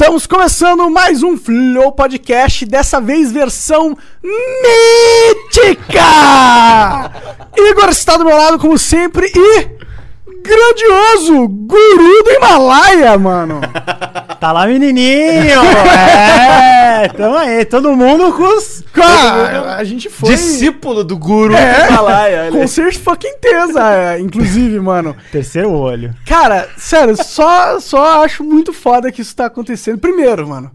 Estamos começando mais um Flow Podcast, dessa vez versão mítica! Igor está do meu lado, como sempre, e grandioso guru do Himalaia, mano! Tá lá, menininho! é, tamo aí, todo mundo com os... Cara, a gente foi... Discípulo do guru É, do Himalaia. com certeza, é, inclusive, mano. Terceiro olho. Cara, sério, só, só acho muito foda que isso tá acontecendo. Primeiro, mano,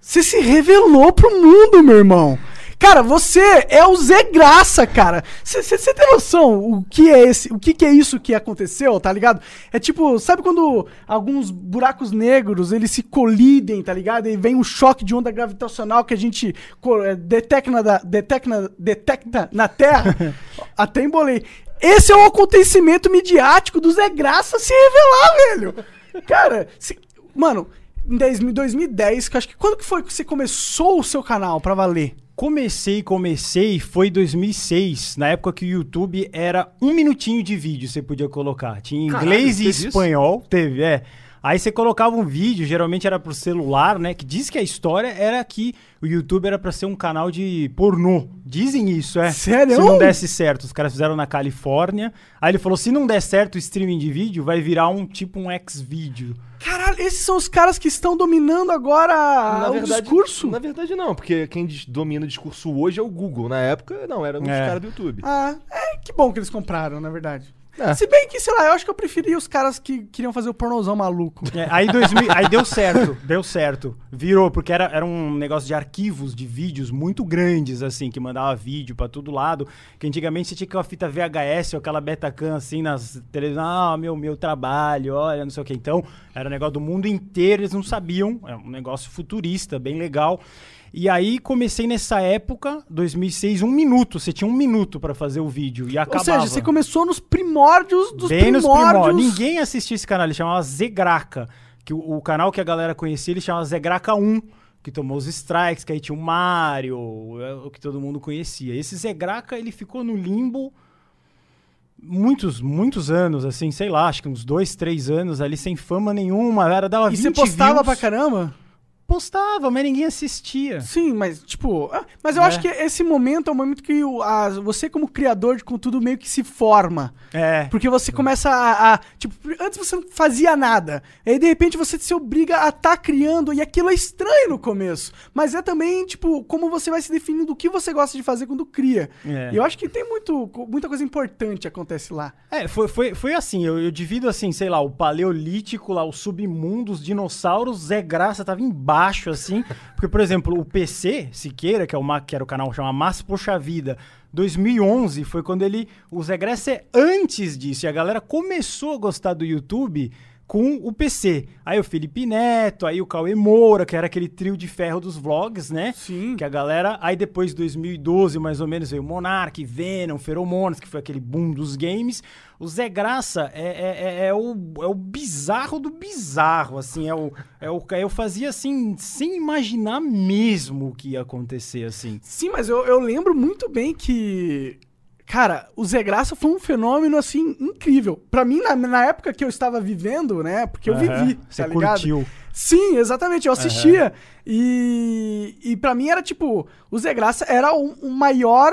você se revelou pro mundo, meu irmão. Cara, você é o Zé Graça, cara. Você tem noção o que é esse, o que, que é isso que aconteceu, tá ligado? É tipo, sabe quando alguns buracos negros eles se colidem, tá ligado? E vem um choque de onda gravitacional que a gente eh, detecta, na- detecta, detecta na Terra? Até embolei. Esse é um acontecimento midiático do Zé Graça se revelar, velho. Cara, se- mano, em 10 2010, que acho que quando que foi que você começou o seu canal pra valer? Comecei, comecei, foi 2006, na época que o YouTube era um minutinho de vídeo você podia colocar. Tinha Caralho, inglês e teve isso? espanhol, teve, é. Aí você colocava um vídeo, geralmente era pro celular, né? Que diz que a história era que o YouTube era pra ser um canal de pornô. Dizem isso, é. Sério? Se não desse certo, os caras fizeram na Califórnia. Aí ele falou: se não der certo o streaming de vídeo, vai virar um tipo um X-vídeo. Caralho, esses são os caras que estão dominando agora o discurso? Na verdade, não, porque quem domina o discurso hoje é o Google. Na época, não, era um dos É. caras do YouTube. Ah, é que bom que eles compraram, na verdade. É. Se bem que, sei lá, eu acho que eu preferia os caras que queriam fazer o pornozão maluco. É, aí, 2000, aí deu certo, deu certo. Virou, porque era, era um negócio de arquivos de vídeos muito grandes, assim, que mandava vídeo pra todo lado. Que antigamente você tinha aquela fita VHS ou aquela Betacam, assim, nas televisões. Ah, meu, meu trabalho, olha, não sei o que. Então, era um negócio do mundo inteiro, eles não sabiam. É um negócio futurista, bem legal. E aí comecei nessa época, 2006, um minuto. Você tinha um minuto pra fazer o vídeo e Ou acabava. seja, você começou nos primórdios dos Bem nos primórdios. primórdios. Ninguém assistia esse canal, ele chamava Zegraca. Que o, o canal que a galera conhecia, ele chamava Zegraca 1, que tomou os strikes, que aí tinha o Mario, o que todo mundo conhecia. Esse Zegraca, ele ficou no limbo muitos, muitos anos, assim, sei lá, acho que uns dois, três anos ali, sem fama nenhuma, era, dava E 20 você postava views. pra caramba? Postava, mas ninguém assistia. Sim, mas tipo. ah, Mas eu É. acho que esse momento é o momento que o- a- você, como criador de conteúdo, meio que se forma. É. Porque você começa a, a- Tipo, antes você não fazia nada. Aí de repente você se obriga a estar criando. E aquilo é estranho no começo. Mas é também, tipo, como você vai se definindo do que você gosta de fazer quando cria. É. E eu acho que tem muito, muita coisa importante acontece lá. É, foi, foi, foi assim, eu, eu divido assim, sei lá, o paleolítico lá, o submundo, os dinossauros, Zé Graça tava embaixo, assim, porque, por exemplo, o PC, Siqueira, que, é o, que era o canal que chama Mas Poxa Vida, 2011 foi quando ele, o Zé Graça é antes disso, e a galera começou a gostar do YouTube com o PC. Aí o Felipe Neto, aí o Cauê Moura, que era aquele trio de ferro dos vlogs, né? Sim. Que a galera. Aí depois, 2012, mais ou menos, veio Monark, Venom, Feromonas, que foi aquele boom dos games. O Zé Graça é, é, é- é o, é o bizarro do bizarro, assim. É o, é o, eu fazia assim, sem imaginar mesmo o que ia acontecer, assim. Sim, mas eu, eu lembro muito bem que. Cara, o Zé Graça foi um fenômeno, assim, incrível. Pra mim, na, na época que eu estava vivendo, né? Porque eu Aham, vivi, Você tá ligado? curtiu. Sim, exatamente. Eu assistia. E, e para mim era tipo, o Zé Graça era o, o maior.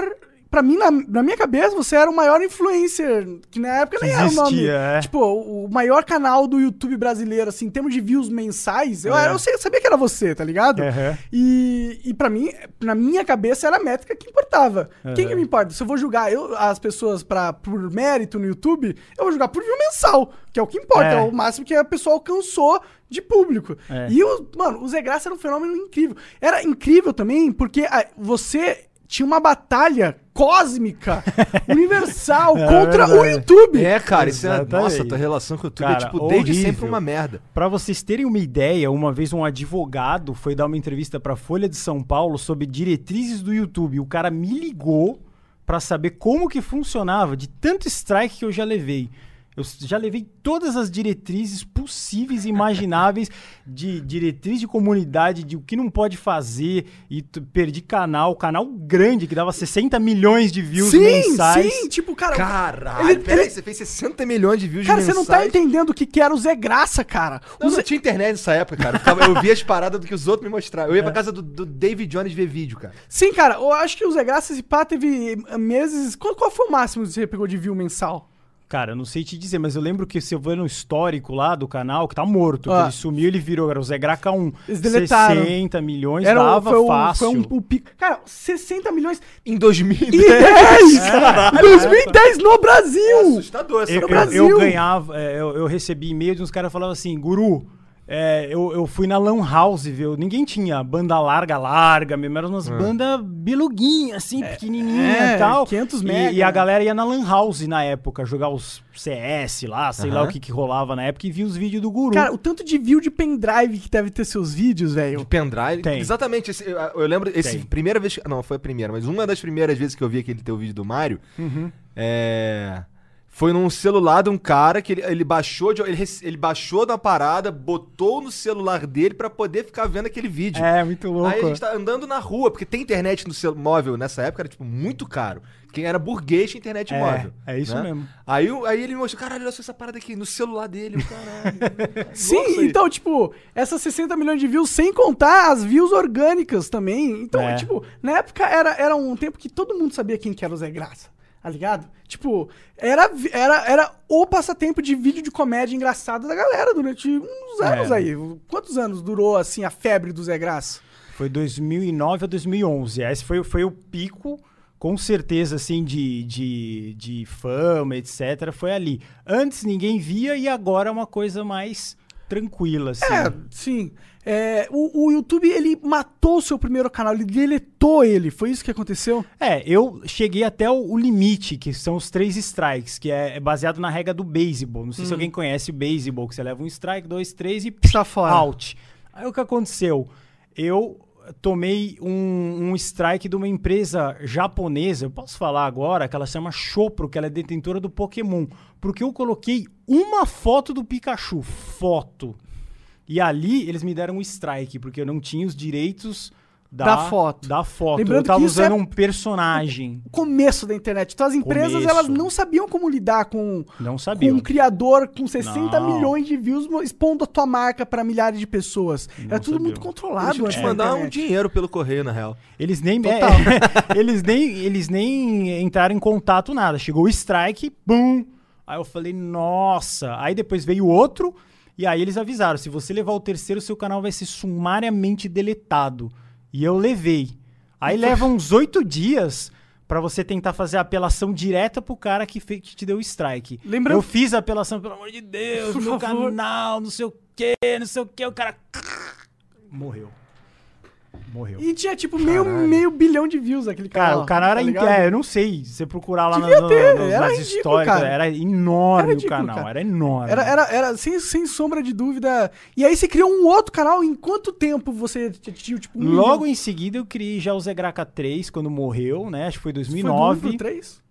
Pra mim, na, na minha cabeça, você era o maior influencer. Que na época nem era o nome. existia, é. Tipo, o, o maior canal do YouTube brasileiro, assim, em termos de views mensais, eu, É. eu sei- sabia que era você, tá ligado? Aham. E, e para mim, na minha cabeça, era a métrica que importava. Quem Aham. que me importa? Se eu vou julgar eu, as pessoas pra, por mérito no YouTube, eu vou julgar por view mensal, que é o que importa, é, É. o máximo que a pessoa alcançou de público. É. E, o, mano, o Zé Graça era um fenômeno incrível. Era incrível também porque ah, você tinha uma batalha cósmica, universal, É contra o verdade. YouTube. É, cara, isso é. Nossa, tua relação com o YouTube é, Cara, tipo, desde horrível. sempre uma merda. Pra vocês terem uma ideia, uma vez um advogado foi dar uma entrevista pra Folha de São Paulo sobre diretrizes do YouTube. O cara me ligou pra saber como que funcionava, de tanto strike que eu já levei. Eu já levei todas as diretrizes possíveis e imagináveis de diretriz de comunidade, de o que não pode fazer, e perdi canal, canal grande que dava 60 milhões de views sim, mensais. sim, tipo, cara. Caralho, Ele- peraí, ele- você fez 60 milhões de views Cara, de você não tá mensais? entendendo o que, que era o Zé Graça, cara. O Eu Zé- não tinha internet nessa época, cara. Eu, via as paradas do que os outros me mostravam. Eu ia pra casa do, do David Jones ver vídeo, cara. Sim, cara, eu acho que o Zé Graça, esse pá, teve eh, meses. Qual, qual foi o máximo que você pegou de view mensal? Cara, eu não sei te dizer, mas eu lembro que se eu ver no histórico lá do canal, que tá morto, que Ah. ele sumiu, ele virou, era o Zé Graca 1. Eles deletaram. 60 milhões, Era dava foi um, fácil. Foi um, um pico. Cara, 60 milhões Em e 2010. 10! Caralho. 2010 no Brasil! assustador essa Eu, no eu- Brasil. eu ganhava, é, eu, eu recebi e-mail de uns caras falando assim, Guru, é, eu, eu fui na Lan House, viu? Ninguém tinha banda larga, larga mesmo. Eram umas bandas biluguinhas, assim, pequenininha é, e tal. 500 E- mega. E, a galera ia na Lan House na época, jogar os CS lá, sei lá o que que rolava na época, e via os vídeos do Guru. Cara, o tanto de view de pendrive que deve ter seus vídeos, De velho. pendrive. Tem. Exatamente. esse- eu, eu lembro, esse Tem. primeira vez. que- Não, foi a primeira, mas uma das primeiras vezes que eu vi aquele teu vídeo do Mario. Uhum. É. Foi num celular de um cara que ele, ele baixou de, ele, ele baixou da parada, botou no celular dele pra poder ficar vendo aquele vídeo. É, muito louco. Aí a gente tá andando na rua, porque tem internet no cel- móvel nessa época, era tipo muito caro. Quem era burguês tinha internet É, móvel. é isso né? mesmo. Aí, aí ele me mostrou, caralho, olha só essa parada aqui, no celular dele, caralho. Sim, então, tipo, essas 60 milhões de views, sem contar as views orgânicas também. Então, É. tipo, na época era, era um tempo que todo mundo sabia quem que era o Zé Graça, tá ligado? Tipo, era, era, era o passatempo de vídeo de comédia engraçado da galera durante uns anos É. aí. Quantos anos durou, assim, a febre do Zé Graça? Foi 2009 a 2011. Esse foi, foi o pico, com certeza, assim, de, de, de fama, etc. Foi ali. Antes ninguém via e agora é uma coisa mais tranquila, assim. É, sim. É, o, o YouTube, ele matou o seu primeiro canal, ele deletou ele. Foi isso que aconteceu? É, eu cheguei até o, o limite, que são os três strikes, que é, é baseado na regra do beisebol. Não sei se alguém conhece o beisebol, que você leva um strike, dois, três e Tá fora. out. Aí o que aconteceu? Eu tomei um, um strike de uma empresa japonesa, eu posso falar agora, que ela chama Shopro, que ela é detentora do Pokémon, porque eu coloquei uma foto do Pikachu, foto. E ali eles me deram um strike, porque eu não tinha os direitos da, Da foto. Da foto. Lembrando eu tava que usando é- um personagem. O começo da internet. Então as empresas, Começo. elas não sabiam como lidar com, Não com sabia. um criador com 60 Não. milhões de views expondo a tua marca pra milhares de pessoas. Era tudo sabiam. muito controlado. Eu te antes da mandar um dinheiro pelo correio, na real. Eles nem, é, eles nem eles nem entraram em contato nada. Chegou o strike, bum. Aí eu falei, nossa. Aí depois veio outro e aí eles avisaram, se você levar o terceiro, seu canal vai ser sumariamente deletado. E eu levei. Aí leva uns oito dias pra você tentar fazer a apelação direta pro cara que, fe- que te deu o strike. Lembra- Eu fiz a apelação, pelo amor de Deus, Por meu favor. canal, não sei o quê, não sei o quê. O cara morreu. Morreu. E tinha tipo meio, Caralho. meio bilhão de views aquele Cara, o canal era. tá ligado? é, eu não sei. Se você procurar lá Devia nas, ter, nas- era nas ridículo, histórias, cara. era enorme Era ridículo, o canal. cara. Era enorme. Era, era, era sem, sem sombra de dúvida. E aí você criou um outro canal. Em quanto tempo você tinha, tipo, um Logo milhão? em seguida eu criei já o Zé Graca 3, quando morreu, né? Acho que foi Foi do 1 2009. pro 3?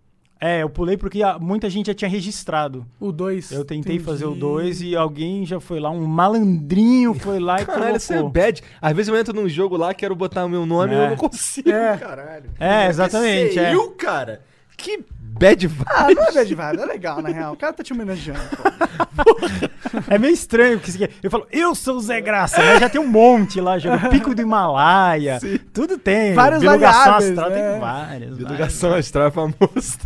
É, eu pulei porque a- muita gente já tinha registrado. O 2. Eu tentei fazer o 2 e alguém já foi lá, um malandrinho foi lá e Caralho, isso é colocou. bad. Às vezes eu entro num jogo lá, quero botar o meu nome e É. eu não consigo, É. caralho. É, exatamente, Que é. eu, cara? Que bad vibe. Ah, não é bad vibe, é legal, na real. O cara tá te homenageando. É meio estranho, porque eu falo, eu sou o Zé Graça, mas já tem um monte lá, já, o Pico do Himalaia, tudo tem. Várias Bilugação variáveis, astral é. tem várias. Divulgação astral é famoso.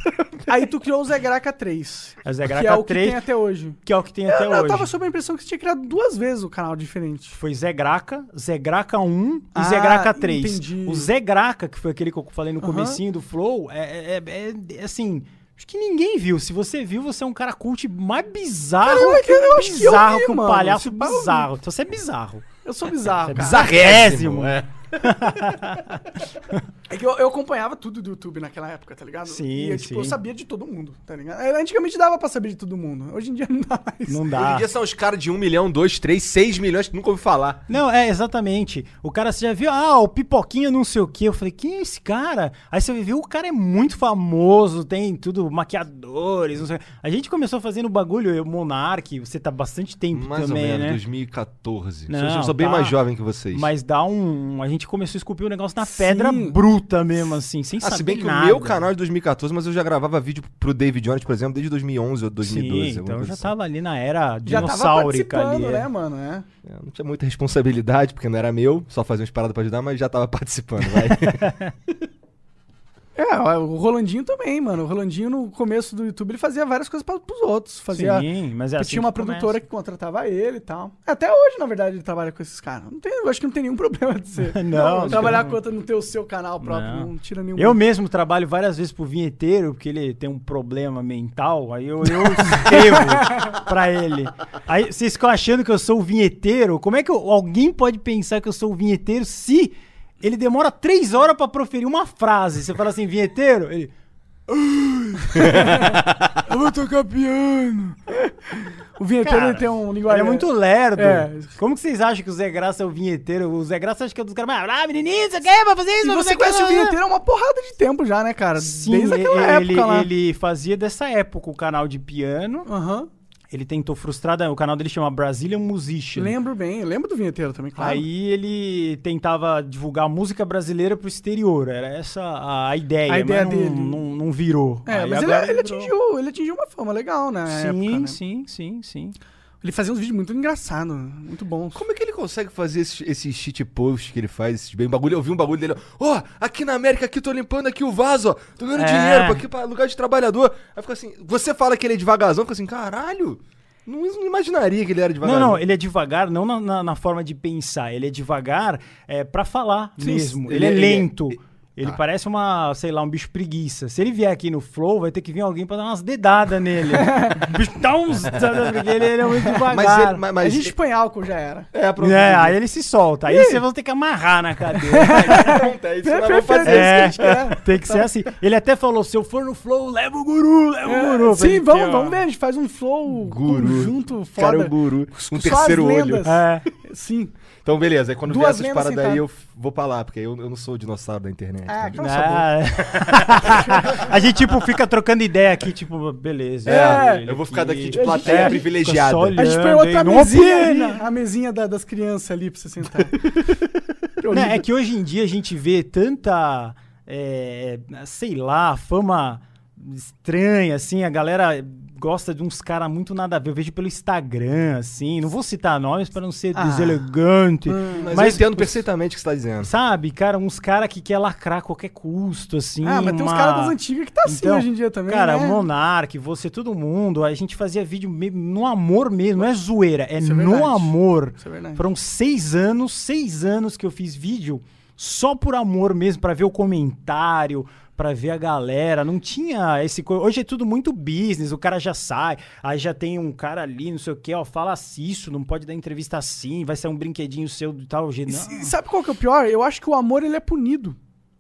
Aí tu criou o Zé Graca 3. A Zé que Graca é o que 3, tem até hoje. que é o que tem até eu, hoje. eu tava sob a impressão que você tinha criado duas vezes o canal diferente. Foi Zé Graca, Zé Graca 1 e Ah, Zé Graca 3. entendi. O Zé Graca, que foi aquele que eu falei no comecinho do Flow, é, é- é- é assim... Acho que ninguém viu. Se você viu, você é um cara cult mais bizarro Cara, eu- que, eu acho que eu bizarro vi, que um mano. palhaço bizarro. Então você é bizarro. Eu sou bizarro, É cara. bizarrésimo. É. É que eu, eu acompanhava tudo do YouTube naquela época, tá ligado? Sim, e, tipo, eu sim. sabia de todo mundo, tá ligado? É, Antigamente dava pra saber de todo mundo. Hoje em dia não dá mais. Não Hoje dá. em dia são os caras de 1 milhão, 2, 3, 6 milhões que nunca ouvi falar. Não, é, exatamente. O cara, você já viu, ah, o Pipoquinha não sei o quê. Eu falei, quem é esse cara? Aí você viu, o cara é muito famoso, tem tudo, maquiadores, não sei. A gente começou fazendo o bagulho, eu, Monark, você tá bastante tempo Mais também, ou menos, né? 2014. Não, eu sou bem tá. mais jovem que vocês. Mas dá um. A gente começou a esculpir o negócio na pedra Sim. bruta mesmo, assim, sem Ah, saber se bem que nada. o meu canal é de 2014, mas eu já gravava vídeo pro David Jones, por exemplo, desde 2011 ou 2012. Sim, então coisa já assim. tava ali na era Já tava dinossáurica participando, ali. né, é. mano? É. É, não tinha muita responsabilidade, porque não era meu, só fazia umas paradas pra ajudar, mas já tava participando, vai. É, o Rolandinho também, mano. O Rolandinho, no começo do YouTube, ele fazia várias coisas pra, pros outros. Fazia. Sim, mas é assim tinha uma que começa. produtora que contratava ele e tal. Até hoje, na verdade, ele trabalha com esses caras. Não tem, eu acho que não tem nenhum problema de ser. Não, acho trabalhar não ter o seu canal próprio, não, Não. tira nenhum. Eu mesmo trabalho várias vezes pro vinheteiro, porque ele tem um problema mental, aí eu, eu escrevo pra ele. Aí vocês ficam achando que eu sou o vinheteiro? Como é que eu- alguém pode pensar que eu sou o vinheteiro se ele demora três horas pra proferir uma frase? Você fala assim, vinheteiro? Ele. eu vou tocar piano. O vinheteiro Cara, ele tem um Ele linguagem. é muito lerdo. É. Como que vocês acham que o Zé Graça é o vinheteiro? O Zé Graça acha que é dos caras mais. Ah, menininho, você quer? Fazer isso? E você conhece o aquilo, né?" vinheteiro há uma porrada de tempo já, né, cara? Sim, Desde aquela ele, época lá. ele fazia dessa época o canal de piano. Aham. Ele tentou frustrar, o canal dele chama Brazilian Musician. Lembro bem, lembro do vinheteiro também, claro. Aí ele tentava divulgar música brasileira pro exterior. Era essa a ideia, A ideia mas não, dele. Não, não virou. É, Aí mas ele, ele atingiu, ele atingiu uma fama legal, né? Sim, sim, sim, sim. Ele fazia uns vídeos muito engraçados, muito bons. Como é que ele consegue fazer esses, shit posts que ele faz? Esses bem bagulho? Eu vi um bagulho dele, ó, aqui na América, aqui tô limpando aqui o vaso, ó, tô ganhando É. dinheiro pra, aqui, pra lugar de trabalhador. Aí fica assim, você fala que ele é devagarzão, fica assim, caralho, não, não imaginaria que ele era Não, devagarzão. não, ele é devagar, não na, na- na forma de pensar. Ele é devagar é, para falar Sim, mesmo. ele Ele, é- é ele é- lento. Ele Tá. parece uma, sei lá, um bicho preguiça. Se ele vier aqui no Flow, vai ter que vir alguém pra dar umas dedadas nele. o bicho dá uns. ele, ele é muito devagar. Mas ele, mas, a mas gente põe álcool, já era. é. É, aí ele se solta. Aí você vai ter que amarrar na cadeira. Pronto, é isso Perfeito. fazer. é, isso que a gente quer. tem que ser assim. Ele até falou: se eu for no Flow, leva o guru, leva o guru. É, Sim, ele vamos, ter, vamos ver. A gente faz um flow Guru. conjunto foda. Cara, é o guru. Com Um só terceiro olho. É. Sim. Então, beleza. Aí quando Duas vier essas paradas aí, eu vou pra lá, porque eu, eu não sou o dinossauro da internet. Ah, né? Ah. a gente, tipo, fica trocando ideia aqui, tipo, beleza. É, eu vou ficar daqui de A plateia gente- privilegiada. só A gente põe olhando outra não mesinha ali, a mesinha da- das crianças ali pra você sentar. Horrível. é que hoje em dia a gente vê tanta, é, sei lá, fama estranha, assim, a galera gosta de uns caras muito nada a ver. Eu vejo pelo Instagram, assim, não vou citar nomes pra não ser Ah. deselegante, Mas, mas, eu entendo perfeitamente o que você tá dizendo. sabe, cara, uns caras que quer lacrar a qualquer custo, assim. ah, mas tem uns uma- caras das antigas que tá assim Então, hoje em dia também, Cara, né? Monark, você, todo mundo, a gente fazia vídeo no amor mesmo, não é zoeira, é, é no amor. Isso é verdade. Foram seis anos, seis anos que eu fiz vídeo só por amor mesmo, pra ver o comentário, pra ver a galera. Não tinha esse. Hoje é tudo muito business, o cara já sai, aí já tem um cara ali, não sei o que, ó, fala assim, isso, não pode dar entrevista assim, vai ser um brinquedinho seu de tal jeito. Não, sabe qual que é o pior? Eu acho que o amor ele é punido.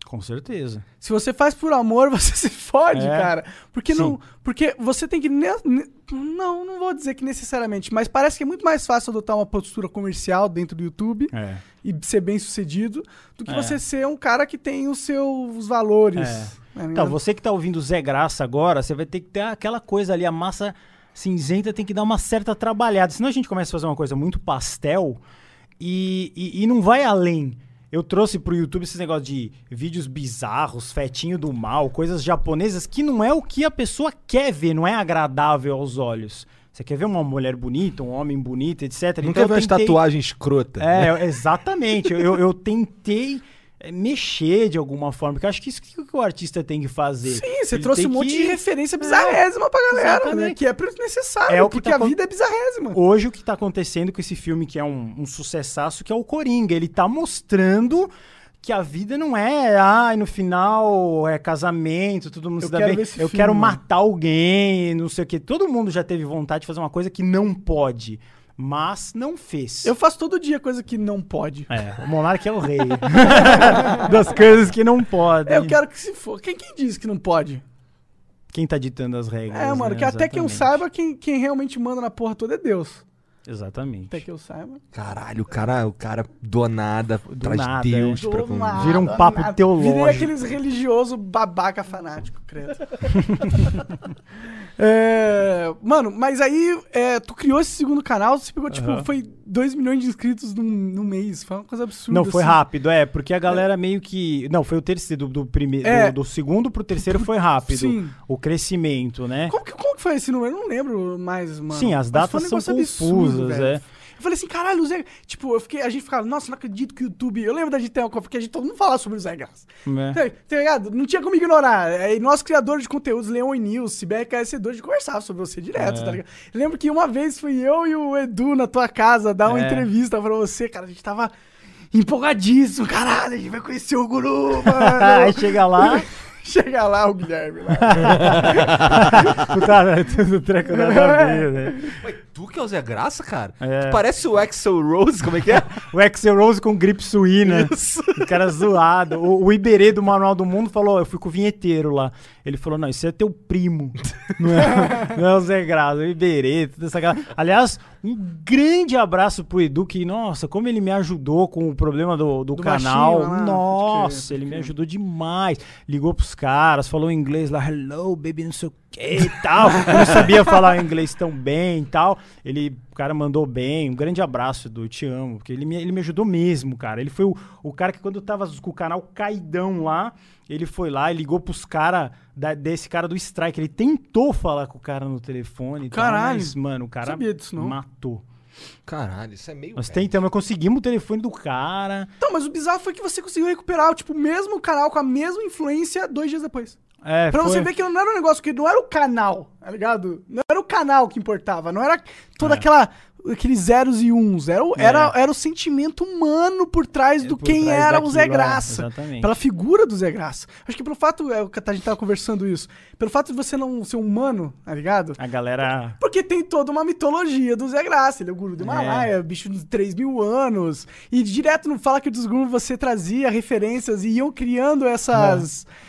com certeza. Se você faz por amor, você se fode, É. cara. Porque Sim. não, porque você tem que ne- ne- não, não vou dizer que necessariamente, mas parece que é muito mais fácil adotar uma postura comercial dentro do YouTube É. e ser bem sucedido do que É. você ser um cara que tem os seus valores. É. né, Então, você que tá ouvindo o Zé Graça agora, você vai ter que ter aquela coisa ali, a massa cinzenta tem que dar uma certa trabalhada. Senão a gente começa a fazer uma coisa muito pastel e, e, e não vai além. Eu trouxe pro YouTube esse negócio de vídeos bizarros, fetinho do mal, coisas japonesas que não é o que a pessoa quer ver, não é agradável aos olhos. Você quer ver uma mulher bonita, um homem bonito, etc. Não Então quer eu ver uma tentei- tatuagem escrota. né? é, eu- exatamente. eu, eu tentei é, mexer de alguma forma, porque eu acho que isso que o artista tem que fazer. Sim, você Ele trouxe um monte que- de referência bizarrésima pra galera, né? Que é necessário, É o que porque tá a acon- vida é bizarrésima. Hoje o que tá acontecendo com esse filme, que é um, um sucessaço, que é o Coringa. Ele tá mostrando que a vida não é, ai, no final é casamento, todo mundo Eu se dá bem. Eu filme, quero matar alguém, não sei o quê. Todo mundo já teve vontade de fazer uma coisa que não pode. mas não fez. Eu faço todo dia coisa que não pode. É, o Monark é o rei das coisas que não podem. É, eu quero que se for. Quem, quem diz que não pode? Quem tá ditando as regras? É, mano, né? que até que eu Exatamente. saiba, quem, quem realmente manda na porra toda é Deus. Exatamente. Até que eu saiba. Caralho, o cara, o cara do nada traz nada, Deus Do pra com... nada, Vira um papo nada. teológico. Virei aqueles religiosos babaca fanático, credo. É, mano, mas aí é, tu criou esse segundo canal, você pegou, tipo, Aham. foi 2 milhões de inscritos num, num mês. Foi uma coisa absurda. Não, foi assim. rápido, é, porque a galera meio que. Não, foi o terceiro, do, do primeiro. É. Do, do segundo pro terceiro foi rápido. Sim. O crescimento, né? Como que, como que foi esse número? Eu não lembro mais, mano. Sim, as datas um são absurdo, confusas, velho. é. Eu falei assim, caralho, o Zé. Tipo, eu fiquei, a gente ficava, nossa, não acredito que o YouTube. Eu lembro da gente ter uma porque a gente todo mundo falava sobre o Zé Graça. É. Tá, tá ligado? Não tinha como ignorar. Aí nós, criadores de conteúdos, Leon e News, CBRKS2, a gente conversava sobre você direto, É. tá ligado? Eu lembro que uma vez fui eu e o Edu na tua casa dar uma É. entrevista pra você, cara. A gente tava empolgadíssimo. Caralho, a gente vai conhecer o guru, Aí mano. chega lá, Chega lá o Guilherme lá. puta, tudo treco nada a ver, né? Tu que é o Zé Graça, cara? É. Tu parece o Axel Rose, como é que é? O Axel Rose com gripe suína. O cara zoado. O, o Iberê do Manual do Mundo falou: eu fui com o vinheteiro lá. Ele falou: não, isso é teu primo. Não é, não é o Zé Graça, é o Iberê, toda essa galera. Aliás, um grande abraço pro Edu, que, nossa, como ele me ajudou com o problema do, do, Do canal. baixinho lá, nossa, ele me ajudou demais. Ligou pros caras, falou inglês lá, hello, baby, não sei o que e tal. Eu não sabia falar inglês tão bem e tal. Ele, o cara mandou bem. Um grande abraço, Edu, eu te amo. Porque ele me, ele me ajudou mesmo, cara. Ele foi o, o cara que quando eu tava com o canal caidão lá, ele foi lá e ligou pros caras desse cara do Strike. Ele tentou falar com o cara no telefone e tal, Caralho. mas, mano, o cara Sabia disso, não. matou. Caralho, isso é meio... Nós velho. tentamos, conseguimos o telefone do cara. Então, mas o bizarro foi que você conseguiu recuperar, tipo, o mesmo canal com a mesma influência dois dias depois. É, Pra foi- você ver que não era um negócio que não era o canal, tá ligado? Não era o canal que importava, não era toda É. aquela aqueles zeros e uns, era o, É. era, era o sentimento humano por trás do por quem trás era o Zé é, Graça. exatamente. Pela figura do Zé Graça. Acho que pelo fato, é, o que a gente tava conversando isso, pelo fato de você não ser humano, tá ligado? A galera Porque tem toda uma mitologia do Zé Graça. Ele é o guru do Himalaia, bicho de 3 mil anos. E direto no Fala que dos Gurus você trazia referências e iam criando essas. É.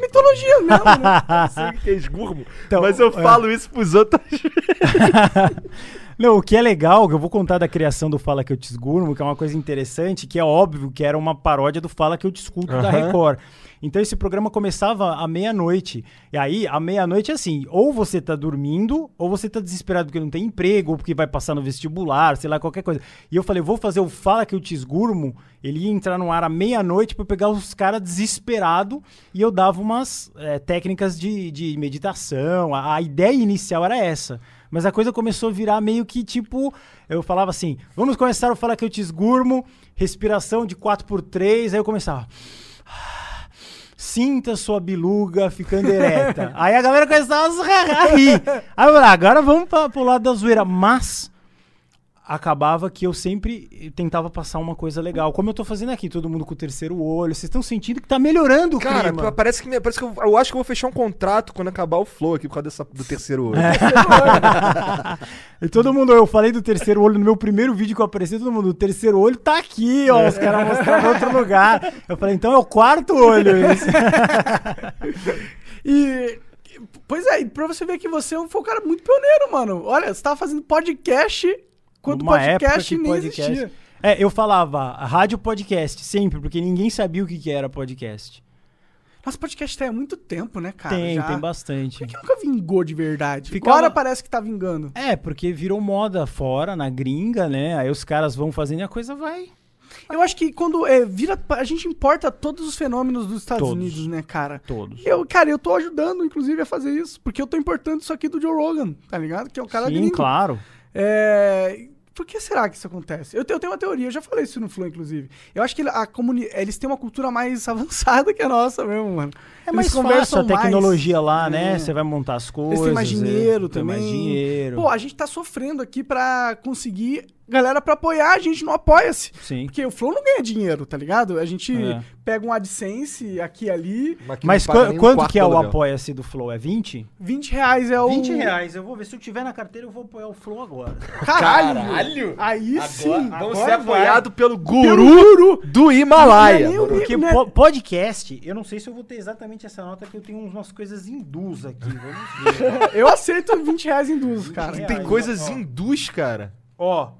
mitologia mesmo, né? sei que é esgurmo, Então, mas eu é. falo isso pros outros. Não, o que é legal, que eu vou contar da criação do Fala Que Eu Te Esgurmo, que é uma coisa interessante, que é óbvio que era uma paródia do Fala Que Eu Te Escuto da Aham. Record. Então esse programa começava à meia-noite. E aí, à meia-noite é assim, ou você tá dormindo, ou você tá desesperado porque não tem emprego, ou porque vai passar no vestibular, sei lá, qualquer coisa. E eu falei, vou fazer o Fala Que Eu Te Esgurmo. Ele ia entrar no ar à meia-noite eu pegar os caras desesperados e eu dava umas eh, técnicas de, de meditação. A, a ideia inicial era essa. Mas a coisa começou a virar meio que tipo. Eu falava assim: vamos começar o Fala Que Eu Te Esgurmo, respiração de 4x3. Aí eu começava. Sinta sua biluga ficando ereta. Aí a galera começava a rir. Aí eu falei, "Ah, agora vamos pra, pro lado da zoeira. Mas acabava que eu sempre tentava passar uma coisa legal. Como eu tô fazendo aqui, todo mundo com o terceiro olho. Vocês estão sentindo que tá melhorando o Cara, clima. parece que, parece que eu, eu acho que eu vou fechar um contrato quando acabar o flow aqui por causa dessa, do terceiro olho. E todo mundo, eu falei do terceiro olho no meu primeiro vídeo que eu apareci, todo mundo, o terceiro olho tá aqui, ó. Os caras mostraram em outro lugar. Eu falei, então é o quarto olho isso. E. Pois é, e pra você ver que você foi um cara muito pioneiro, mano. Olha, você tava fazendo podcast quando Numa podcast nem podcast- existia. É, eu falava rádio podcast, sempre, porque ninguém sabia o que, que era podcast. Nossa, podcast tem há muito tempo, né, cara? tem, Já. tem Por bastante. que, que nunca vingou de verdade? Ficava- Agora parece que tá vingando. É, porque virou moda fora, na gringa, né? Aí os caras vão fazendo e a coisa vai. Eu acho que quando é, vira. A gente importa todos os fenômenos dos Estados Todos. Unidos, né, cara? Todos. Eu, cara, eu tô ajudando, inclusive, a fazer isso. Porque eu tô importando isso aqui do Joe Rogan, tá ligado? Que é o cara Sim, gringo. claro. É, Por que será que isso acontece? Eu tenho, eu tenho uma teoria, eu já falei isso no Flow, inclusive. Eu acho que a comuni... eles têm uma cultura mais avançada que a nossa mesmo, mano. É Eles mais conversam fácil a mais. tecnologia lá, né? É. Você vai montar as coisas. Eles têm mais é, dinheiro tem também. mais dinheiro. Pô, a gente tá sofrendo aqui pra conseguir galera pra apoiar a gente no Apoia-se. Sim. Porque o Flow não ganha dinheiro, tá ligado? A gente É. pega um AdSense aqui e ali. que Mas não qu- um quanto que é o apoia-se do Flow? É 20? 20 reais é o. 20 reais. Eu vou ver. Se eu tiver na carteira, eu vou apoiar o Flow agora. Caralho! Caralho! Aí sim! Vamos Agora ser vai. apoiados pelo guru do Himalaia. Não é mano. Porque né? po- podcast, eu não sei se eu vou ter exatamente essa nota, que eu tenho umas coisas hindus aqui. Vamos ver. Eu aceito 20 reais duas, cara. É, Tem coisas ó. hindus, cara. Ó,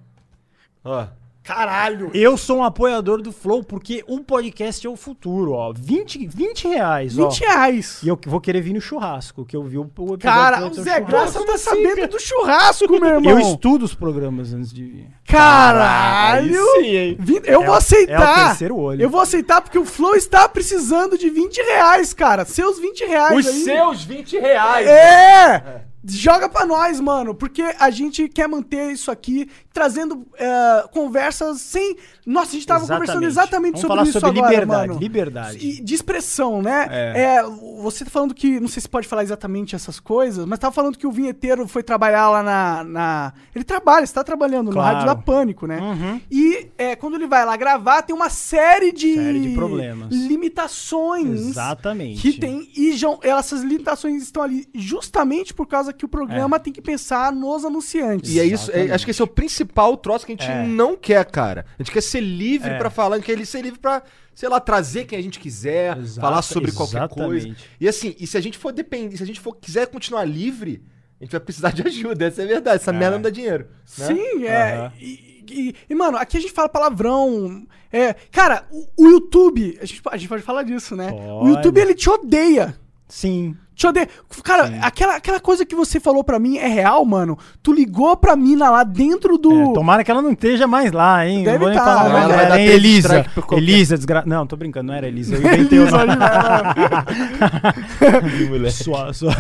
Ó. Caralho! eu sou um apoiador do Flow porque o podcast é o futuro, ó. 20, 20 reais, ó. 20 reais! E eu vou querer vir no churrasco, que eu vi o, o episódio Cara, o Zé. Graça tá sabendo do churrasco, meu irmão! Eu estudo os programas antes de vir. Caralho! Aí sim, Eu É vou aceitar! é o terceiro olho. Eu vou aceitar porque o Flow está precisando de 20 reais, cara. Seus 20 reais Os aí. seus 20 reais. É! Joga pra nós, mano, porque a gente quer manter isso aqui, trazendo é, conversas sem. Nossa, a gente tava conversando exatamente Vamos sobre falar isso sobre agora, liberdade, mano. liberdade. E de expressão, né? É. É, você tá falando que. Não sei se pode falar exatamente essas coisas, mas tava falando que o vinheteiro foi trabalhar lá na. na- ele trabalha, está trabalhando Claro. no Rádio da Pânico, né? Uhum. E é, quando ele vai lá gravar, tem uma série de, Série de problemas. limitações. Exatamente. Que tem. E já, essas limitações estão ali justamente por causa que o programa tem que pensar nos anunciantes. E é isso, é- acho que esse é o principal troço que a gente É. não quer, cara. A gente quer ser livre É. pra falar, a gente quer ser livre pra, sei lá, trazer quem a gente quiser, Exato, falar sobre qualquer exatamente. coisa. E assim, e se a gente for depender, se a gente for quiser continuar livre, a gente vai precisar de ajuda, essa é a verdade. Essa É. merda não dá dinheiro. né? Sim, é. Aham. E, e- e, mano, aqui a gente fala palavrão. É, cara, o, o YouTube, a gente, a gente pode falar disso, né? O. YouTube, ele te odeia. Sim. Te odeia. Cara, aquela, aquela coisa que você falou pra mim é real, mano. Tu ligou pra mina lá dentro do. É, tomara que ela não esteja mais lá, hein? Deve não vou nem tá, falar Ela vai dar hein? três Elisa. qualquer- Elisa, desgra... Não, tô brincando, não era Elisa. Eu inventei o nome. Sua, sua...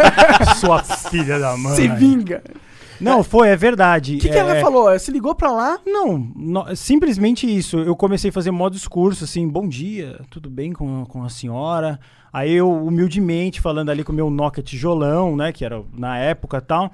sua filha da mãe. Se vinga. Não, foi, é verdade. O que, que ela É- falou? Você ligou pra lá? Não, no- simplesmente isso. Eu comecei a fazer modo discurso, assim, bom dia, tudo bem com, com a senhora? Aí eu, humildemente, falando ali com o meu Nokia tijolão, né, que era na época e tal.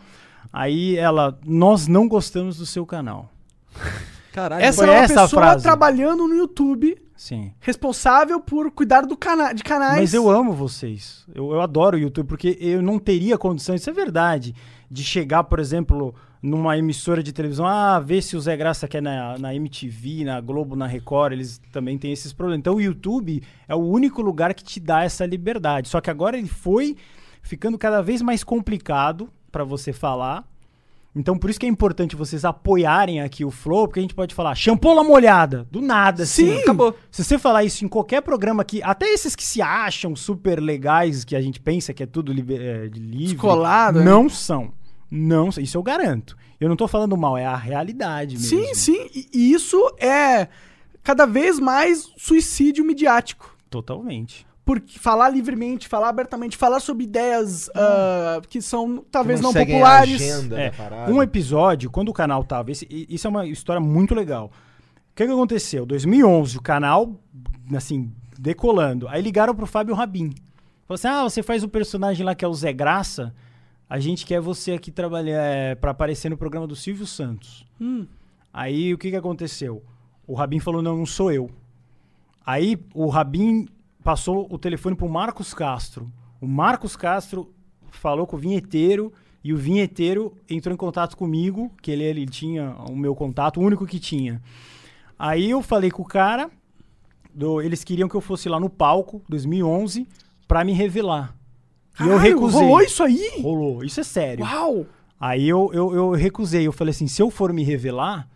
Aí ela, nós não gostamos do seu canal. Caralho, Essa foi é uma essa pessoa frase. trabalhando no YouTube, Sim. responsável por cuidar do cana de canais. Mas eu amo vocês. Eu, eu adoro o YouTube, porque eu não teria condição, isso é verdade, de chegar, por exemplo, numa emissora de televisão, ah, ver se o Zé Graça quer na, na MTV, na Globo, na Record, eles também têm esses problemas. Então o YouTube é o único lugar que te dá essa liberdade. Só que agora ele foi ficando cada vez mais complicado para você falar. Então, por isso que é importante vocês apoiarem aqui o Flow, porque a gente pode falar champola molhada, do nada, assim. Sim. acabou. Se você falar isso em qualquer programa aqui, até esses que se acham super legais, que a gente pensa que é tudo liber- é, livre, Descolado, né? não são. Não, isso eu garanto. Eu não tô falando mal, é a realidade mesmo. Sim, sim. E, isso é cada vez mais suicídio midiático. Totalmente. Porque falar livremente, falar abertamente, falar sobre ideias ah, que são talvez Que não a populares. agenda É, um episódio, quando o canal tava. esse- isso é uma história muito legal. O que, que aconteceu? 2011, o canal, assim, decolando. Aí ligaram pro Fábio Rabin. Falaram assim: ah, você faz o personagem lá que é o Zé Graça. A gente quer você aqui trabalhar é, para aparecer no programa do Silvio Santos. Hum. Aí o que, que aconteceu? O Rabin falou: não, não sou eu. Aí o Rabin passou o telefone pro Marcos Castro. O Marcos Castro falou com o vinheteiro e o vinheteiro entrou em contato comigo, que ele, ele tinha o meu contato, o único que tinha. Aí eu falei com o cara, do- eles queriam que eu fosse lá no palco, 2011, pra me revelar. E eu Caralho, recusei. Rolou isso aí? Rolou, isso é sério. Uau! Aí eu, eu, eu recusei. Eu falei assim: se eu for me revelar,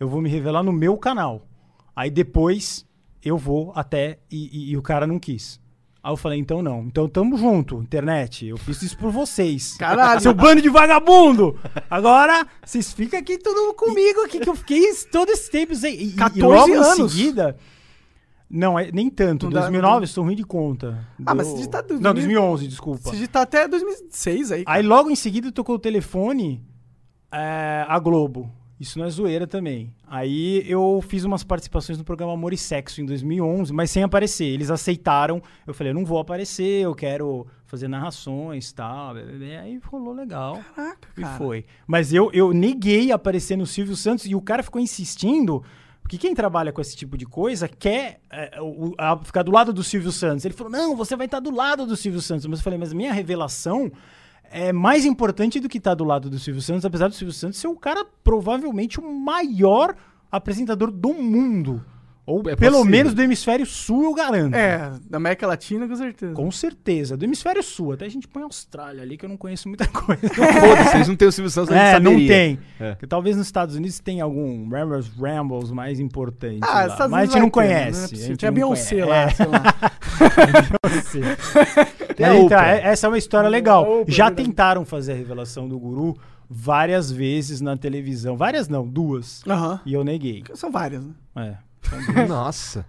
eu vou me revelar no meu canal. Aí depois eu vou até. E, e- e o cara não quis. Aí eu falei: então não. Então tamo junto, internet. Eu fiz isso por vocês. Caralho. Seu bando de vagabundo! Agora, vocês ficam aqui tudo comigo aqui, que eu fiquei todo esse tempo. E, e 14 logo anos. em seguida. Não, é, nem tanto. Não dá- 2009 não- eu sou ruim de conta. Ah, mas Deu- você tá 2000 Não, 2011, desculpa. Você já tá até 2006 aí. Aí logo em seguida tocou o telefone é, a Globo. Isso não é zoeira também. Aí eu fiz umas participações no programa Amor e Sexo em 2011, mas sem aparecer. Eles aceitaram. Eu falei, eu não vou aparecer, eu quero fazer narrações e tal. E aí rolou legal. Caraca, E cara. foi. Mas eu, eu neguei aparecer no Silvio Santos e o cara ficou insistindo. Porque quem trabalha com esse tipo de coisa quer é, o- a- ficar do lado do Silvio Santos. Ele falou: não, você vai estar do lado do Silvio Santos. Mas eu falei: mas minha revelação é mais importante do que estar do lado do Silvio Santos, apesar do Silvio Santos ser o cara, provavelmente, o maior apresentador do mundo. Ou É pelo possível. menos do hemisfério sul, eu garanto. É, da América Latina, com certeza. Com certeza. Do hemisfério sul. Até a gente põe a Austrália ali, que eu não conheço muita coisa. Foda-se, eles não têm o Silvio Santos, a gente É, não tem. É. Porque talvez nos Estados Unidos tenha algum Rambles Rambles mais importante. Ah, lá. Estados Mas a gente não né? conhece. Não é a gente Tinha Beyoncé lá, É, sei lá. Mas então, é- essa é uma história legal. Oprah, Já verdade. tentaram fazer a revelação do guru várias vezes na televisão. Várias não, duas. Aham. E eu neguei. São várias, né? É. Nossa.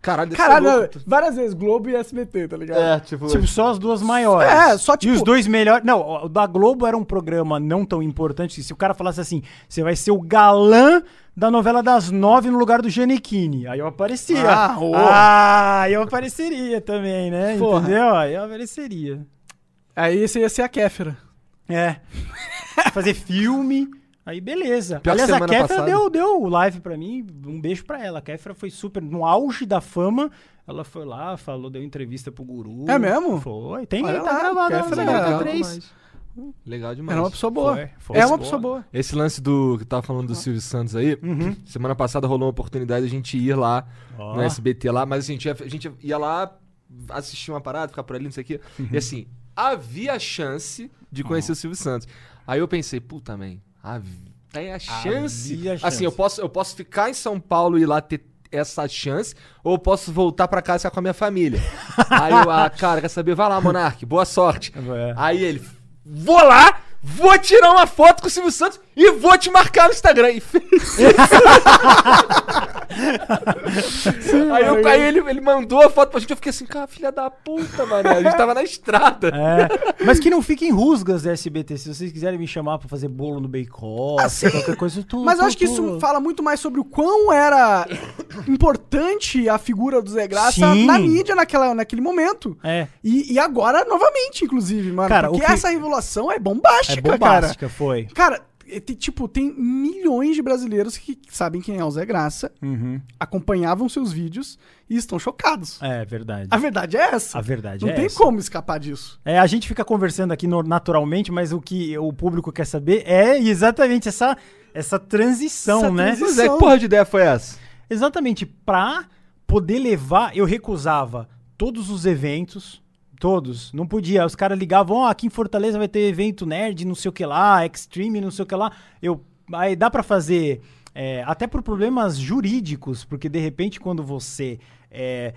Caralho, deve Caralho, ser não, louco. várias vezes, Globo e SBT, tá ligado? É, tipo... Tipo, só as duas maiores. É, só, tipo- E os dois melhores. Não, o da Globo era um programa não tão importante. Se o cara falasse assim, você vai ser o galã da novela das nove no lugar do Janequine. Aí eu aparecia. Ah, ô. Ah, eu apareceria também, né? Porra. Entendeu? Aí eu apareceria. Aí esse ia ser a Kéfera. É. Fazer filme. Aí beleza. Pior que Aliás, a Kéfera passada- deu, deu live pra mim. Um beijo pra ela. A Kéfera foi super. No auge da fama, ela foi lá, falou, deu entrevista pro guru. É mesmo? Foi. Tem, Olha tá gravado Kéfera é legal 3. demais. Legal demais. Era uma pessoa boa. Foi, foi é uma boa. pessoa boa. Esse lance do que tava falando do Silvio Santos aí, Uhum. semana passada rolou uma oportunidade de a gente ir lá Ó. no SBT lá, mas assim, a gente ia, a gente ia lá assistir uma parada, ficar por ali, não sei o quê. Uhum. E assim, havia chance de conhecer o Silvio Santos. Aí eu pensei, puta, man, hav- tem a chance. Assim, chance. eu posso, eu posso ficar em São Paulo e ir lá ter essa chance, ou eu posso voltar pra casa com a minha família. Aí eu, ah, cara, quer saber? Vai lá, Monark, boa sorte. É. Aí ele, vou lá, vou tirar uma foto com o Silvio Santos e vou te marcar no Instagram. E fez aí, eu, aí ele, ele mandou a foto pra gente, eu fiquei assim, cara, filha da puta, mano. A gente tava na estrada. É. Mas que não fiquem rusgas da SBT. Se vocês quiserem me chamar pra fazer bolo no bake-off, qualquer coisa, tô. Mas eu tô- acho que tô- isso fala muito mais sobre o quão era importante a figura do Zé Graça Sim. na mídia naquela, naquele momento. É. E, e agora, novamente, inclusive, mano. Cara, porque o que- essa revelação é É bombástica, cara. bombástica, foi. Cara, é, tem, tipo, tem milhões de brasileiros que sabem quem é o Zé Graça, Uhum. acompanhavam seus vídeos e estão chocados. É verdade. A verdade é essa. A verdade Não é tem essa. como escapar disso. É, a gente fica conversando aqui no- naturalmente, mas o que o público quer saber é exatamente essa, essa transição, Essa né? transição. É, que porra de ideia foi essa? Exatamente, pra poder levar, eu recusava todos os eventos, todos, não podia. Os caras ligavam, ó, aqui em Fortaleza vai ter evento nerd, não sei o que lá, extreme, não sei o que lá. Eu, aí dá pra fazer, é, até por problemas jurídicos, porque de repente quando você é,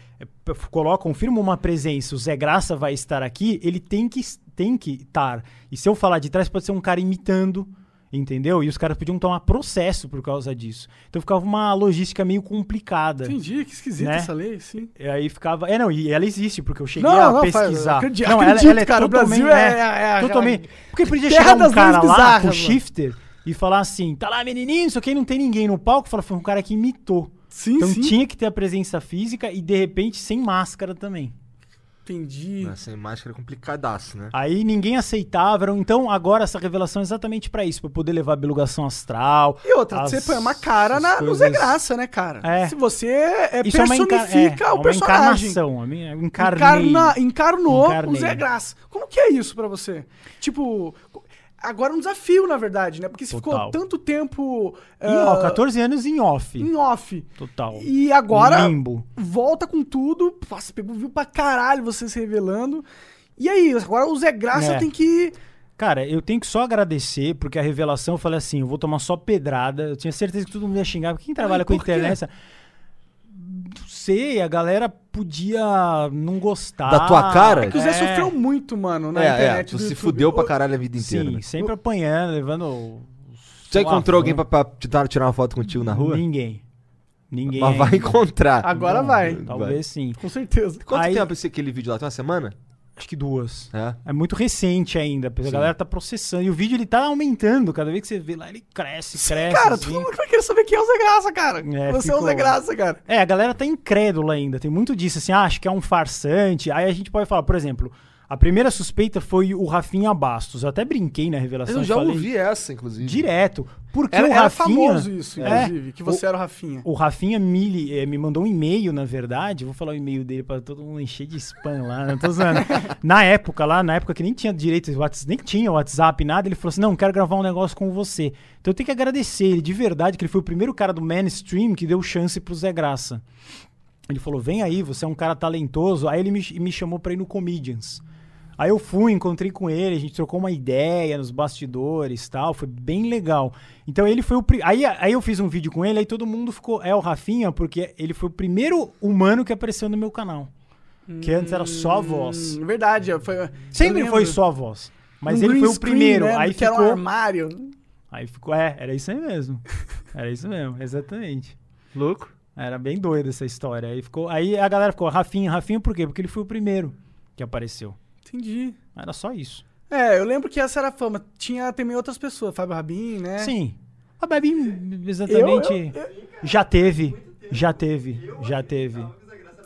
coloca, confirma uma presença, o Zé Graça vai estar aqui, ele tem que tem que estar. E se eu falar de trás, pode ser um cara imitando. Entendeu? E os caras podiam tomar processo por causa disso. Então ficava uma logística meio complicada. Entendi, que esquisita Né? essa lei, sim. E aí ficava. É, não, e ela existe, porque eu cheguei Não, a não, faz- pesquisar. acredito- não, acredito, cara, o Brasil é- é- é- totalmente. Porque podia chegar um cara lá com mano. shifter e falar assim: tá lá, menininho, isso aqui não tem ninguém no palco. Fala, foi um cara que imitou. Sim, então sim. tinha que ter a presença física e de repente sem máscara também. Entendi. Sem máscara é complicadaço, né? Aí ninguém aceitava. Então agora essa revelação é exatamente pra isso, pra poder levar a belugação astral. E outra, as- você põe uma cara na, no Zé coisas- Graça, né, cara? É. Se você é, Isso é uma, enca- personifica é, o uma personagem. encarnação. A minha, eu encarnei. Encarna, encarnou Encarnei. o Zé Graça. Como que é isso pra você? Tipo, agora é um desafio, na verdade, né? Porque você Total. ficou tanto tempo Em ah, off, 14 anos em off. em off. Total. E agora Limbo. volta com tudo. Nossa, pegou, viu pra caralho você se revelando. E aí, agora o Zé Graça É. tem que. Cara, eu tenho que só agradecer, porque a revelação eu falei assim, eu vou tomar só pedrada. Eu tinha certeza que todo mundo ia xingar. porque Quem trabalha Ai, com por quê? Não sei, a galera podia não gostar. Da tua cara? É que o Zé É. sofreu muito, mano, na é, é, internet. tu do se YouTube. fudeu pra caralho a vida inteira. Sim, né? sempre apanhando, levando... Já encontrou alguém pra, pra te dar, tirar uma foto contigo na rua? Ninguém. Ninguém. Mas vai encontrar. Agora vai. Talvez sim. Com certeza. Quanto Aí- tempo esse aquele vídeo lá? Tem uma semana? Acho que duas. É. É muito recente ainda, a Sim. galera tá processando. E o vídeo ele tá aumentando. Cada vez que você vê lá, ele cresce, cresce. Cara, assim. todo mundo vai querer saber quem é o Zé Graça, cara. É, você é o ficou- Zé Graça, cara. É, a galera tá incrédula ainda. Tem muito disso, assim, ah, acho que é um farsante. Aí a gente pode falar, por exemplo, A primeira suspeita foi o Rafinha Bastos. Eu até brinquei na revelação. Eu já falei ouvi essa, inclusive. direto. Porque Era, o era Rafinha... famoso isso, É. inclusive, que você era o Rafinha. O Rafinha me, eh, me mandou um e-mail, na verdade. Vou falar o e-mail dele pra todo mundo encher de spam lá. Não tô zoando. na época lá, na época que nem tinha direito, de WhatsApp, nem tinha WhatsApp, nada, ele falou assim: não, quero gravar um negócio com você. Então eu tenho que agradecer ele de verdade, que ele foi o primeiro cara do mainstream que deu chance pro Zé Graça. Ele falou: vem aí, você é um cara talentoso. Aí ele me, me chamou pra ir no Comedians. Aí eu fui, encontrei com ele, a gente trocou uma ideia nos bastidores tal, foi bem legal. Então ele foi o. Aí, aí eu fiz um vídeo com ele, aí todo mundo ficou. É o Rafinha, porque ele foi o primeiro humano que apareceu no meu canal. Que antes era só a voz. Hum, verdade, foi. Sempre foi só a voz. Mas Um ele foi o screen, primeiro. né, aí que era um ficou. armário. Aí ficou. É, era isso aí mesmo. Era isso mesmo, exatamente. Louco. Era bem doida essa história. Aí, ficou, aí a galera ficou, Rafinha, Rafinha por quê? Porque ele foi o primeiro que apareceu. Entendi. Era só isso. É, eu lembro que essa era a fama. Tinha também outras pessoas, Fábio Rabin, né? Sim. A Babi, exatamente. Eu- eu- Já teve. Já teve. Já teve.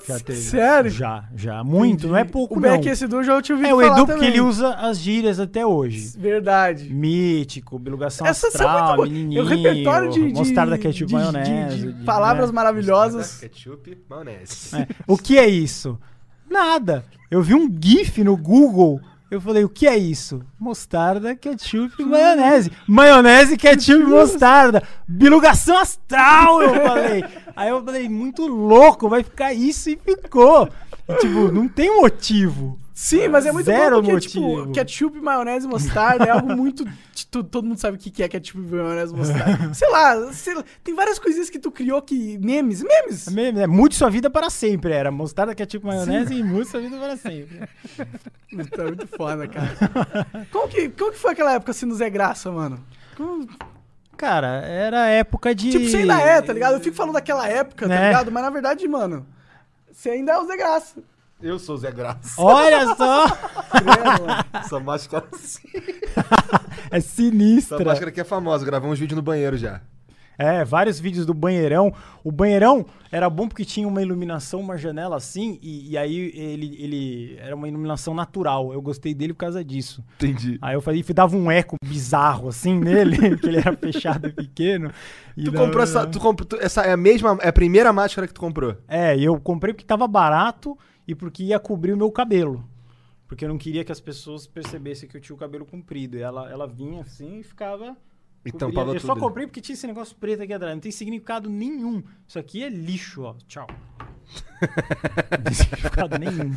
Já teve. Sério? Já, já. Muito, não é pouco, O não. Esse do já eu tinha ouvido É o falar Edu, porque também. ele usa as gírias até hoje. Verdade. Mítico, bilugação Essas são astral, boas. menininho, O repertório de, mostarda ketchup de- maionese. de, de de- palavras né? maravilhosas. Ketchup, maionese. É. O que é isso? Nada. Eu vi um GIF no Google. Eu falei, o que é isso? Mostarda, ketchup e maionese. Maionese, ketchup e mostarda. Bilugação astral, eu falei. Aí eu falei, muito louco, vai ficar isso e ficou. E, tipo, não tem motivo. Sim, mas é muito Zero bom porque, motivo. tipo, ketchup, maionese e mostarda é algo muito... tu- todo mundo sabe o que é ketchup, maionese e mostarda. sei, lá, sei lá, tem várias coisinhas que tu criou que... Memes, memes. Mesmo, é, mude sua vida para sempre. Era mostarda, ketchup, maionese e mude sua vida para sempre. Tá muito foda, cara. Como que, como que foi aquela época assim no Zé Graça, mano? Como- Cara, era época de. Tipo, você ainda é, tá ligado? Eu fico falando daquela época, tá Né? ligado? Mas na verdade, mano, você ainda é o Zé Graça. Eu sou o Zé Graça. Olha só! Essa máscara assim. É Essa sinistra. máscara aqui é famosa. Gravamos uns vídeos no banheiro já. É, vários vídeos do banheirão. O banheirão era bom porque tinha uma iluminação, uma janela assim, e, e aí ele, ele era uma iluminação natural. Eu gostei dele por causa disso. Entendi. Aí eu falei, dava um eco bizarro assim nele, que ele era fechado e pequeno. E Tu comprou essa. Tu comprou, tu- essa é a mesma. É a primeira máscara que tu comprou. É, eu comprei porque tava barato e porque ia cobrir o meu cabelo. Porque eu não queria que as pessoas percebessem que eu tinha o cabelo comprido. E ela, ela vinha assim e ficava. E cobria. tampava Eu só tudo. comprei porque tinha esse negócio preto aqui atrás. Não tem significado nenhum. Isso aqui é lixo, ó. Tchau. não tem significado nenhum.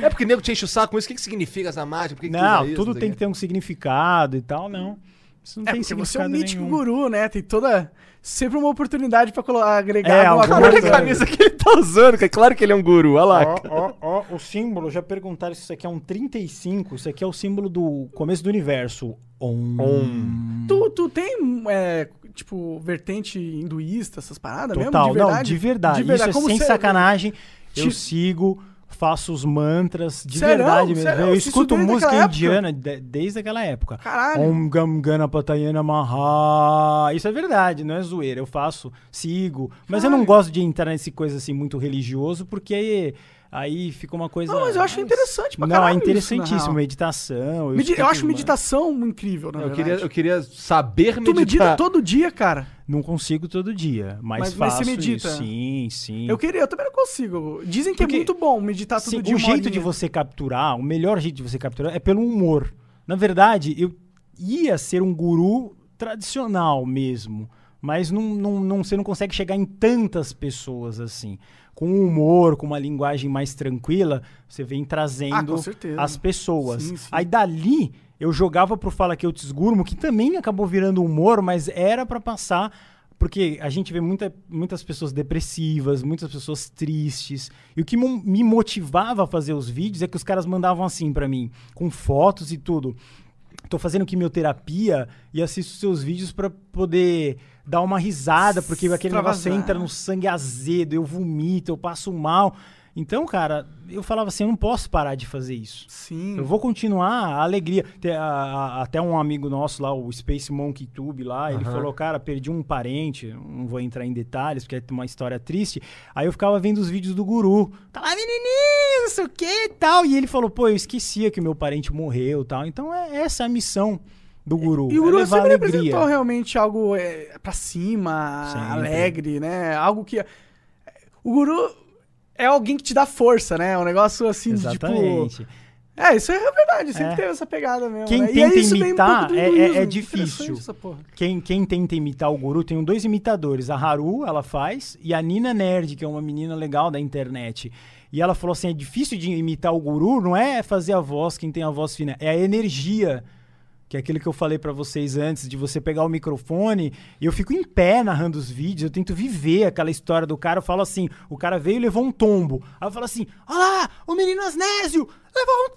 É porque o nego te enche o saco com isso. O que, que significa essa máscara? Por que que não, tudo Não sei tem que ter um significado e tal, não. Isso não É tem porque você é um significado mítico nenhum. guru, né? Tem toda... Sempre uma oportunidade pra colo- agregar É, alguma alguma coisa. Olha a camisa que ele tá usando, cara. Claro que ele é um guru. Olha lá. Ó, ó, ó, o símbolo, já perguntaram se isso aqui é um 35, isso aqui é o símbolo do começo do universo. Om. Tu, tu tem, é, tipo, vertente hinduísta, essas paradas Total, mesmo? De não, verdade? de verdade. Isso é sem você- sacanagem. Eu Ti- sigo, faço os mantras, de Sério? verdade mesmo. Sério? Eu Você isso escuto música indiana de- desde aquela época. Caralho. Om Gam Ganapatayana Maha. Isso é verdade, não é zoeira. Eu faço, sigo. Mas eu não Caralho. gosto de entrar nesse coisa assim muito religioso, porque aí, fica uma coisa. Não, mas eu acho interessante pra Não, é isso, na interessantíssimo. real. meditação. Eu, Medi- eu acho meditação incrível, na Eu verdade. queria, eu queria saber Tu meditar. medita todo dia, cara? Não consigo todo dia, mas, Mas- mas faço você medita? isso. Sim, sim. Eu queria, eu também não consigo. Dizem que Porque- é muito bom meditar todo Sim, dia o jeito de horinha. você capturar, o melhor jeito de você capturar é pelo humor. Na verdade, eu ia ser um guru tradicional mesmo, mas não, não, não- você não consegue chegar em tantas pessoas assim. Com humor, com uma linguagem mais tranquila, você vem Ah, trazendo certeza. as pessoas. Sim, sim. Aí dali eu jogava pro Fala Que Eu Te Esgurmo, que também acabou virando humor, mas era pra passar porque a gente vê muita- muitas pessoas depressivas, muitas pessoas tristes. E o que me motivava a fazer os vídeos é que os caras mandavam assim pra mim, com fotos e tudo. Tô fazendo quimioterapia e assisto seus vídeos pra poder dar uma risada, porque aquele negócio entra no sangue azedo, eu vomito, eu passo mal. Então, cara, eu falava assim, eu não posso parar de fazer isso. Sim. Eu vou continuar a alegria. Até um amigo nosso lá, o Space Monkey Tube lá, ele falou, cara, perdi um parente, não vou entrar em detalhes, porque é uma história triste. Aí eu ficava vendo os vídeos do guru. Tá lá, menininho, não sei o que e tal. E ele falou, pô, eu esquecia que meu parente morreu e tal. Então é essa a missão do guru. E o é Guru levar sempre representou realmente algo é, pra cima, Sempre. alegre, né? Algo que. O Guru é alguém que te dá força, né? Um negócio assim, de, tipo. Exatamente. É, isso é verdade, sempre É. teve essa pegada mesmo. Quem né? Tenta um imitar do é- é- é difícil. Quem, quem tenta imitar o guru, tem dois imitadores. A Haru, ela faz, e a Nina Nerd, que é uma menina legal da internet. E ela falou assim: é difícil de imitar o guru, não é fazer a voz, quem tem a voz fina, é a energia. Que é aquilo que eu falei pra vocês antes, de você pegar o microfone e eu fico em pé narrando os vídeos, eu tento viver aquela história do cara. Eu falo assim: o cara veio e levou um tombo. Aí eu falo assim: olha lá, o menino Asnésio levou um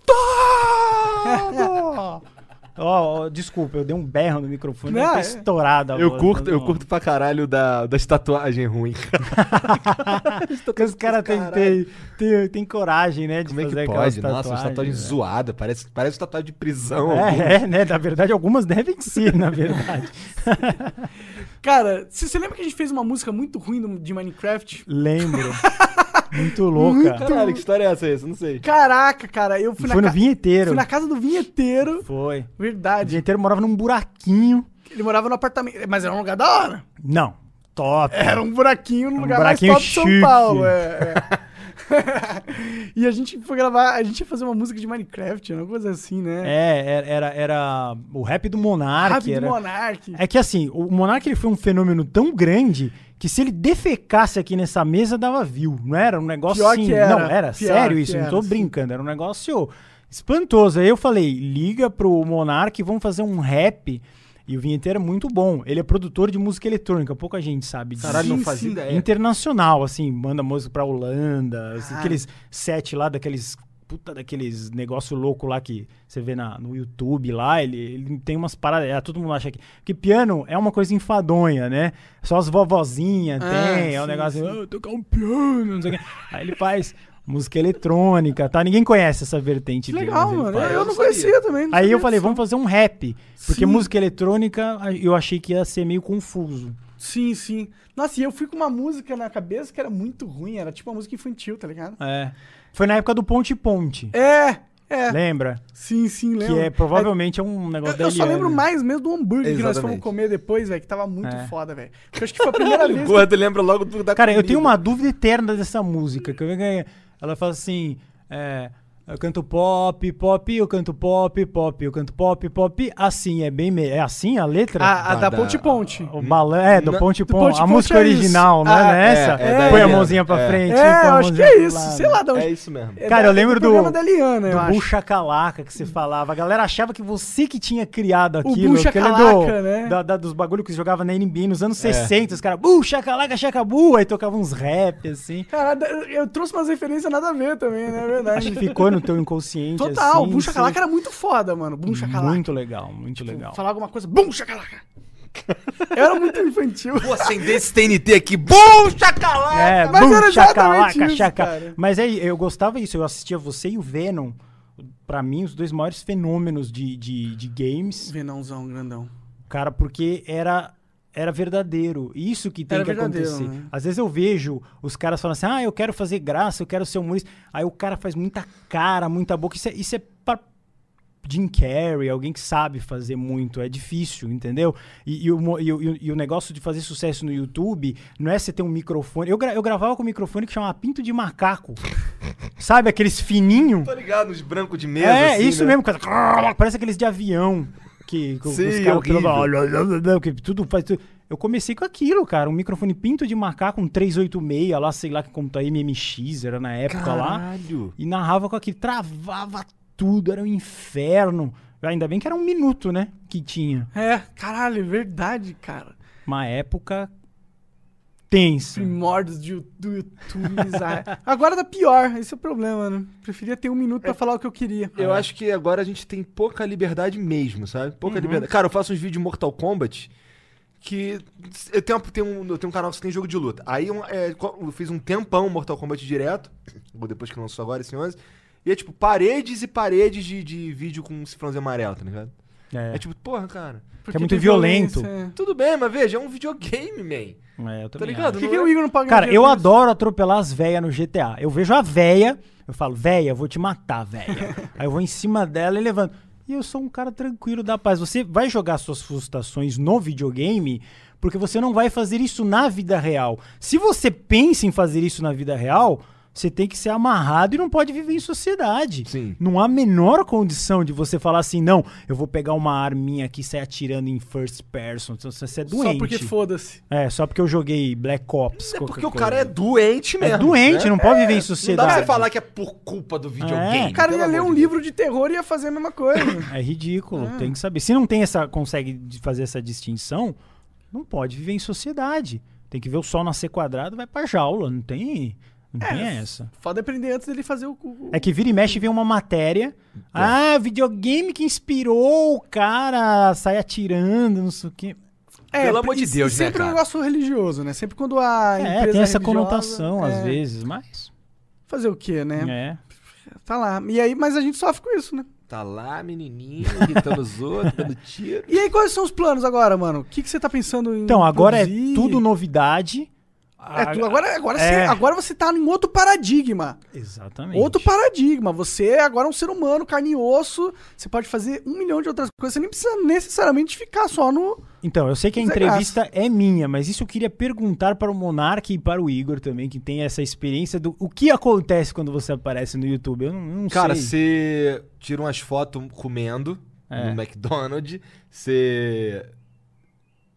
tombo! Ó, ó, desculpa, eu dei um berro no microfone, Não, ter é. estourado a Eu voz, curto, mas eu curto pra caralho da, das tatuagens ruins. Porque os caras têm, têm, têm, têm coragem, né, de Como é que pode? Nossa, as tatuagens, tatuagens né? zoadas. Parece, parece tatuagem de prisão. É, é, né? Na verdade, algumas devem ser, na verdade. Cara, você lembra que a gente fez uma música muito ruim do- de Minecraft? Lembro. Muito louca. Caralho, que história é essa aí? Eu não sei. Caraca, cara, eu fui, Foi na, no ca- vinheteiro. fui na casa do vinheteiro. Foi. O Verdade. vinheteiro morava num buraquinho. Ele morava no apartamento. Mas era um lugar da hora. Não. Top. Era um buraquinho no Um lugar buraquinho mais top de São chique. Paulo. É, é. e a gente foi gravar, a gente ia fazer uma música de Minecraft, uma coisa assim, né? É, era, era, o rap do Monark. Rápido era... Monark. É que assim, o Monark ele foi um fenômeno tão grande que se ele defecasse aqui nessa mesa, dava view. Não era um negócio Pior assim. era. Não, era Pior sério isso, não era, tô sim. brincando. Era um negócio espantoso. Aí eu falei, liga pro Monark, vamos fazer um rap. E o vinheteiro é muito bom. Ele é produtor de música eletrônica, pouca gente sabe disso. Caralho, não Sim, fazia sim. ideia. Internacional, assim, manda música pra Holanda, assim, aqueles set lá daqueles. Puta daqueles negócio louco lá que você vê na, no YouTube lá, ele, ele tem umas paradas. é, todo mundo acha que. Que piano é uma coisa enfadonha, né? Só as vovozinhas Ah, tem, é um sim, negócio sim. assim, "Ah, tocar um piano, não sei o quê. Aí ele faz música eletrônica, tá? Ninguém conhece essa vertente dele, Legal, mano. Eu, eu não não sabia. conhecia também. não Aí sabia eu falei, vamos fazer um rap. Porque Sim. música eletrônica eu achei que ia ser meio confuso. Sim, sim. Nossa, e eu fui com uma música na cabeça que era muito ruim. Era tipo uma música infantil, tá ligado? É. Foi na época do Ponte Ponte. É, é. Lembra? Sim, sim, lembro. Que é provavelmente é um negócio Eu, da eu só lembro mais mesmo do hambúrguer que nós fomos Exatamente. comer depois, velho, que tava muito É. foda, velho. Porque eu acho que foi a primeira vez. O que- lembra logo do, da Cara, eu comida. tenho uma dúvida eterna dessa música. Que eu ganhei. Ela fala assim: é, eu canto pop, pop, eu canto pop, pop, eu canto pop, pop. Assim, é bem. me- É assim a letra? A, a da Da- Ponte Ponte. O balão, é, do Ponte Ponte. Ponte A Ponte música é original, não Ah, é essa? é, é Põe a mãozinha pra frente. É, eu acho que é isso. Sei lá de onde. É isso mesmo. É Cara, da- eu lembro do do- da Eliana, eu Do acho. Bucha Calaca que você falava. A galera achava que você que tinha criado aquilo. Bucha aquele Calaca, do, né? da- da- dos bagulho que se jogava na NBA nos anos 60. Os caras, Bucha Calaca, Chacabu. Aí tocavam uns rap, assim. Cara, eu trouxe umas referências nada a ver também, né? É verdade. Acho que ficou no teu inconsciente. Total, assim, Bum Chacalaca sim. era muito foda, mano. Bum Chacalaca. Muito legal, muito legal. Falar alguma coisa, Bum Chacalaca. Eu era muito infantil. Vou acender esse TNT aqui. Bum, chacalá! É, mas bum, era chacalaca, isso, chaca-. Mas aí, eu gostava disso. Eu assistia você e o Venom. Pra mim, os dois maiores fenômenos de, de, de games. Venãozão, grandão. Cara, porque era era verdadeiro. Isso que tem Era que acontecer. né? Às vezes eu vejo os caras falando assim: "Ah, eu quero fazer graça, eu quero ser humorista". Aí o cara faz muita cara, muita boca. Isso é, isso é pra Jim Carrey, alguém que sabe fazer muito, é difícil, entendeu? E, e o, e o- e o- negócio de fazer sucesso no YouTube não é você ter um microfone. Eu, gra- eu gravava com um microfone que chamava Pinto de Macaco. Sabe aqueles fininho? Tô ligado, uns brancos de mesa. É, assim, isso né? mesmo. Parece aqueles de avião. Que, que Sim, os caras horrível. que tudo faz. tudo. Eu comecei com aquilo, cara. Um microfone pinto de macaco, um 386 lá, sei lá que computador MMX era na época lá. Caralho. E narrava com aquilo. Travava tudo, era um inferno. Ainda bem que era um minuto, né? Que tinha. É, caralho, é verdade, cara. Uma época tensa. Primórdios de, you- do YouTube. Agora tá pior, esse é o problema, né? Preferia ter um minuto pra falar o que eu queria. Eu acho que agora a gente tem pouca liberdade mesmo, sabe? Pouca liberdade. Cara, eu faço uns vídeos de Mortal Kombat que. Eu tenho, tenho um, eu tenho um canal que tem jogo de luta. Aí um, é, eu fiz um tempão Mortal Kombat direto. ou depois que lançou agora, esse 11. E é tipo paredes e paredes de, de vídeo com cifrãozinho amarelo, tá ligado? É, É, tipo, porra, cara. Porque muito tem violento. é. Tudo bem, mas veja, é um videogame, man. É, eu Tá ligado? Por que, que é- o Igor não paga Cara, eu adoro atropelar as véias no GTA. Eu vejo a véia, eu falo, véia, eu vou te matar, véia. Aí eu vou em cima dela e levanto. E eu sou um cara tranquilo da paz. Você vai jogar suas frustrações no videogame porque você não vai fazer isso na vida real. Se você pensa em fazer isso na vida real, você tem que ser amarrado e não pode viver em sociedade. Sim. Não há a menor condição de você falar assim, não, eu vou pegar uma arminha aqui e sair atirando em first person. Então, Você é doente. Só porque foda-se. É, só porque eu joguei Black Ops. É porque o cara é doente mesmo. É doente, né? não pode viver em Não sociedade. dá pra você falar que é por culpa do videogame. É. O cara ia ler um de livro de terror e ia fazer a mesma coisa. É ridículo, tem que saber. Se não tem essa, consegue de fazer essa distinção, não pode viver em sociedade. Tem que ver o sol nascer quadrado, vai pra jaula, não tem, não tem essa. Foda aprender antes dele fazer o. o- É que vira e mexe vem uma matéria. Ah, videogame que inspirou o cara a sair atirando, não sei o quê. É, Pelo amor de Deus, e né, sempre um negócio religioso, né? Sempre quando a É, empresa tem essa conotação às é, vezes, mas. Fazer o quê, né? É. Tá lá. E aí, mas a gente sofre com isso, né? Tá lá, menininho, irritando os outros, dando tiro. E aí, quais são os planos agora, mano? O que, que você tá pensando em. Então, agora produzir? é tudo novidade. É, tudo- agora, agora, É. Você, agora você tá em outro paradigma. Exatamente. Outro paradigma. Você agora é um ser humano, carne e osso. Você pode fazer um milhão de outras coisas. Você nem precisa necessariamente ficar só no. Então, eu sei que a entrevista é minha, mas isso eu queria perguntar para o Monark e para o Igor também, que tem essa experiência do o que acontece quando você aparece no YouTube. Eu não, não Cara, sei. você tira umas fotos comendo É. no McDonald's, você.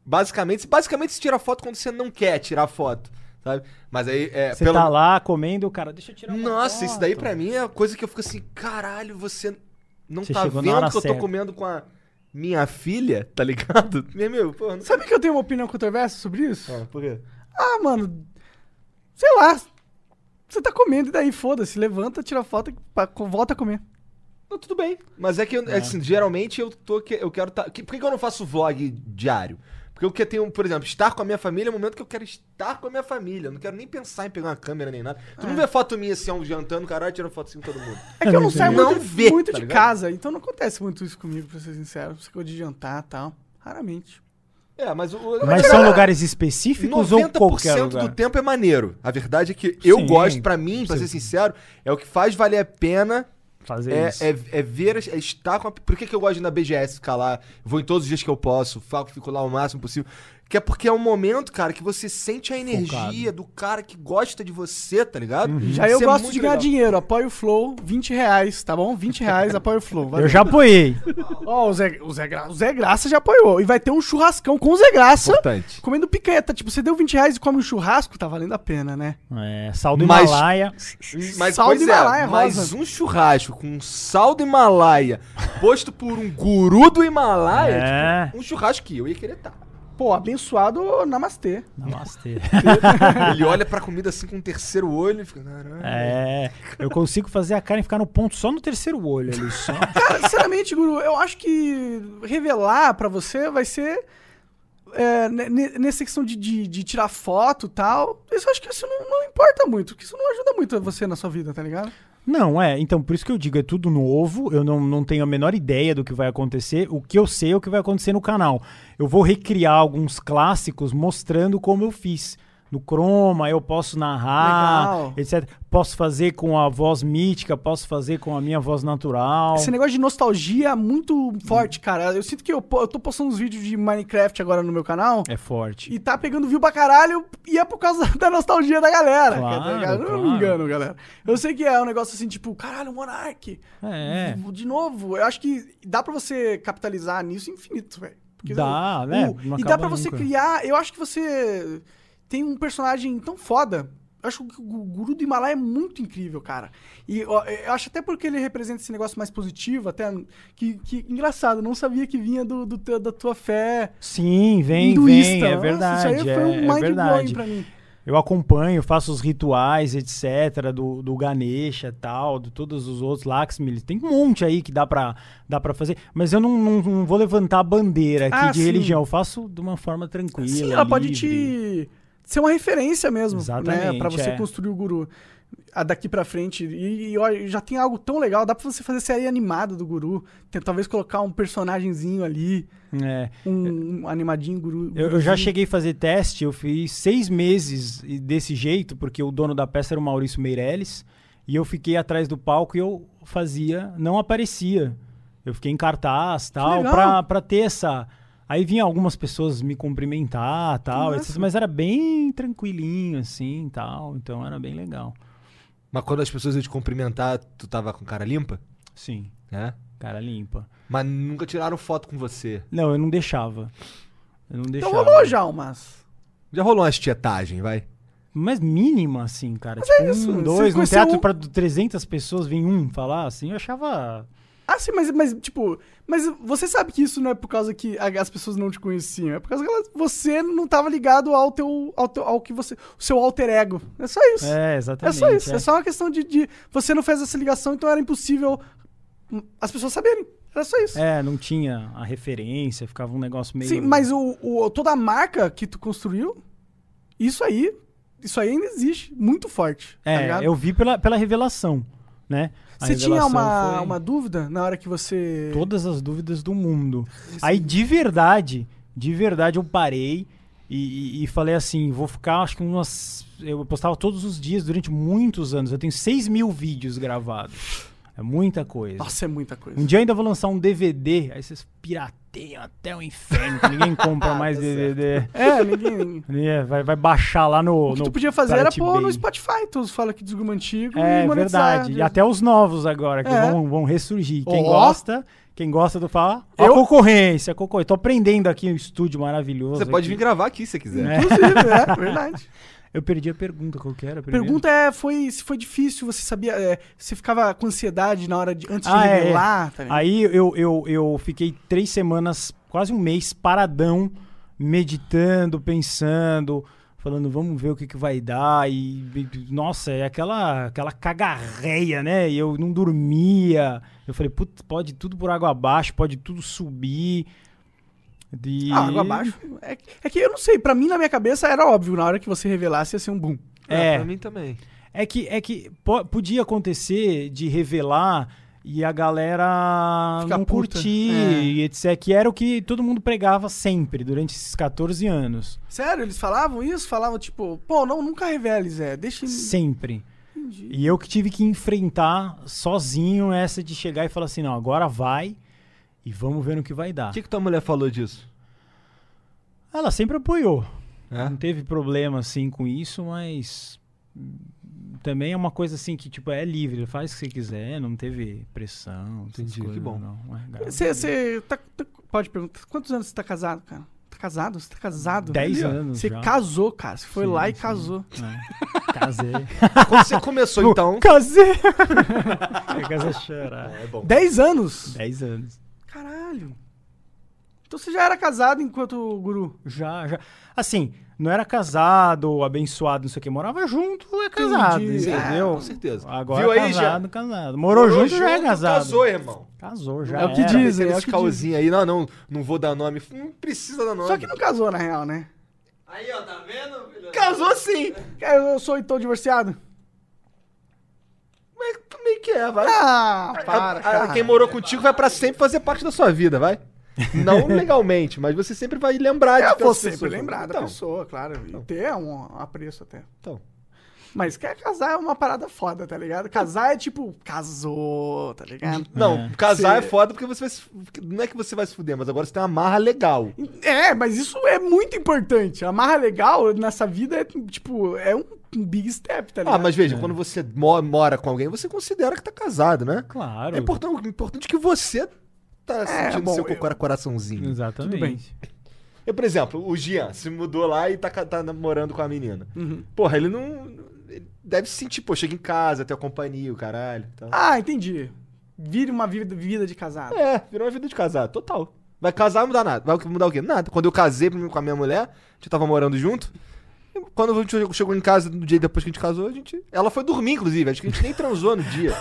Basicamente, basicamente você tira foto quando você não quer tirar foto, sabe? Mas aí é. Você tá lá comendo, cara, deixa eu tirar uma Nossa, isso daí foto. pra mim é coisa que eu fico assim, caralho, você não Você tá vendo que eu tô certa. comendo com a minha filha, tá ligado? Meu, meu, pô, não Sabe que eu tenho uma opinião controversa sobre isso? Ah, por quê? Ah, mano. Sei lá. Você tá comendo e daí foda-se. Levanta, tira foto e volta a comer. Não, tudo bem. Mas é que, eu- assim, geralmente eu tô. Eu quero tá, Por que, que eu não faço vlog diário? Porque eu quero ter, por exemplo, estar com a minha família é o momento que eu quero estar com a minha família. Eu não quero nem pensar em pegar uma câmera nem nada. Tu não vê foto minha assim, ó, jantando, caralho, tirando foto assim com todo mundo. É que eu não saio Não muito, vê, muito tá de ligado? casa, então não acontece muito isso comigo, pra ser sincero. Você ficou de jantar e tal. Raramente. É, mas o. Mas são lugares específicos ou qualquer 90% lugar? do tempo é maneiro. A verdade é que eu Sim. gosto, pra mim, pra ser sincero, é o que faz valer a pena Fazer é, isso. é, é ver, é estar com a... Por que, que eu gosto de ir na BGS, ficar lá? Vou em todos os dias que eu posso, fico lá o máximo possível. Que é porque é um momento, cara, que você sente a energia do cara que gosta de você, tá ligado? Uhum. Já eu Isso é gosto muito de ganhar legal. dinheiro. Apoio o Flow, 20 reais, tá bom? 20 reais, apoio o Flow. Eu valeu. já apoiei. Ó, o, Zé, o, Zé Gra- o Zé Graça já apoiou. E vai ter um churrascão com o Zé Graça Importante. comendo picanha. Tipo, você deu 20 reais e come um churrasco, tá valendo a pena, né? É, sal do Mas- Himalaia. Mas, Sal pois do é, Himalaia mas rosa. um churrasco com sal do Himalaia posto por um guru do Himalaia, É. tipo, um churrasco que eu ia querer estar. Pô, abençoado namastê. Namastê. Ele olha pra comida assim com um terceiro olho e fica, caralho. É, eu consigo fazer a carne ficar no ponto só no terceiro olho ali, só. Cara, sinceramente, Guru, eu acho que revelar pra você vai ser. é, ne- ne- nessa questão de, de, de tirar foto e tal. Isso eu acho que isso não, não importa muito, porque isso não ajuda muito você na sua vida, tá ligado? Não, é, então por isso que eu digo, é tudo novo, eu não, não tenho a menor ideia do que vai acontecer, o que eu sei é o que vai acontecer no canal. Eu vou recriar alguns clássicos mostrando como eu fiz. No Chroma, eu posso narrar, Legal. etc. Posso fazer com a voz mítica, posso fazer com a minha voz natural. Esse negócio de nostalgia é muito forte, cara. Eu sinto que eu, eu tô postando uns vídeos de Minecraft agora no meu canal. É forte. E tá pegando view pra caralho e é por causa da nostalgia da galera. Claro, tá? Eu não claro. me engano, galera. Eu sei que é um negócio assim, tipo, caralho, Monark. É. De novo, eu acho que dá pra você capitalizar nisso infinito, velho. Porque Dá, né? Não e dá pra você criar. Eu acho que você tem um personagem tão foda. Eu acho que o Guru do Himalaia é muito incrível, cara. E ó, eu acho até porque ele representa esse negócio mais positivo, até. Que, que engraçado, não sabia que vinha do, do teu- da tua fé Sim, vem, hinduísta. vem, é Nossa, verdade. Isso aí foi é, um é mind blowing verdade. pra mim. Eu acompanho, faço os rituais, etc, do, do Ganesha e tal, de todos os outros Lakshmi. Tem um monte aí que dá pra, dá pra fazer, mas eu não, não, não vou levantar a bandeira aqui Ah, de sim. religião. Eu faço de uma forma tranquila. Sim, ela pode livre. te ser uma referência mesmo, né? Exatamente, Pra você é. construir o guru daqui pra frente. E, e, já tem algo tão legal, dá pra você fazer série animada do guru. Tem, talvez colocar um personagemzinho ali, É. um, um animadinho guru. Eu, eu já cheguei a fazer teste, eu fiz seis meses desse jeito, porque o dono da peça era o Maurício Meirelles, e eu fiquei atrás do palco e eu fazia, não aparecia. Eu fiquei em cartaz tal, pra ter essa. Aí vinha algumas pessoas me cumprimentar tal, etc, mas era bem tranquilinho assim tal, então era bem legal. Mas quando as pessoas iam te cumprimentar, tu tava com cara limpa? Sim, É. cara limpa. Mas nunca tiraram foto com você. Não, eu não deixava. Eu não Então deixava. rolou já umas. Já rolou umas tietagem, vai? Mas mínima, assim, cara. Mas tipo, é isso, um, você dois, num conheceu teatro um- pra 300 pessoas, vem um falar, assim, eu achava... Ah, sim, mas, mas, tipo, mas você sabe que isso não é por causa que as pessoas não te conheciam, é por causa que elas- você não tava ligado ao teu, ao teu, ao que você, o seu alter ego. É só isso. É, É exatamente. só isso. É. é. só uma questão de, de você não fez essa ligação, então era impossível as pessoas saberem. Era só isso. É, não tinha a referência, ficava um negócio meio... Sim, mas o, o- toda a marca que tu construiu, isso aí, isso aí ainda existe, muito forte. tá É, ligado? eu vi pela, pela revelação, né? A Você tinha uma, foi uma dúvida na hora que você. Todas as dúvidas do mundo. Aí, de verdade, de verdade, eu parei e, e- e falei assim, vou ficar, acho que umas... Eu postava todos os dias durante muitos anos. Eu tenho 6 mil vídeos gravados. É muita coisa. Nossa, é muita coisa. Um dia eu ainda vou lançar um DVD, aí vocês até o inferno, que ninguém compra mais Tá DVD. É, ninguém. É, vai, vai baixar lá no. O que no tu podia fazer era pôr no. Spotify, tu fala que desgruma antigo É e verdade. E até os novos agora, que É. vão, vão ressurgir. Quem Ó. gosta, quem gosta do falar. Ó, Eu- A concorrência, a concorrência. Tô aprendendo aqui um estúdio maravilhoso. Você pode aqui. vir gravar aqui se você quiser. É. Inclusive, é verdade. Eu perdi a pergunta, qual que era? a pergunta é, foi, se foi difícil, você sabia, é, você ficava com ansiedade na hora de, antes Ah, de é, revelar, tá ligado? Aí eu, eu, eu fiquei três semanas, quase um mês, paradão, meditando, pensando, falando, vamos ver o que, que vai dar. E, e, nossa, é aquela, aquela cagarreia, né? E eu não dormia. Eu falei, putz, pode tudo por água abaixo, pode tudo subir. E... Ah, água abaixo. É, é que eu não sei, pra mim na minha cabeça era óbvio, na hora que você revelasse ia ser um boom. É, É, pra mim também. é que, é que po- podia acontecer de revelar e a galera Ficar não puta. curtir, É. e etc. Que era o que todo mundo pregava sempre, durante esses 14 anos. Sério, eles falavam isso? Falavam tipo, pô, não, nunca revele, Zé, deixa... em- Sempre. Entendi. E eu que tive que enfrentar sozinho essa de chegar e falar assim, não, agora vai e vamos ver no que vai dar. O que, que tua mulher falou disso? Ela sempre apoiou. É? Não teve problema assim com isso, mas também é uma coisa assim que tipo é livre, faz o que você quiser, não teve pressão. Entendi, que coisas, bom. Não, é, Você, você tá, tá- pode perguntar, quantos anos você tá casado, cara? Tá casado? Você tá casado? Dez Ali, ó. anos Você já. casou, cara. Você foi Sim, lá e sim. casou. É. Casei. Quando você começou, então... Casei! Eu casei a chorar. É bom. Dez anos? Dez anos. Caralho. Então você já era casado enquanto guru? Já, já. Assim, não era casado, abençoado, não sei o que, morava junto, é casado, Entendi. entendeu? É, com certeza. Agora Viu aí, casado, casado. Morou, junto, já é casado. Casou, irmão. Casou, já É o que era. diz. Dizem, é o que aí, não, não, não vou dar nome. Não precisa dar nome. Só que não casou, na real, né? Aí, ó, tá vendo, filho? Casou sim. Eu eu sou então divorciado? Mas meio que é, vai. Ah, A- para, a- cara. quem morou contigo vai pra sempre fazer parte da sua vida, vai. Não legalmente, mas você sempre vai lembrar de Eu vou sempre lembrar da Então, pessoa, claro. E ter um apreço até. Então. Mas quer casar é uma parada foda, tá ligado? Casar é tipo, casou, tá ligado? Não, É. casar Você- é foda porque você vai se, não é que você vai se fuder, mas agora você tem uma marra legal. É, mas isso é muito importante. A marra legal nessa vida é, tipo, é um, um big step, tá ligado? Ah, mas veja, quando você mo- mora com alguém, você considera que tá casado, né? Claro. É importante, importante que você tá sentindo bom, seu eu- cora- coraçãozinho. Exatamente. Tudo bem. Eu, por exemplo, o Jean se mudou lá e tá, tá namorando com a menina. Uhum. Porra, ele não. Ele deve se sentir, pô, chega em casa, tem a companhia, o caralho. Então. Ah, entendi. Vire uma vida, vida de casado. É, virou uma vida de casado, total. Vai casar não mudar nada. Vai mudar o quê? Nada. Quando eu casei com a minha mulher, a gente tava morando junto, quando a gente chegou em casa no dia depois que a gente casou, a gente. Ela foi dormir, inclusive. Acho que a gente nem transou no dia.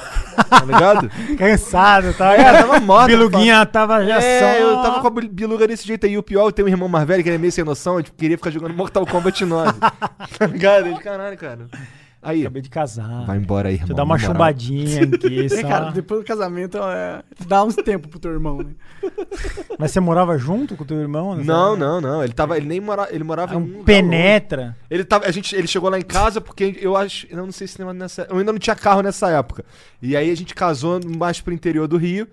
Tá ligado? Cansado, tá? É, tava morta. Biluguinha tava já É, só. eu tava com a bil- biluga desse jeito aí. O pior, eu tenho um irmão mais velho que ele é meio sem noção. Eu tipo, queria ficar jogando Mortal Kombat 9. tá ligado? Eu, Caralho, cara. Aí, Acabei de casar. vai embora aí, irmão. Deixa eu dar uma chumbadinha aqui. É, só. cara, depois do casamento, é, dá uns tempo pro teu irmão, né? Mas você morava junto com o teu irmão? Não, não, não. Ele tava. Ele nem morava. Ele morava É em um penetra. Ele, tava, a gente, ele chegou lá em casa porque eu acho. Eu não sei se nessa. Eu ainda não tinha carro nessa época. E aí a gente casou mais pro interior do Rio.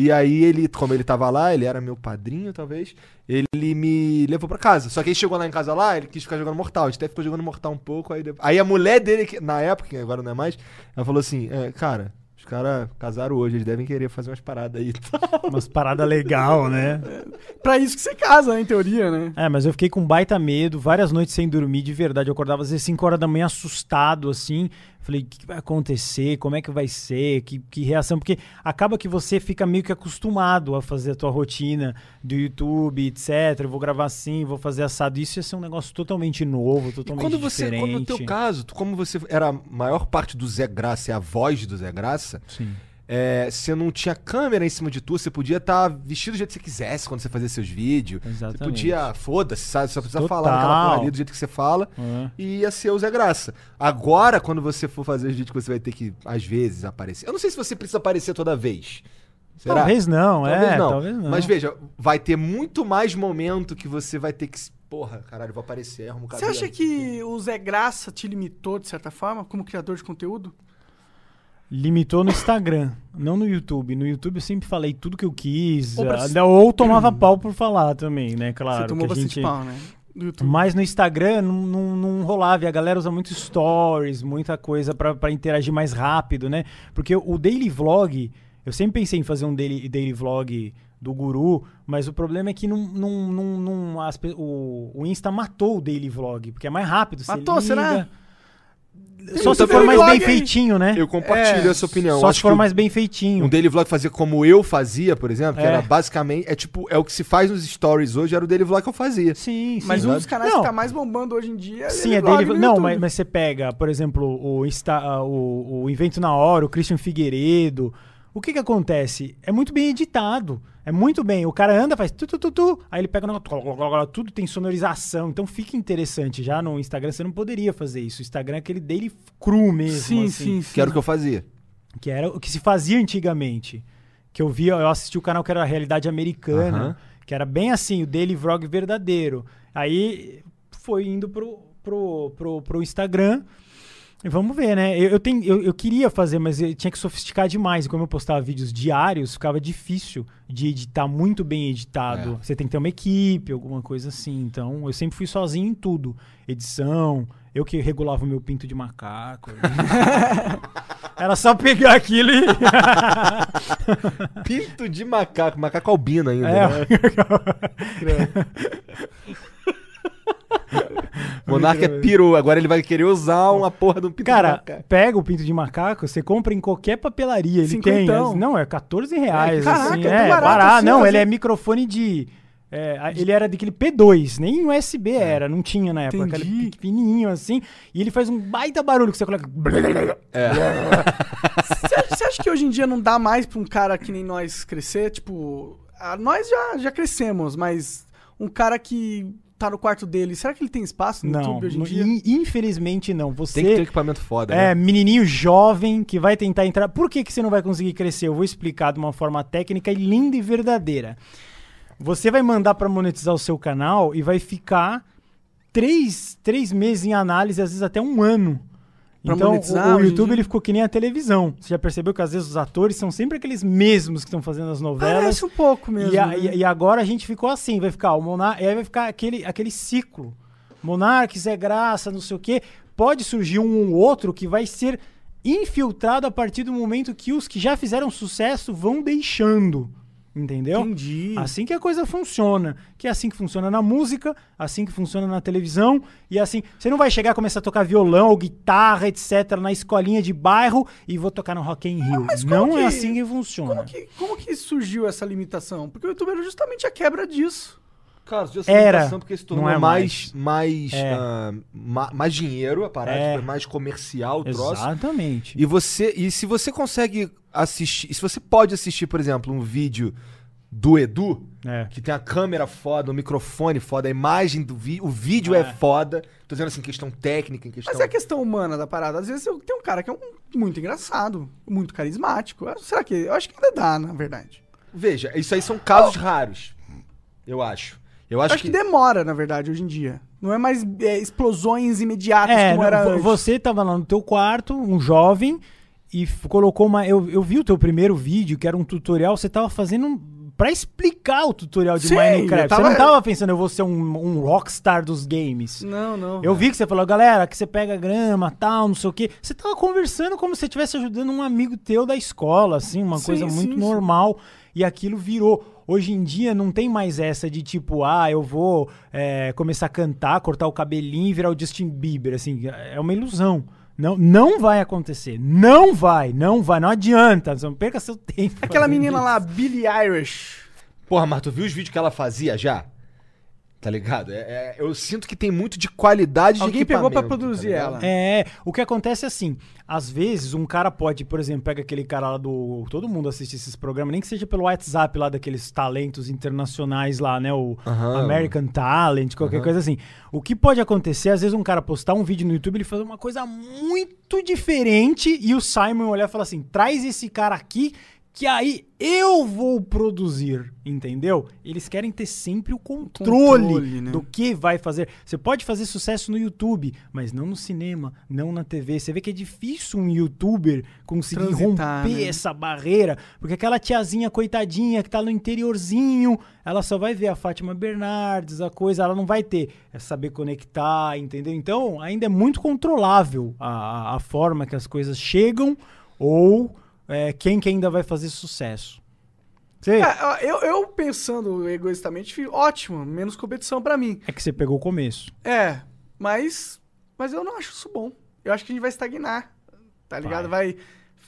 E aí ele, como ele tava lá, ele era meu padrinho, talvez. Ele me levou pra casa. Só que aí chegou lá em casa lá, ele quis ficar jogando Mortal. A gente até ficou jogando Mortal um pouco. Aí, depois- aí a mulher dele, que, na época, que agora não é mais, ela falou assim: é, Cara, os caras casaram hoje, eles devem querer fazer umas paradas aí. Umas paradas legal, né? Pra isso que você casa, né, em teoria, né? É, mas eu fiquei com baita medo, várias noites sem dormir, de verdade. Eu acordava às vezes 5 horas da manhã assustado, assim. Falei, o que vai acontecer? Como é que vai ser? Que, que reação? Porque acaba que você fica meio que acostumado a fazer a tua rotina do YouTube, etc. Eu vou gravar assim, vou fazer assado. Isso ia ser um negócio totalmente novo, E totalmente quando você, diferente. quando no teu caso, como você era a maior parte do Zé Graça, é a voz do Zé Graça, Sim. É, você não tinha câmera em cima de tu, você podia estar vestido do jeito que você quisesse quando você fazia seus vídeos. Você Exatamente. podia, foda-se, sabe? Só precisa Total. falar naquela porra ali do jeito que você fala. É. E ia ser o Zé Graça. Agora, quando você for fazer os vídeos que você vai ter que, às vezes, aparecer. Eu não sei se você precisa aparecer toda vez. Será? Talvez não, Talvez é, não. talvez não. Mas veja, vai ter muito mais momento que você vai ter que. Porra, caralho, vou aparecer, arrumo o Você cabelo. acha que o Zé Graça te limitou, de certa forma, como criador de conteúdo? Limitou no Instagram, não no YouTube. No YouTube eu sempre falei tudo que eu quis. Ou pra- ah, Ou tomava pau por falar também, né? Claro. você tomou que a gente... pau, né? Mas no Instagram não, não, não rolava. E a galera usa muito stories, muita coisa pra interagir mais rápido, né? Porque o daily vlog, eu sempre pensei em fazer um daily, daily vlog do guru, mas o problema é que não, não, não, não- as o, o Insta matou o daily vlog, porque é mais rápido. Matou, será? Só se for mais vlog bem aí. feitinho, né? Eu compartilho É, essa opinião. Só Acho se for que o- mais bem feitinho. Um daily vlog fazer como eu fazia, por exemplo, que É. era basicamente. É tipo, é o que se faz nos stories hoje, era o daily vlog que eu fazia. Sim, sim. Mas um dos canais Não. que tá mais bombando hoje em dia é Sim, Daily é Vlog dele. no Não, mas, mas você pega, por exemplo, o, Insta, ah, o, o Invento na Hora, o Christian Figueiredo. O que que acontece? É muito bem editado. É muito bem. O cara anda, faz tu, tu, tu, tu, aí ele pega o negócio, tudo tem sonorização. Então fica interessante. Já no Instagram você não poderia fazer isso. O Instagram é aquele daily cru mesmo. Sim, assim, sim, sim. Que era o que eu fazia. Que era o que se fazia antigamente. Que eu via, eu assisti o canal que era a Realidade Americana, Aham. que era bem assim, o daily vlog verdadeiro. Aí foi indo pro, pro, pro, pro Instagram. Vamos ver, né? Eu, eu, tenho, eu, eu queria fazer, mas eu tinha que sofisticar demais. E como eu postava vídeos diários, ficava difícil de editar muito bem editado. É. Você tem que ter uma equipe, alguma coisa assim. Então, eu sempre fui sozinho em tudo. Edição, eu que regulava o meu pinto de macaco. Era só pegar aquilo e. Pinto de macaco, macaco albino ainda, É. né? Monarca é peru, agora ele vai querer usar uma porra de um pinto de Cara, macaco. pega o pinto de macaco, você compra em qualquer papelaria. Ele tem. As- Não, é 14 reais. Caraca, assim, é é, barato barato. assim, não, fazer- ele é microfone de. é, ele era daquele P2, nem USB era, não tinha na época. Aquele Entendi. pequenininho assim. E ele faz um baita barulho que você coloca. Você acha, você acha que hoje em dia não dá mais pra um cara que nem nós crescer? Tipo, nós já, já crescemos, mas um cara que tá no quarto dele, será que ele tem espaço no Não, YouTube hoje em dia? in- infelizmente não. Você. Tem que ter um equipamento foda, É, né? menininho jovem que vai tentar entrar. Por que, que você não vai conseguir crescer? Eu vou explicar de uma forma técnica e linda e verdadeira. Você vai mandar para monetizar o seu canal e vai ficar três, três meses em análise, às vezes até um ano. Pra então, monetizar o, o YouTube ele ficou que nem a televisão. Você já percebeu que às vezes os atores são sempre aqueles mesmos que estão fazendo as novelas. Parece um pouco mesmo. E, a- né? e- e agora a gente ficou assim, vai ficar o Monar, e aí vai ficar aquele, aquele ciclo. Monarques é graça, não sei o quê. Pode surgir um ou outro que vai ser infiltrado a partir do momento que os que já fizeram sucesso vão deixando. Entendeu? Entendi. Assim que a coisa funciona. Que é assim que funciona na música, assim que funciona na televisão. E assim, você não vai chegar e começar a tocar violão ou guitarra, etc., na escolinha de bairro e vou tocar no Rock in Rio. mas não que- é assim que funciona. Como que, como que surgiu essa limitação? Porque o YouTube era justamente a quebra disso. Cara, surgiu essa Era, porque se tornou não é mais, mais, É. ah, ma- mais dinheiro a parada, É. tipo, é mais comercial o troço. Exatamente. E você, e se você consegue assistir, se você pode assistir, por exemplo, um vídeo do Edu, É. que tem a câmera foda, o microfone foda, a imagem do vídeo, o vídeo é. É. foda. Tô dizendo assim, questão técnica, em questão. Mas é a questão humana da parada. Às vezes eu tenho um cara que é um- muito engraçado, muito carismático. Será que. Eu acho que ainda dá, na verdade. Veja, isso aí são casos raros. Eu acho. Eu acho, acho que demora, na verdade, hoje em dia. Não é mais é, explosões imediatas É, como era antes. você tava lá no teu quarto, um jovem, e colocou uma. Eu, eu vi o teu primeiro vídeo, que era um tutorial, você tava fazendo um, pra explicar o tutorial de Sim, Minecraft. tava- Você não tava pensando, eu vou ser um, um rockstar dos games. Não, não. Eu vi que você falou, galera, que você pega grama, tal, não sei o quê. Você tava conversando como se você estivesse ajudando um amigo teu da escola, assim, uma Sim, coisa sim, muito normal. E aquilo virou. Hoje em dia não tem mais essa de tipo, ah, eu vou é, começar a cantar, cortar o cabelinho e virar o Justin Bieber. Assim, é uma ilusão. Não, não vai acontecer. Não vai, não vai. Não adianta. Não perca seu tempo. Aquela menina isso. lá, Billie Irish. Porra, mas tu viu os vídeos que ela fazia já? Tá ligado? É- é- eu sinto que tem muito de qualidade de Alguém pegou pra equipamento, produzir tá ela. É, o que acontece é assim, às vezes um cara pode, por exemplo, pega aquele cara lá do. Todo mundo assiste esses programas, nem que seja pelo WhatsApp lá daqueles talentos internacionais lá, né? O Aham. American Talent, qualquer coisa assim. O que pode acontecer, às vezes um cara postar um vídeo no YouTube, ele fazer uma coisa muito diferente e o Simon olhar e falar assim: traz esse cara aqui. Que aí eu vou produzir, entendeu? Eles querem ter sempre o controle, Controle, né? do que vai fazer. Você pode fazer sucesso no YouTube, mas não no cinema, não na TV. Você vê que é difícil um youtuber conseguir Transitar, romper né? essa barreira, porque aquela tiazinha coitadinha que tá no interiorzinho, ela só vai ver a Fátima Bernardes, a coisa, ela não vai ter é saber conectar, entendeu? Então, ainda é muito controlável a, a- a forma que as coisas chegam ou é, quem que ainda vai fazer sucesso. Você, É, eu, eu pensando egoístamente, fui ótimo, menos competição pra mim. é que você pegou o começo. É, mas mas eu não acho isso bom. Eu acho que a gente vai estagnar, tá ligado? Vai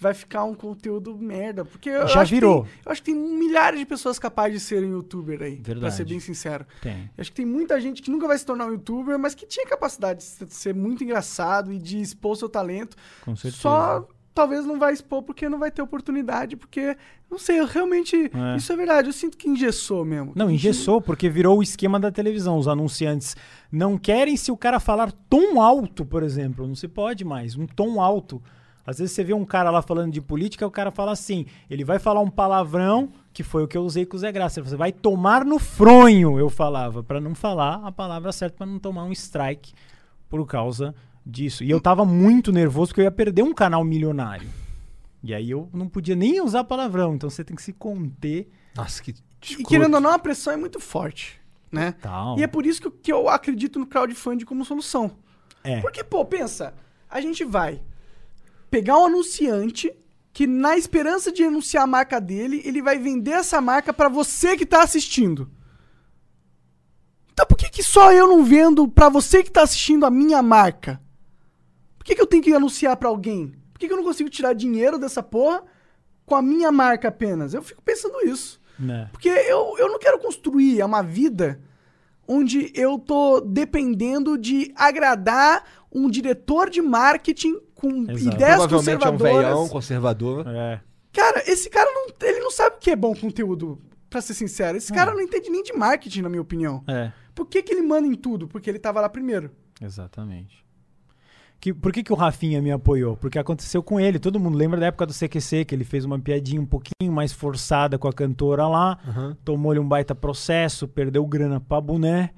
vai ficar um conteúdo merda, porque eu Já que virou. tem- eu acho que tem milhares de pessoas capazes de serem youtuber aí, pra Verdade. ser bem sincero. Tem. Eu acho que tem muita gente que nunca vai se tornar um youtuber, mas que tinha capacidade de ser- de ser muito engraçado e de expor seu talento. Com certeza. Só talvez não vai expor porque não vai ter oportunidade, porque não sei, eu realmente É. isso é verdade, eu sinto que engessou mesmo. Não, engessou, porque virou o esquema da televisão. Os anunciantes não querem se o cara falar tom alto, por exemplo. Não se pode mais. Um tom alto. Às vezes você vê um cara lá falando de política, o cara fala assim, ele vai falar um palavrão, que foi o que eu usei com o Zé Graça. Você vai tomar no fronho, eu falava, pra não falar a palavra certa, pra não tomar um strike por causa disso. E eu tava muito nervoso porque eu ia perder um canal milionário. E aí eu não podia nem usar palavrão, então você tem que se conter. Nossa, que E querendo ou não, a pressão é muito forte, né? E é por isso que eu, que eu acredito no crowdfunding como solução. É. Porque, pô, pensa, a gente vai pegar um anunciante que, na esperança de anunciar a marca dele, ele vai vender essa marca pra você que tá assistindo. Então por que, que só eu não vendo pra você que tá assistindo a minha marca? Por que, que eu tenho que anunciar pra alguém? Por que, que eu não consigo tirar dinheiro dessa porra com a minha marca apenas? Eu fico pensando isso. Né? Porque eu, eu não quero construir uma vida onde eu tô dependendo de agradar um diretor de marketing com Exato. ideias Provavelmente é um conservadoras. veião conservador. É. Cara, esse cara não, ele não sabe o que é bom conteúdo, pra ser sincero. Esse cara não entende nem de marketing, na minha opinião. É, Por que, que ele manda em tudo? Porque ele tava lá primeiro. exatamente. Que, por que, que o Rafinha me apoiou? Porque aconteceu com ele. Todo mundo lembra da época do CQC, que ele fez uma piadinha um pouquinho mais forçada com a cantora lá, tomou-lhe um baita processo, perdeu grana pra boné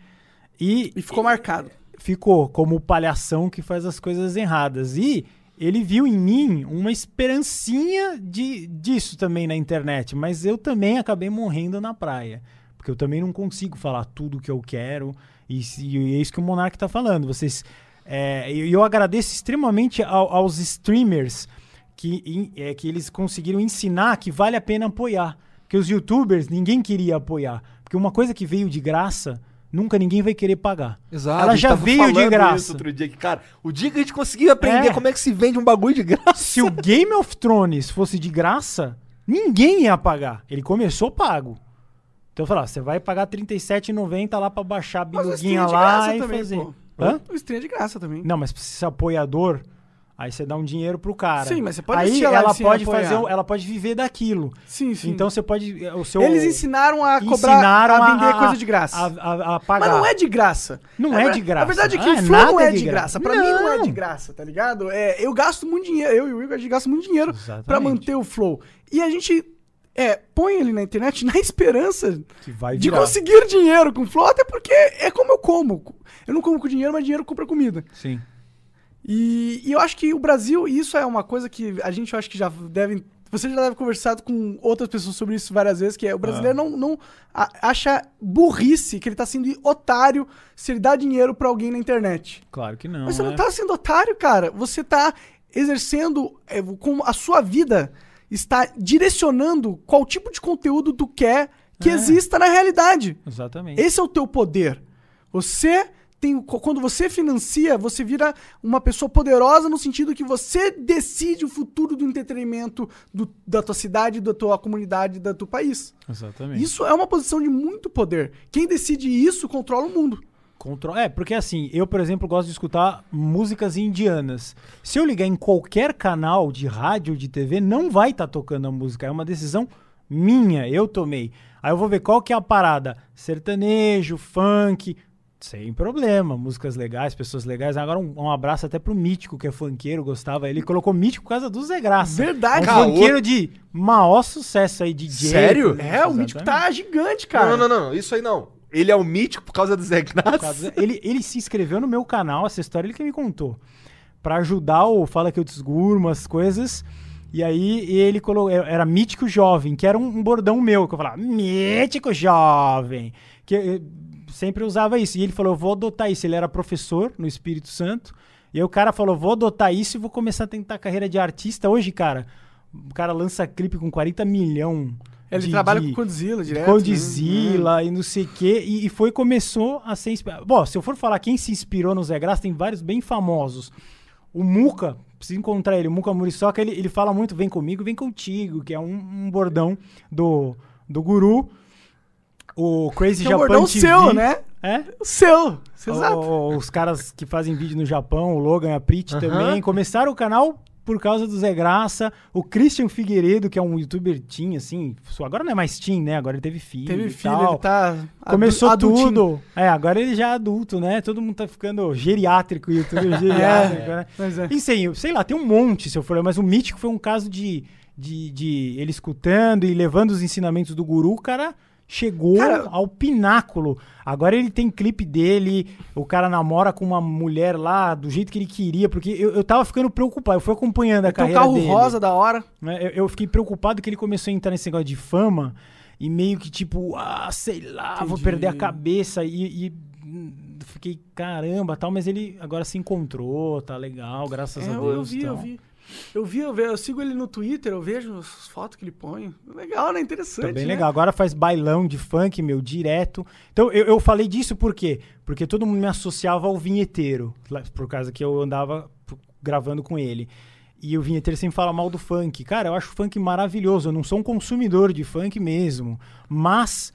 e, E ficou marcado. ficou como o palhação que faz as coisas erradas. E ele viu em mim uma esperancinha de, disso também na internet, mas eu também acabei morrendo na praia. Porque eu também não consigo falar tudo que eu quero. E, e é isso que o Monark tá falando. Vocês. É, e eu agradeço extremamente ao- aos streamers que, em- é, que eles conseguiram ensinar que vale a pena apoiar. Porque os youtubers, ninguém queria apoiar. Porque uma coisa que veio de graça, nunca ninguém vai querer pagar. Exato. Ela já veio de graça. isso outro dia que, cara, o dia que a gente conseguiu aprender É. como é que se vende um bagulho de graça. Se o Game of Thrones fosse de graça, ninguém ia pagar. Ele começou pago. Então, sei lá, você vai pagar R$37,90 lá pra baixar a biluguinha é lá e também, fazer. pô. Hã? O stream é de graça também. Não, mas se é apoiador, aí você dá um dinheiro pro cara. Sim, mas você pode Aí a ela pode apoiar. fazer, ela pode viver daquilo. Sim, sim. Então você pode o seu Eles ensinaram a cobrar, ensinaram a vender coisa de graça. A, a- a pagar. Mas não é de graça. Não A é ver- de graça. A verdade é que Ah, o Flow não é de graça. graça. Pra mim não é de graça, tá ligado? É, eu gasto muito dinheiro, eu e o Igor, a gente gasta muito dinheiro pra manter o Flow. E a gente é, põe ele na internet na esperança de conseguir dinheiro com Flow, até porque é como eu como. Eu não como com dinheiro, mas dinheiro compra comida. Sim. E, e eu acho que o Brasil, e isso é uma coisa que a gente eu acho que já deve. Você já deve conversado com outras pessoas sobre isso várias vezes, que é o brasileiro não, não a- acha burrice que ele tá sendo otário se ele dá dinheiro pra alguém na internet. Claro que não. Mas você né? não tá sendo otário, cara. Você tá exercendo é, com a sua vida está direcionando qual tipo de conteúdo tu quer que É. exista na realidade. Exatamente. Esse é o teu poder. Você tem. Quando você financia, você vira uma pessoa poderosa no sentido que você decide o futuro do entretenimento do- da tua cidade, da tua comunidade, do teu país. Exatamente. Isso é uma posição de muito poder. Quem decide isso controla o mundo. Contro- É, porque assim, eu, por exemplo, gosto de escutar músicas indianas. Se eu ligar em qualquer canal de rádio ou de TV, não vai estar tocando a música. É uma decisão minha, eu tomei. Aí eu vou ver qual que é a parada. Sertanejo, funk, sem problema. Músicas legais, pessoas legais. Agora um, um abraço até pro Mítico, que é funkeiro, gostava. Ele colocou Mítico por causa do Zé Graça. Verdade. Um Caô. funkeiro de maior sucesso aí, DJ. Sério? É, o mítico tá gigante, cara. Não, não, não, não, isso aí não. Ele é o mítico por causa do Zé causa- Ele, ele se inscreveu no meu canal, essa história ele que me contou. Pra ajudar o Fala Que Eu Desgurmo, as coisas. E aí ele colocou. Era Mítico Jovem, que era um, um bordão meu, que eu falava, Mítico Jovem. Que eu sempre usava isso. E ele falou, eu vou adotar isso. Ele era professor no Espírito Santo. E aí o cara falou, vou adotar isso e vou começar a tentar carreira de artista. Hoje, cara, o cara lança clipe com 40 milhão. Ele de- trabalha de- com Condzilla direto. Condzilla e não sei o quê. E, e foi, começou a ser inspirado. Bom, se eu for falar quem se inspirou no Zé Graça, tem vários bem famosos. O Muca, preciso encontrar ele, o Muca Muriçoca, ele, ele fala muito vem comigo, vem contigo, que é um, um bordão do, do guru. O Crazy né? Que é um Japan bordão TV. seu, né? É? O seu. seu O- exato. o- os caras que fazem vídeo no Japão, o Logan, a Prit Aham. também, começaram o canal por causa do Zé Graça. O Christian Figueiredo, que é um youtuber teen, assim, agora não é mais teen, né? Agora ele teve filho. Teve filho, tal. ele tá. Começou adu- adultinho. tudo. É, agora ele já é adulto, né? Todo mundo tá ficando geriátrico, youtuber geriátrico, né? Mas é. E sei, sei lá, tem um monte, se eu for, mas o Mítico foi um caso de, de, de ele escutando e levando os ensinamentos do guru, o cara chegou Cara- ao pináculo. Agora ele tem clipe dele, o cara namora com uma mulher lá do jeito que ele queria, porque eu, eu tava ficando preocupado, eu fui acompanhando a Tem um carreira carro dele. rosa da hora. né? Eu, eu fiquei preocupado que ele começou a entrar nesse negócio de fama e meio que tipo, ah, sei lá, vou Entendi. perder a cabeça e, e, fiquei caramba, tal, mas ele agora se encontrou, tá legal, graças É, a eu, Deus. eu vi, tal. Eu vi, eu vi, eu sigo ele no Twitter, eu vejo as fotos que ele põe. Legal, né? Interessante. Tá bem né? legal. Agora faz bailão de funk, meu, direto. Então, eu, eu falei disso por quê? Porque todo mundo me associava ao vinheteiro, por causa que eu andava gravando com ele. E o vinheteiro sempre fala mal do funk. Cara, eu acho funk maravilhoso. Eu não sou um consumidor de funk mesmo. Mas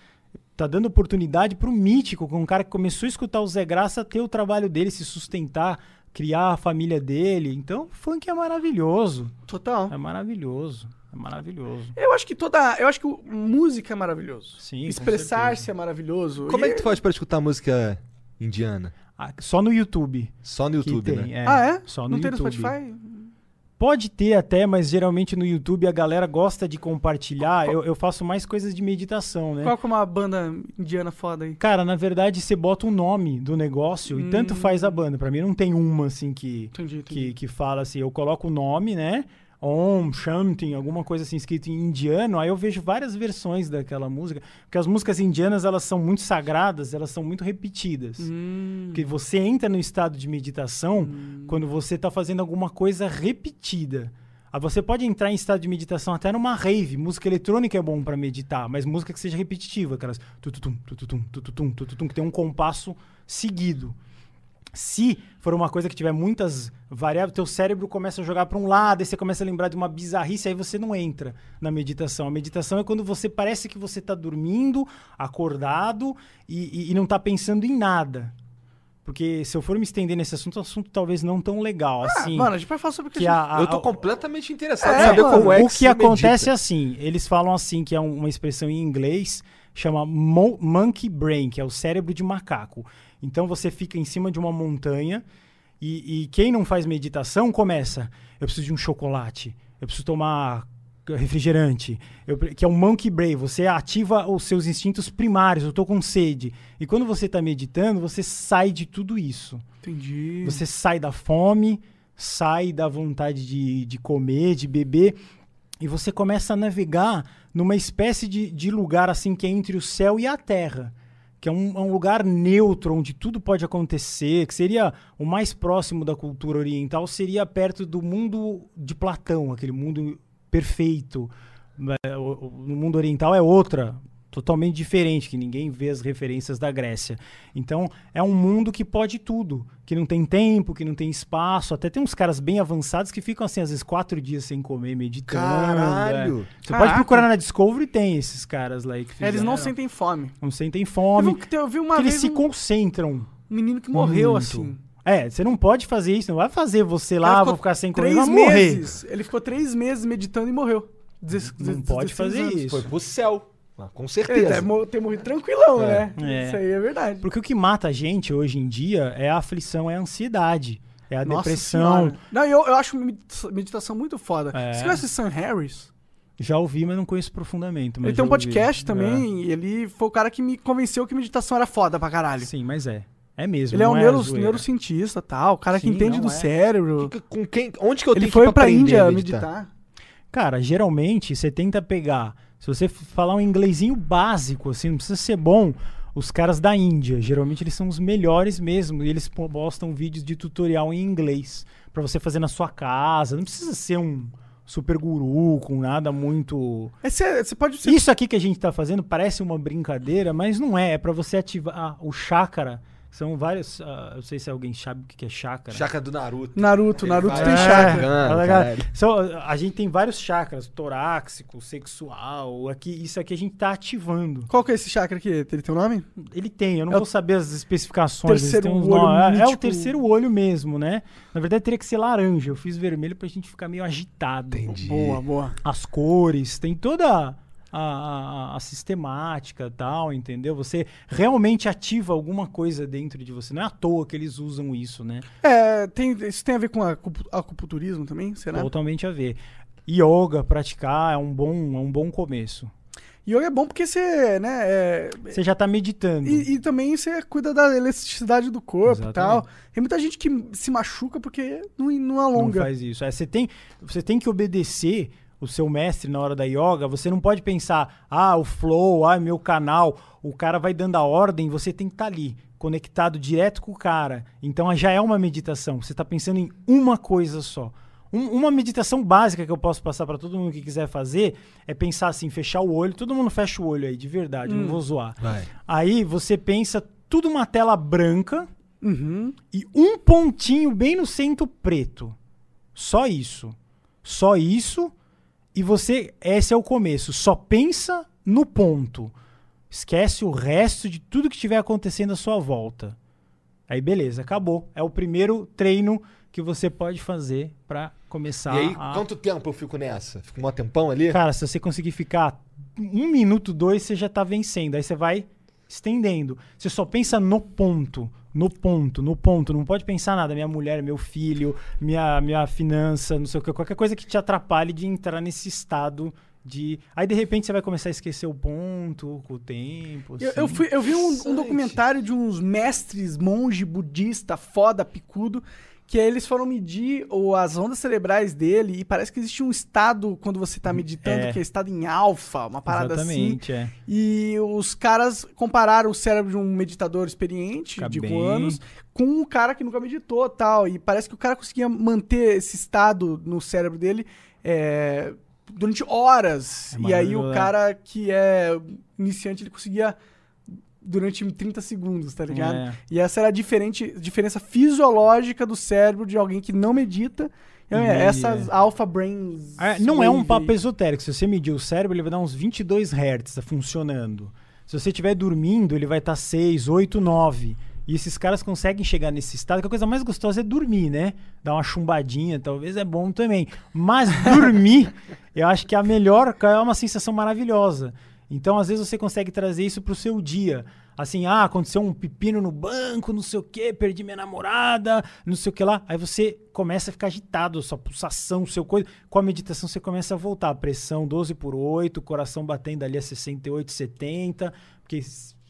tá dando oportunidade pro mítico, com um cara que começou a escutar o Zé Graça, ter o trabalho dele, se sustentar, criar a família dele. Então, funk é maravilhoso. Total. É maravilhoso. É maravilhoso. Eu acho que toda. Eu acho que música é maravilhoso. Sim, Expressar-se é maravilhoso. Como é E- que tu faz pra escutar música indiana? Ah, Só no YouTube. Só no YouTube, tem, né? é. Ah, é? Só no Não tem no YouTube. Spotify? Pode ter até, mas geralmente no YouTube a galera gosta de compartilhar. Eu, eu faço mais coisas de meditação, né? Qual que é uma banda indiana foda aí? Cara, na verdade, você bota o nome do negócio e tanto Hum. faz a banda. Pra mim não tem uma assim que, Entendi, entendi. que, que fala assim. Eu coloco o nome, né? Om, Shanti, alguma coisa assim escrito em indiano, aí eu vejo várias versões daquela música, porque as músicas indianas elas são muito sagradas, elas são muito repetidas. Hum. Porque você entra no estado de meditação quando você está fazendo alguma coisa repetida. Ah, você pode entrar em estado de meditação até numa rave. Música eletrônica é bom para meditar, mas música que seja repetitiva, aquelas tututum, tututum, tututum, tututum, que tem um compasso seguido. Se for uma coisa que tiver muitas variáveis, teu cérebro começa a jogar para um lado, aí você começa a lembrar de uma bizarrice, aí você não entra na meditação. A meditação é quando você parece que você está dormindo, acordado e, e- e não está pensando em nada. Porque se eu for me estender nesse assunto, o assunto talvez não tão legal assim. Mano, a gente vai falar sobre o que, que a a, a- Eu tô a- completamente interessado É, em saber mano, como é o que que se acontece medita. é assim, eles falam assim, que é um- uma expressão em inglês, chama mo- monkey brain, que é o cérebro de macaco. Então você fica em cima de uma montanha e, e quem não faz meditação começa, eu preciso de um chocolate, eu preciso tomar refrigerante, eu que é o monkey brain, você ativa os seus instintos primários, eu tô com sede. E quando você tá meditando, você sai de tudo isso. Entendi. Você sai da fome, sai da vontade de, de comer, de beber, e você começa a navegar numa espécie de, de lugar assim que é entre o céu e a terra. Que é um, é um lugar neutro, onde tudo pode acontecer, que seria o mais próximo da cultura oriental, seria perto do mundo de Platão, aquele mundo perfeito. É, No mundo oriental é outra, totalmente diferente, que ninguém vê as referências da Grécia. Então, é um mundo que pode tudo, que não tem tempo, que não tem espaço. Até tem uns caras bem avançados que ficam, assim, às vezes quatro dias sem comer, meditando. Caralho. é. Você Caraca. pode procurar na Discovery, tem esses caras lá aí que É, eles não fizeram. sentem fome. Não sentem Eu fome, vi, eu vi uma que eles vez se um, concentram. um menino que morreu muito. assim. É, você não pode fazer isso, não vai fazer você lá, vou ficar sem comer, três vai morrer. meses. Ele ficou três meses meditando e morreu. Deze- Não deze- pode 16 fazer anos. isso. Foi pro céu. Ah, com Ele certeza. deve mo- ter morrido tranquilão, É. né? É. Isso aí é verdade. Porque o que mata a gente hoje em dia é a aflição, é a ansiedade, é a Nossa depressão. Senhora. Não, eu, eu acho medita- meditação muito foda. É. Você conhece Sam Harris? Já ouvi, mas não conheço profundamente. mas ele tem um ouvi. podcast É. também e ele foi o cara que me convenceu que meditação era foda pra caralho. Sim, mas é. É mesmo. Ele é um não neuro, neurocientista tal, o cara que Sim, entende não do é. cérebro. Que- Com quem, onde que eu Ele tenho foi que ir pra aprender Índia a meditar. Cara, geralmente você tenta pegar. Se você falar um inglesinho básico, assim, não precisa ser bom. Os caras da Índia, geralmente eles são os melhores mesmo. E eles po- postam vídeos de tutorial em inglês pra você fazer na sua casa. Não precisa ser um super guru com nada muito. É, Você você pode ser. Isso aqui que a gente tá fazendo parece uma brincadeira, mas não é. É pra você ativar o chakra. São vários. ah, eu não sei se alguém sabe o que é chakra. Chaca do Naruto. Naruto, Ele Naruto vai- tem É. chakra. Ligado? caralho. São- a gente tem vários chakras, torácico, sexual, aqui, isso aqui a gente tá ativando. Qual que é esse chakra aqui? Ele tem um nome? Ele tem, eu não É o vou saber as especificações. terceiro olho. É- É, o terceiro olho mesmo, né? Na verdade teria que ser laranja. Eu fiz vermelho pra gente ficar meio agitado. Entendi. Boa, boa. As cores, tem toda a, a- a sistemática tal, entendeu? Você realmente ativa alguma coisa dentro de você. Não é à toa que eles usam isso, né? É, tem, isso tem a ver com acupu- acupunturismo também, será? Totalmente a ver. Yoga, praticar é um bom, é um bom começo. Yoga é bom porque você, né, é, Você já tá meditando. e, e também você cuida da elasticidade do corpo e tal. Tem muita gente que se machuca porque não, não não alonga. faz isso. É, você, tem, você tem que obedecer o seu mestre na hora da yoga. Você não pode pensar, ah, o flow, ah, meu canal. O cara vai dando a ordem, você tem que estar ali, conectado direto com o cara. Então já é uma meditação. Você está pensando em uma coisa só. Um- uma meditação básica que eu posso passar para todo mundo que quiser fazer é pensar assim, fechar o olho. Todo mundo fecha o olho aí, de verdade, Hum. não vou zoar. Vai. Aí você pensa tudo uma tela branca Uhum. e um pontinho bem no centro preto. Só isso. Só isso. E você, esse é o começo. Só pensa no ponto. Esquece o resto de tudo que estiver acontecendo à sua volta. Aí beleza, acabou. É o primeiro treino que você pode fazer pra começar E aí, a... quanto tempo eu fico nessa? Fico um tempão ali? Cara, se você conseguir ficar um minuto, dois, você já tá vencendo. Aí você vai estendendo. Você só pensa no ponto, no ponto, no ponto. Não pode pensar nada. Minha mulher, meu filho, minha, minha finança, não sei o que. Qualquer coisa que te atrapalhe de entrar nesse estado de. Aí de repente você vai começar a esquecer o ponto com o tempo. Eu, assim. eu fui- eu vi um, um documentário de uns mestres, monge budista, foda, picudo, que aí eles foram medir o- as ondas cerebrais dele e parece que existe um estado quando você tá meditando, É. que é estado em alfa, uma parada assim. Exatamente, é. E os caras compararam o cérebro de um meditador experiente, Fica de bem. anos, com um cara que nunca meditou tal. E parece que o cara conseguia manter esse estado no cérebro dele é, durante horas. É e aí o né? cara que é iniciante, ele conseguia durante 30 segundos, tá ligado? É. E essa era a diferente, diferença fisiológica do cérebro de alguém que não medita. E, E- essas alpha brains. É, não é um papo esotérico. Se você medir o cérebro, ele vai dar uns 22 Hz funcionando. Se você estiver dormindo, ele vai estar 6, 8, 9. E esses caras conseguem chegar nesse estado, que a coisa mais gostosa é dormir, né? Dar uma chumbadinha, talvez é bom também. Mas dormir, eu acho que é a melhor, é uma sensação maravilhosa. Então, às vezes, você consegue trazer isso pro seu dia. Assim, ah, aconteceu um pepino no banco, não sei o quê, perdi minha namorada, não sei o que lá. Aí você começa a ficar agitado, sua pulsação, seu coisa. Com a meditação você começa a voltar. A pressão 12 por 8, o coração batendo ali a 68, 70. Porque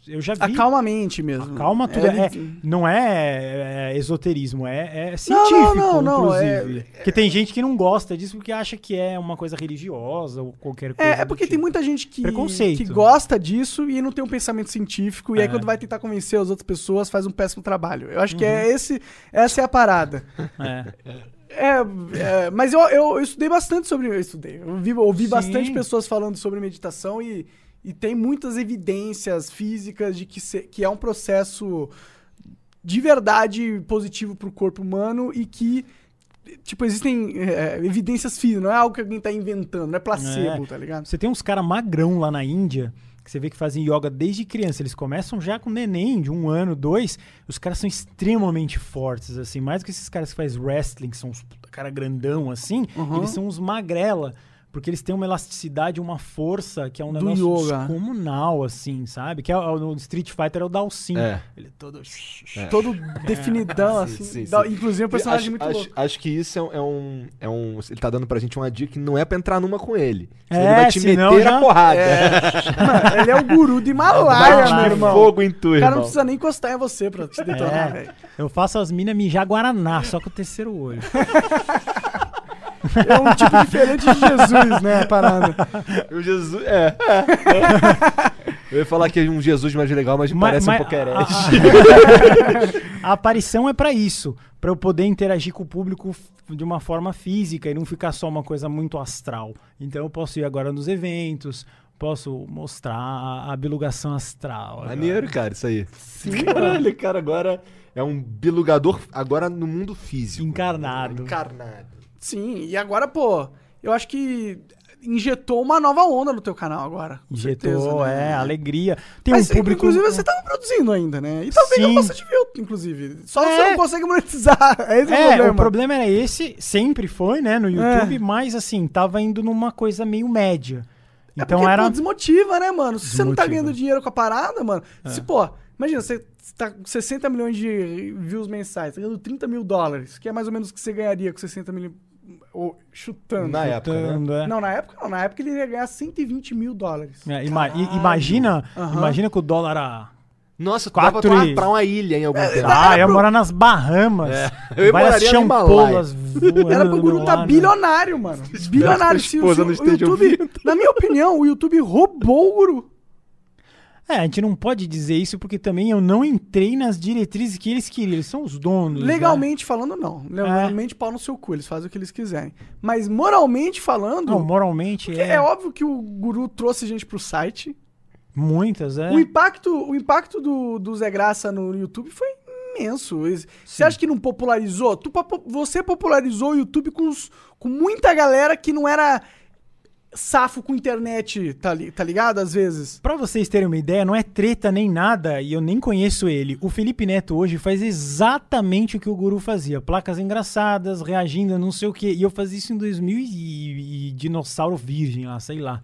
eu já vi. Acalma a mente mesmo. Calma tudo. É, ele- não é, é esoterismo, é, é científico, não, não, inclusive. Porque tem gente que não gosta disso porque acha que é uma coisa religiosa ou qualquer coisa. É, é porque tipo. tem muita gente que, que gosta disso e não tem um pensamento científico. E aí, É. quando vai tentar convencer as outras pessoas, faz um péssimo trabalho. Eu acho que Uhum. é esse, essa é a parada. É. É, é, mas eu, eu, eu estudei bastante sobre. Eu estudei. Eu vi, ouvi Sim. bastante pessoas falando sobre meditação e, e tem muitas evidências físicas de que, se- que é um processo de verdade positivo pro corpo humano e que. Tipo, existem é, evidências físicas, não é algo que alguém tá inventando, não é placebo, É. tá ligado? Você tem uns caras magrão lá na Índia, que você vê que fazem yoga desde criança. Eles começam já com neném, de um ano, dois. Os caras são extremamente fortes, assim. Mais do que esses caras que fazem wrestling, que são uns cara grandão, assim. Uhum. Eles são uns magrela. Porque eles têm uma elasticidade, uma força que é um Do negócio yoga. descomunal, assim, sabe? Que é, o- no Street Fighter é o Dalsin. É. Ele é todo... Todo definidão, Sim, assim. sim, dá- sim. Inclusive é um personagem acho, muito acho, louco. acho que isso é um, é um, é um- Ele tá dando pra gente uma dica que não é pra entrar numa com ele. É, ele vai te senão meter já- a porrada. Mano, ele é o guru do Himalaia, meu de irmão. fogo em tu, O cara não precisa nem encostar em você pra te detonar, É, velho. eu faço as minas mijar Guaraná, só com o terceiro olho. É um tipo diferente de Jesus, né, a parada. O Jesus. É. é. Eu ia falar que é um Jesus mais legal, mas, Mas- parece mas- um pouco a- herege. A aparição é pra isso, pra eu poder interagir com o público de uma forma física e não ficar só uma coisa muito astral. Então eu posso ir agora nos eventos, posso mostrar a, a bilugação astral. agora. Maneiro, cara, isso aí. Sim, Caralho, cara, agora é um bilugador agora no mundo físico. Encarnado. Encarnado. Sim, e agora, pô, eu acho que injetou uma nova onda no teu canal agora. Injetou, certeza, né? é, alegria. Tem Mas, um público. inclusive, você tava produzindo ainda, né? E talvez Sim. não bastante view, inclusive. Só É. você não consegue monetizar. Esse é, o É, problema. o problema era esse, sempre foi, né, no YouTube, mas assim, tava indo numa coisa meio média. É Então porque, era. pô, desmotiva, né, mano? Se você não tá Desmotiva. ganhando dinheiro com a parada, mano. Se, pô, imagina, você tá com 60 milhões de views mensais, tá ganhando 30 mil dólares, que é mais ou menos o que você ganharia com 60 mil. Ou chutando. Na época, né? Chutando, é. Não, na época não. Na época ele ia ganhar 120 mil dólares. É, ima- imagina, Aham. imagina que o dólar a. Nossa, tu Quatro dava pra, uma, e- pra uma ilha em algum tempo. Ah, ia pro- morar nas Bahamas. eu várias moraria champolas voando Era pro Guru tá bilionário, mano. Bilionário. Se se o- YouTube, ouvindo. na minha opinião, o YouTube roubou o Guru. É, a gente não pode dizer isso porque também eu não entrei nas diretrizes que eles queriam. Eles são os donos. né? Legalmente falando, não. Legalmente, pau no seu cu. Eles fazem o que eles quiserem. Mas moralmente falando, Não, moralmente é. é. óbvio que o Guru trouxe gente pro site. Muitas, é. O impacto, o impacto do, do Zé Graça no YouTube foi imenso. Você acha que não popularizou? Tu você popularizou o YouTube com, os- com muita galera que não era safo com internet, tá, li- tá ligado? Às vezes. Pra vocês terem uma ideia, não é treta nem nada, e eu nem conheço ele. O Felipe Neto hoje faz exatamente o que o Guru fazia. Placas engraçadas, reagindo a não sei o quê. E eu fazia isso em 2000 e, e dinossauro virgem lá, sei lá.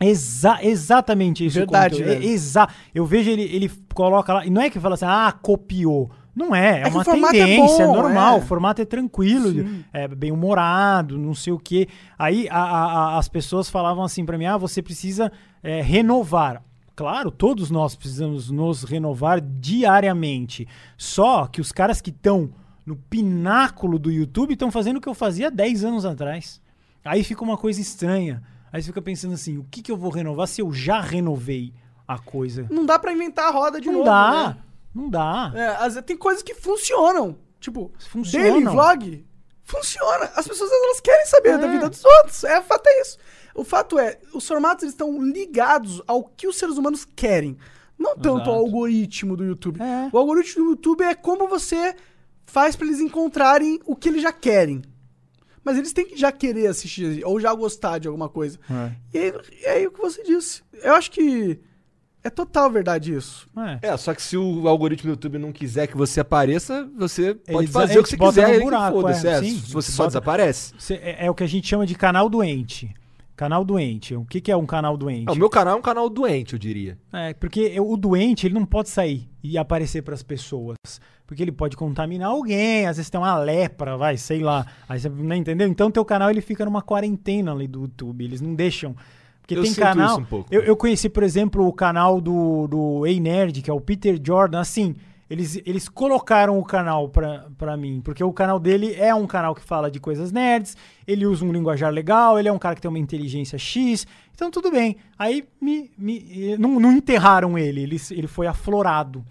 Exa exatamente isso. Verdade, o conteúdo. velho. É, exa eu vejo ele, ele coloca lá, e não é que fala assim, ah, copiou. Não é, é, É uma é tendência bom, normal, é. o formato é tranquilo, é bem humorado, não sei o quê. Aí a- a- a- as pessoas falavam assim pra mim, ah, você precisa é, renovar. Claro, todos nós precisamos nos renovar diariamente. Só que os caras que estão no pináculo do YouTube estão fazendo o que eu fazia 10 anos atrás. Aí fica uma coisa estranha. Aí você fica pensando assim, o que, que eu vou renovar se eu já renovei a coisa? Não dá pra inventar a roda de não novo. dá, né? Não dá. É, vezes tem coisas que funcionam. Tipo, Funcionam. daily vlog funciona. As pessoas elas querem saber É. da vida dos outros. É, o fato é isso. O fato é, os formatos eles estão ligados ao que os seres humanos querem. Não tanto Exato. o algoritmo do YouTube. É. O algoritmo do YouTube é como você faz pra eles encontrarem o que eles já querem. Mas eles têm que já querer assistir ou já gostar de alguma coisa. É. E aí, e aí o que você disse. Eu acho que é total verdade isso. É. É, só que se o algoritmo do YouTube não quiser que você apareça, você pode Eles- fazer o que você quiser. no e que buraco, foda-se, é, é. sim. Se você só Bota- desaparece. Cê- É, é o que a gente chama de canal doente. Canal doente. O que, que é um canal doente? Ah, o meu canal é um canal doente, eu diria. É, porque eu- o doente, ele não pode sair e aparecer pras pessoas. Porque ele pode contaminar alguém, às vezes tem uma lepra, vai, sei lá. Aí você não entendeu? Então teu canal ele fica numa quarentena ali do YouTube, eles não deixam. Porque Eu tem canal. um pouco. Eu, eu conheci, por exemplo, o canal do, do Ei Nerd, que é o Peter Jordan, assim. Eles, eles colocaram o canal pra, pra mim, porque o canal dele é um canal que fala de coisas nerds, ele usa um linguajar legal, ele é um cara que tem uma inteligência X, então tudo bem. Aí me, me- não, não enterraram ele, ele, ele foi aflorado.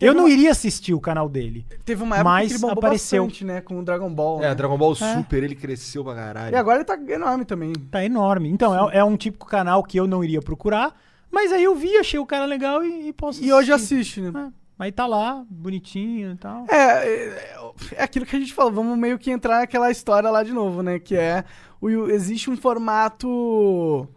Eu não uma, iria assistir o canal dele. Teve uma época mas que ele bombou apareceu. bastante, né? Com o Dragon Ball. É, né? Dragon Ball Super, ele cresceu pra caralho. E agora ele tá enorme também. Tá enorme. Então, é, é um típico canal que eu não iria procurar, mas aí eu vi, achei o cara legal e, e posso E hoje assistir. assiste, né? É, aí tá lá, bonitinho e tal. É, é, é aquilo que a gente falou, vamos meio que entrar naquela história lá de novo, né? Que é, o, existe um formato...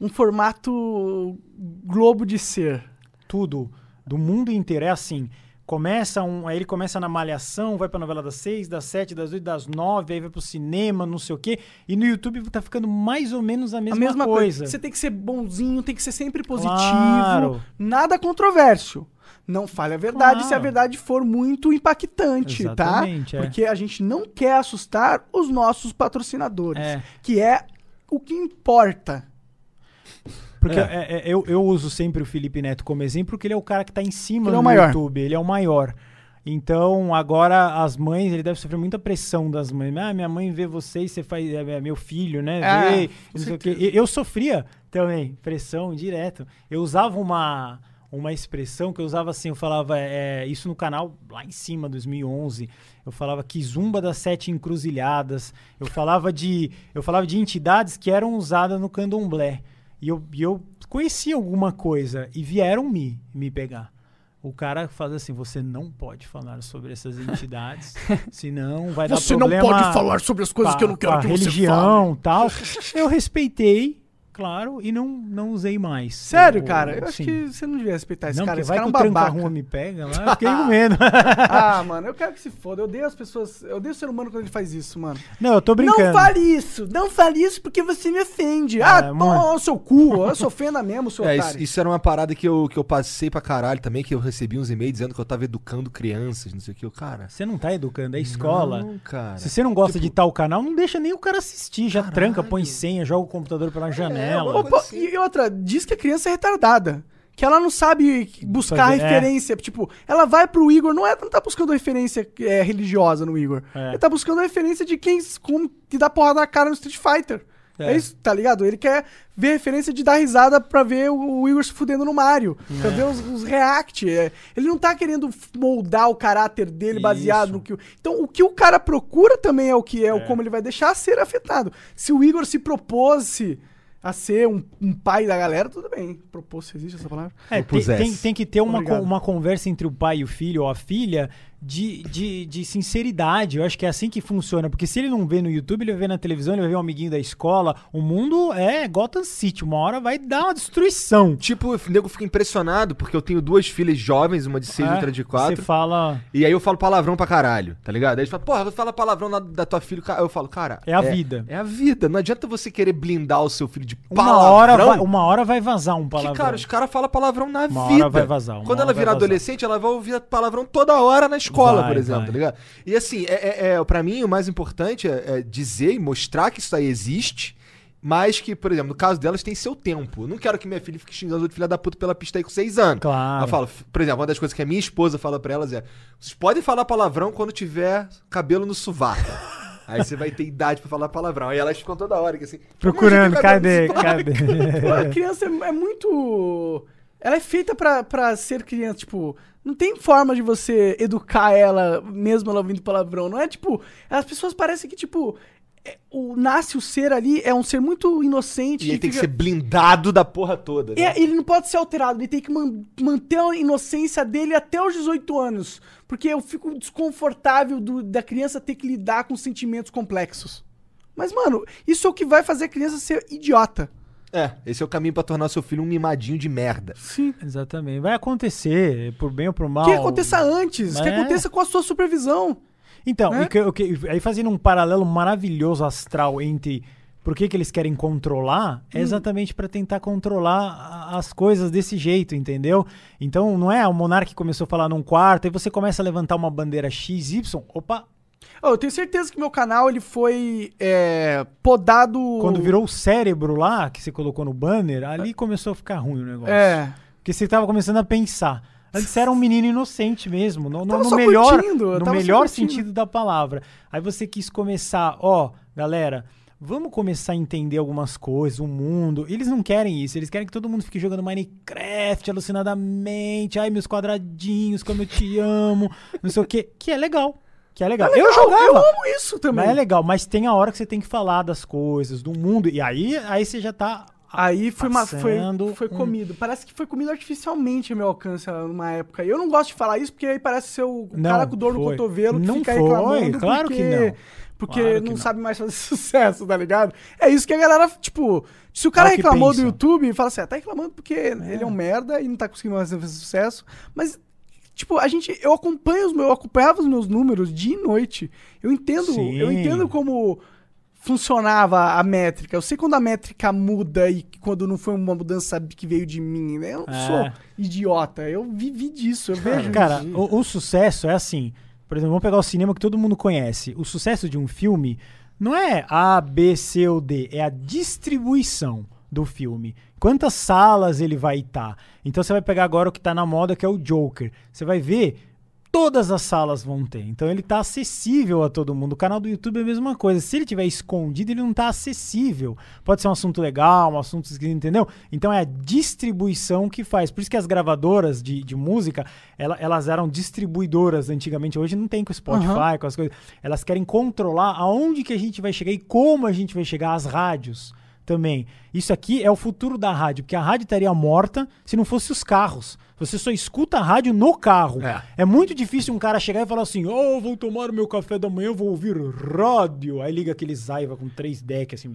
Um formato globo de ser. Tudo do mundo inteiro é assim. Começa um, aí ele começa na malhação, vai pra novela das seis, das sete, das oito, das nove, aí vai pro cinema, não sei o quê. E no YouTube tá ficando mais ou menos a mesma, a mesma coisa. coisa. Você tem que ser bonzinho, tem que ser sempre positivo. Claro. Nada controverso. Não fale a verdade Claro. se a verdade for muito impactante, Exatamente, tá? é. Porque a gente não quer assustar os nossos patrocinadores. É. Que é o que importa. Porque É. é, é, eu, eu uso sempre o Felipe Neto como exemplo, porque ele é o cara que tá em cima é do maior. YouTube, ele é o maior. Então, agora as mães, ele deve sofrer muita pressão das mães. Ah, minha mãe vê vocês, você faz. É, é meu filho, né? É, vê. E Eu sofria também, pressão direto. Eu usava uma, uma expressão que eu usava assim, eu falava é, isso no canal lá em cima, 2011. Eu falava que zumba das sete encruzilhadas. Eu falava de, eu falava de entidades que eram usadas no candomblé. E eu, e eu conhecia alguma coisa e vieram me, me pegar. O cara faz assim, você não pode falar sobre essas entidades, senão vai dar Você não problema pode falar sobre as coisas com que eu não quero que você fale. religião tal. Eu respeitei, claro, e não, não usei mais. Sério, O- cara? Eu acho que você não devia respeitar esse Não, cara. Esse vai cara é que um o babaca. tranca-rua me pega lá, eu fiquei com medo. Ah, mano, eu quero que se foda. Eu odeio as pessoas. Eu odeio o ser humano quando ele faz isso, mano. não, eu tô brincando. Não fale isso! Não fale isso porque você me ofende. ah, É, mano. toma o seu cu. Eu se ofenda mesmo, seu É, isso, otário. isso era uma parada que eu, que eu passei pra caralho também, que eu recebi uns e-mails dizendo que eu tava educando crianças, não sei o que. Eu, cara. Você não tá educando, é escola. Não, cara. Se você não gosta Tipo de tal canal, não deixa nem o cara assistir. Já tranca, põe senha, joga o computador pela janela. Ô, pô, e outra, diz que a criança é retardada. Que ela não sabe buscar Fazer- é. referência. Tipo, ela vai pro Igor, não, é, não tá buscando referência é, religiosa no Igor. É. Ele tá buscando referência de quem como, que dá porrada na cara no Street Fighter. É. É. isso, tá ligado? Ele quer ver referência de dar risada pra ver o, o Igor se fudendo no Mario. É. Pra ver os, os react. É, ele não tá querendo moldar o caráter dele baseado Isso. no que. o- Então, o que o cara procura também é o que é, o como ele vai deixar ser afetado. Se o Igor se propôs a ser um, um pai da galera, tudo bem. Propôs, existe essa palavra? É, tem, tem, tem que ter uma, co- uma conversa entre o pai e o filho ou a filha de, de, de sinceridade. Eu acho que é assim que funciona. Porque se ele não vê no YouTube, ele vai ver na televisão, ele vai ver um amiguinho da escola. O mundo é Gotham City. Uma hora vai dar uma destruição. Tipo, o nego fica impressionado porque eu tenho duas filhas jovens, uma de seis e É, outra de Você quatro. fala. E aí eu falo palavrão pra caralho, tá ligado? Aí eles falam, porra, você fala palavrão na- da tua filha. Eu falo, cara. É a vida. É a vida. Não adianta você querer blindar o seu filho de Uma palavrão. hora, vai, uma hora vai vazar um Que, palavrão. cara, os caras falam palavrão na Uma vida. hora vai vazar, uma Quando ela virar adolescente, ela vai ouvir palavrão toda hora na escola, Vai, por exemplo, vai. tá ligado? E assim, é, é, é, pra mim, o mais importante é, é dizer e mostrar que isso aí existe, mas que, por exemplo, no caso delas tem seu tempo. Eu não quero que minha filha fique xingando outro filho da puta pela pista aí com seis anos. Claro. Ela fala, por exemplo, uma das coisas que a minha esposa fala pra elas é: vocês podem falar palavrão quando tiver cabelo no sovaco. Aí você vai ter idade pra falar palavrão. Aí elas ficam toda hora que assim. Procurando, "Mas eu tenho cadê? cabelo no sovaco." Cadê? Pô, a criança é, é muito. Ela é feita pra, pra ser criança, tipo. Não tem forma de você educar ela, mesmo ela ouvindo palavrão. Não é tipo. As pessoas parecem que, tipo. é, o, nasce o ser ali, é um ser muito inocente. E ele tem que ser blindado da porra toda. né? É, ele não pode ser alterado, ele tem que man- manter a inocência dele até os 18 anos. Porque eu fico desconfortável do- da criança ter que lidar com sentimentos complexos. Mas, mano, isso é o que vai fazer a criança ser idiota. É, esse é o caminho pra tornar seu filho um mimadinho de merda. Sim. Exatamente. Vai acontecer, por bem ou por mal. Que aconteça antes, que É. aconteça com a sua supervisão. Então, né? e que- que- aí fazendo um paralelo maravilhoso astral entre por que, que eles querem controlar, é exatamente para tentar controlar as coisas desse jeito, entendeu? Então, não é o monarca que começou a falar num quarto, aí você começa a levantar uma bandeira XY, opa, Ó, eu tenho certeza que meu canal ele foi é, podado. quando virou o cérebro lá, que você colocou no banner, ali começou a ficar ruim o negócio. É. Porque você tava começando a pensar. Antes você era um menino inocente mesmo, no, no- no melhor, curtindo, no melhor sentido da palavra. Aí você quis começar, ó, galera, vamos começar a entender algumas coisas, o mundo. Eles não querem isso, eles querem que todo mundo fique jogando Minecraft alucinadamente, ai meus quadradinhos, como eu te amo, não sei o quê, que é legal. Que é legal. eu jogava. Eu amo isso também. Mas é legal, mas tem a hora que você tem que falar das coisas, do mundo, e aí, aí você já tá Aí foi, uma, foi, foi um- comido. Parece que foi comido artificialmente a meu alcance numa época. E eu não gosto de falar isso porque aí parece ser o Não, cara com dor no foi. cotovelo que Não fica foi, reclamando claro porque, que não. Porque Claro não, não. sabe mais fazer sucesso, tá ligado? É isso que a galera, tipo... Se o cara É o que reclamou do. YouTube, fala assim, ah, tá reclamando porque ele é um merda e não tá conseguindo mais fazer sucesso. Mas... Tipo, a gente, eu acompanho os meus, eu acompanhava os meus números dia e noite. Eu entendo, Sim. eu entendo como funcionava a métrica. Eu sei quando a métrica muda e quando não foi uma mudança que veio de mim, né? Eu não É. sou idiota. Eu vivi disso, eu vejo Cara, isso. o, o sucesso é assim. Por exemplo, vamos pegar o cinema que todo mundo conhece. O sucesso de um filme não é A, B, C ou D, é a distribuição do filme. Quantas salas ele vai estar. Então você vai pegar agora o que tá na moda, que é o Joker. Você vai ver, todas as salas vão ter. Então ele tá acessível a todo mundo. O canal do YouTube é a mesma coisa. Se ele tiver escondido, ele não tá acessível. Pode ser um assunto legal, um assunto esquisito, entendeu? Então é a distribuição que faz. Por isso que as gravadoras de, de música, ela- elas eram distribuidoras antigamente. Hoje não tem com o Spotify, com as coisas. Elas querem controlar aonde que a gente vai chegar e como a gente vai chegar às rádios também. Isso aqui é o futuro da rádio, porque a rádio estaria morta se não fosse os carros. Você só escuta a rádio no carro. É. É muito difícil um cara chegar e falar assim: Oh, vou tomar o meu café da manhã, vou ouvir rádio. Aí liga aquele Zaiva com três decks assim.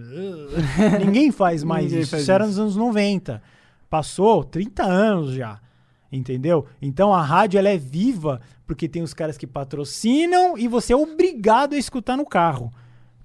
Ninguém faz mais Ninguém isso. faz isso era nos anos 90. Passou 30 anos já. Entendeu? Então a rádio ela é viva porque tem os caras que patrocinam e você é obrigado a escutar no carro.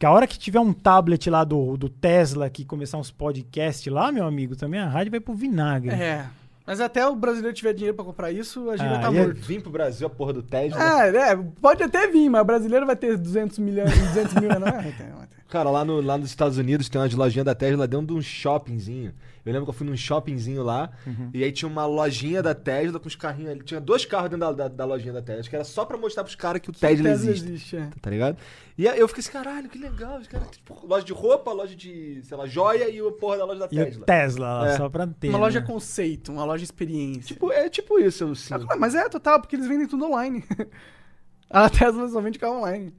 Que a hora que tiver um tablet lá do, do Tesla que começar uns podcasts lá, meu amigo, também a rádio vai pro vinagre. É. Mas até o brasileiro tiver dinheiro pra comprar isso, a gente Ah, vai estar é- morto. Vim pro Brasil a porra do Tesla. É, é, pode até vir, mas o brasileiro vai ter 200 milhões, 200 mil, não é? Vai ter, vai ter. Cara, lá, no, lá nos Estados Unidos tem umas lojinhas da Tesla dentro de um shoppingzinho. Eu lembro que eu fui num shoppingzinho lá, e aí tinha uma lojinha da Tesla com os carrinhos ali. Tinha dois carros dentro da, da, da lojinha da Tesla, que era só pra mostrar pros caras que o Tesla, Tesla existe. existe, é. Tá ligado? E aí eu fiquei assim, caralho, que legal. Os caras, tipo, loja de roupa, loja de, sei lá, joia e o porra da loja da E Tesla. Tesla É. só pra ter. Uma né? loja conceito, uma loja experiência. Tipo, é tipo isso, eu sinto. Ah, Mas é total, porque eles vendem tudo online. A Tesla só vende carro online.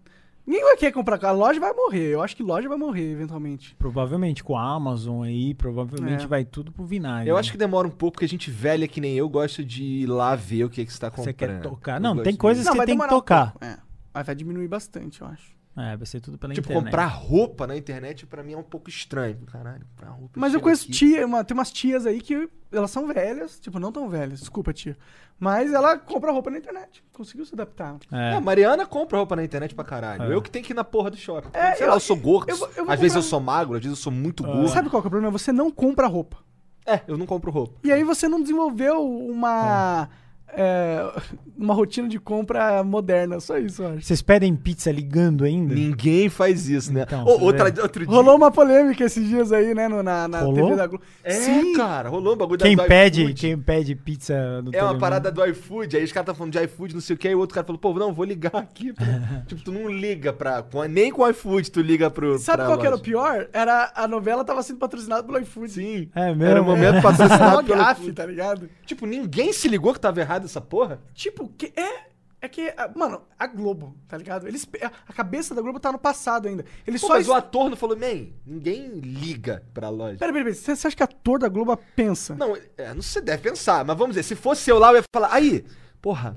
Ninguém vai querer comprar carro. A loja vai morrer. Eu acho que loja vai morrer eventualmente. Provavelmente com a Amazon aí, provavelmente É. vai tudo pro vinagre. Eu acho que demora um pouco, porque a gente velha que nem eu gosta de ir lá ver o que, que você tá comprando. Você quer tocar. Eu Não, tem de- coisas que vai tem que um tocar. pouco, é. Mas vai diminuir bastante, eu acho. É, vai ser tudo pela Tipo, internet. comprar roupa na internet pra mim é um pouco estranho. Caralho, comprar roupa. Mas eu conheço aqui. tia, uma, tem umas tias aí que elas são velhas, tipo, não tão velhas, desculpa, tia. Mas ela compra roupa na internet. Conseguiu se adaptar. É. É, a Mariana compra roupa na internet pra caralho. É. Eu que tenho que ir na porra do shopping. É, Sei eu- lá, eu sou gordo. eu eu às vezes eu comprar- sou magro, às vezes eu sou muito gordo. Sabe qual que é o problema? Você não compra roupa. É, eu não compro roupa. E aí você não desenvolveu uma. É, uma rotina de compra moderna. Só isso, eu acho. Vocês pedem pizza ligando ainda? Ninguém faz isso, né? Então, você outra, outro dia. Rolou uma polêmica esses dias aí, né? no- na na Rolou? TV da Globo. É, Sim, cara, rolou um bagulho da- Quem do pede, iFood. quem pede pizza no É uma parada do iFood, aí os caras tá falando de iFood, não sei o que, aí o outro cara falou, pô, não, vou ligar aqui. tipo, tu não liga pra. nem com o iFood tu liga pro. Sabe pra qual que era o pior? Era a novela tava sendo patrocinada pelo iFood. Sim. É mesmo? Era o momento Uma patrocinado pelo iFood. tá ligado? Tipo, ninguém se ligou que tava errado essa porra? Tipo, que é. É que, ah, mano, a Globo, tá ligado? Eles, a cabeça da Globo tá no passado ainda. Eles Pô, só. mas o ator não falou, man, ninguém liga pra loja. Pera, pera, pera. Você você acha que ator da Globo pensa? Não, é, não se deve pensar, mas vamos dizer, se fosse eu lá, eu ia falar, aí, porra,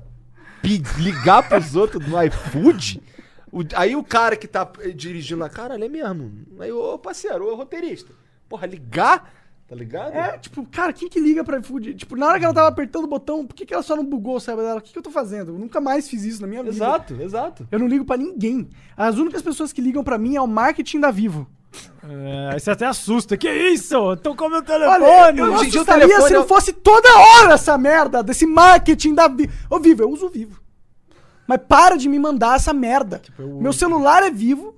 ligar pros outros no iFood? O- aí o cara que tá eh, dirigindo lá, caralho, é mesmo. Aí, ô parceiro, ô roteirista, porra, ligar, tá ligado? É, tipo, cara, quem que liga pra iFood? Tipo, na hora que ela tava apertando o botão, por que, que ela só não bugou o cérebro dela? O que, que eu tô fazendo? Eu nunca mais fiz isso na minha vida. Exato, exato. Eu não ligo pra ninguém. As únicas pessoas que ligam pra mim é o marketing da Vivo. É, aí você até assusta. Que isso? Tô com meu Olha, telefone. eu não o assustaria telefone se é não o- fosse toda hora essa merda desse marketing da Vivo. Ô, Vivo, eu uso o Vivo. Mas para de me mandar essa merda. Meu celular é Vivo.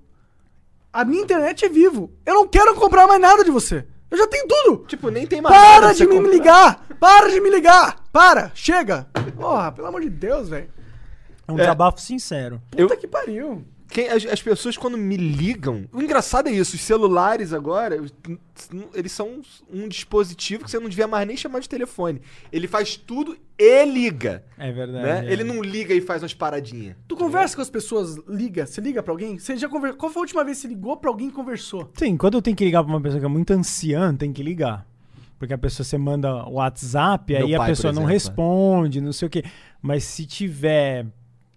A minha internet é Vivo. Eu não quero comprar mais nada de você. Eu já tenho tudo. Tipo, nem tem mais Para de me comprar. ligar! Para de me ligar! Para! Chega! Porra, pelo amor de Deus, velho. É um desabafo sincero. Puta Eu- que pariu. Quem- as, as pessoas quando me ligam. O engraçado é isso, os celulares agora, eles são um dispositivo que você não devia mais nem chamar de telefone. Ele faz tudo e liga. É verdade. Né? é. Ele não liga e faz umas paradinhas. Tu conversa com as pessoas, liga? Você liga pra alguém? Você já conver... Qual foi a última vez que você ligou pra alguém e conversou? Sim, quando eu tenho que ligar pra uma pessoa que é muito anciã, tem que ligar. Porque a pessoa você manda o WhatsApp, Meu aí a pai, por pessoa não é. responde, não sei o quê. Mas se tiver,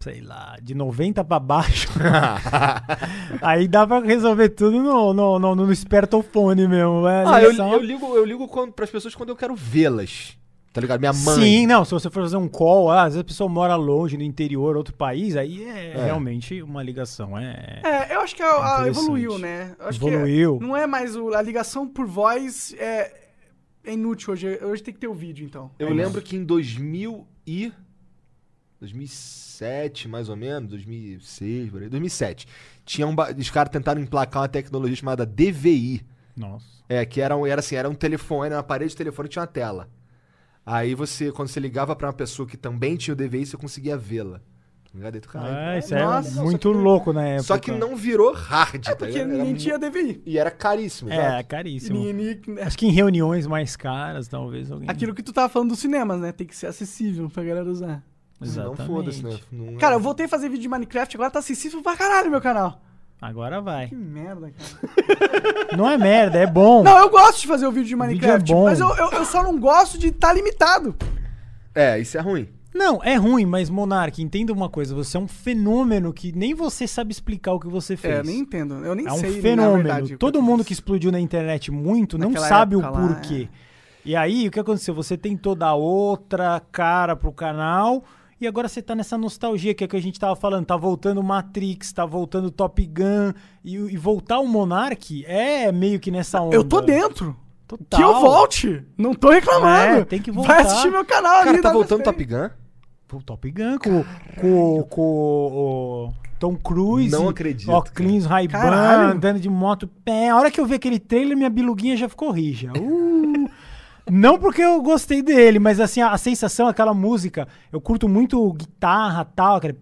sei lá, de 90 pra baixo, aí dá pra resolver tudo no, no, no, no espertofone mesmo. É, Ah, eu, eu ligo, eu ligo quando, pras pessoas quando eu quero vê-las. Tá ligado? Minha mãe. Sim, não, se você for fazer um call, ah, às vezes a pessoa mora longe, no interior, outro país, aí é, É. realmente uma ligação. É, É, eu acho que a- evoluiu, né? Eu acho Evoluiu. Que não é mais o- a ligação por voz é, é inútil hoje. Hoje tem que ter o vídeo, então. Eu É lembro que em 2000 e 2007, mais ou menos, 2006, por aí, 2007, tinha um, os caras tentaram emplacar uma tecnologia chamada DVI. Nossa. É, que era, um, era assim, era um telefone, era uma parede de telefone tinha uma tela. Aí você, quando você ligava pra uma pessoa que também tinha o DVI, você conseguia vê-la. Tá Ah, isso Nossa, é muito não- louco na época. Só que não virou hard, tá É porque ligado? Era ninguém tinha DVI. E era caríssimo, É, exato. caríssimo. Ninguém- ninguém- Acho que em reuniões mais caras, talvez alguém. Aquilo que tu tava falando dos cinemas, né? Tem que ser acessível pra galera usar. Não Exatamente. foda-se, né? Não é- Cara, eu voltei a fazer vídeo de Minecraft, agora tá acessível pra caralho meu canal. Agora vai. Que merda, cara. Não é merda, é bom. Não, eu gosto de fazer o vídeo de vídeo Minecraft, é bom. mas eu, eu, eu só não gosto de estar limitado. É, isso é ruim. Não, é ruim, mas Monark, entenda uma coisa, você é um fenômeno que nem você sabe explicar o que você fez. É, eu nem entendo. Eu nem É um sei, na fenômeno. verdade. Todo mundo que explodiu na internet muito não Naquela sabe o época lá, porquê. E aí, o que aconteceu? Você tentou dar outra cara pro canal e agora você tá nessa nostalgia que é o que a gente tava falando. Tá voltando Matrix, tá voltando Top Gun. E, e voltar o Monark é meio que nessa onda. Eu tô dentro. Total. Que eu volte. Não tô reclamando. É, tem que voltar. Vai assistir meu canal Cara, ali. tá voltando. Top Gun? Pô, Top Gun com, com, com o Tom Cruise. Não acredito, Óculos, Ray-Ban, andando de moto. Pé. A hora que eu vi aquele trailer, minha biluguinha já ficou rija. Uh! Não porque eu gostei dele, mas assim, a, a sensação, aquela música, eu curto muito guitarra tal, aquele.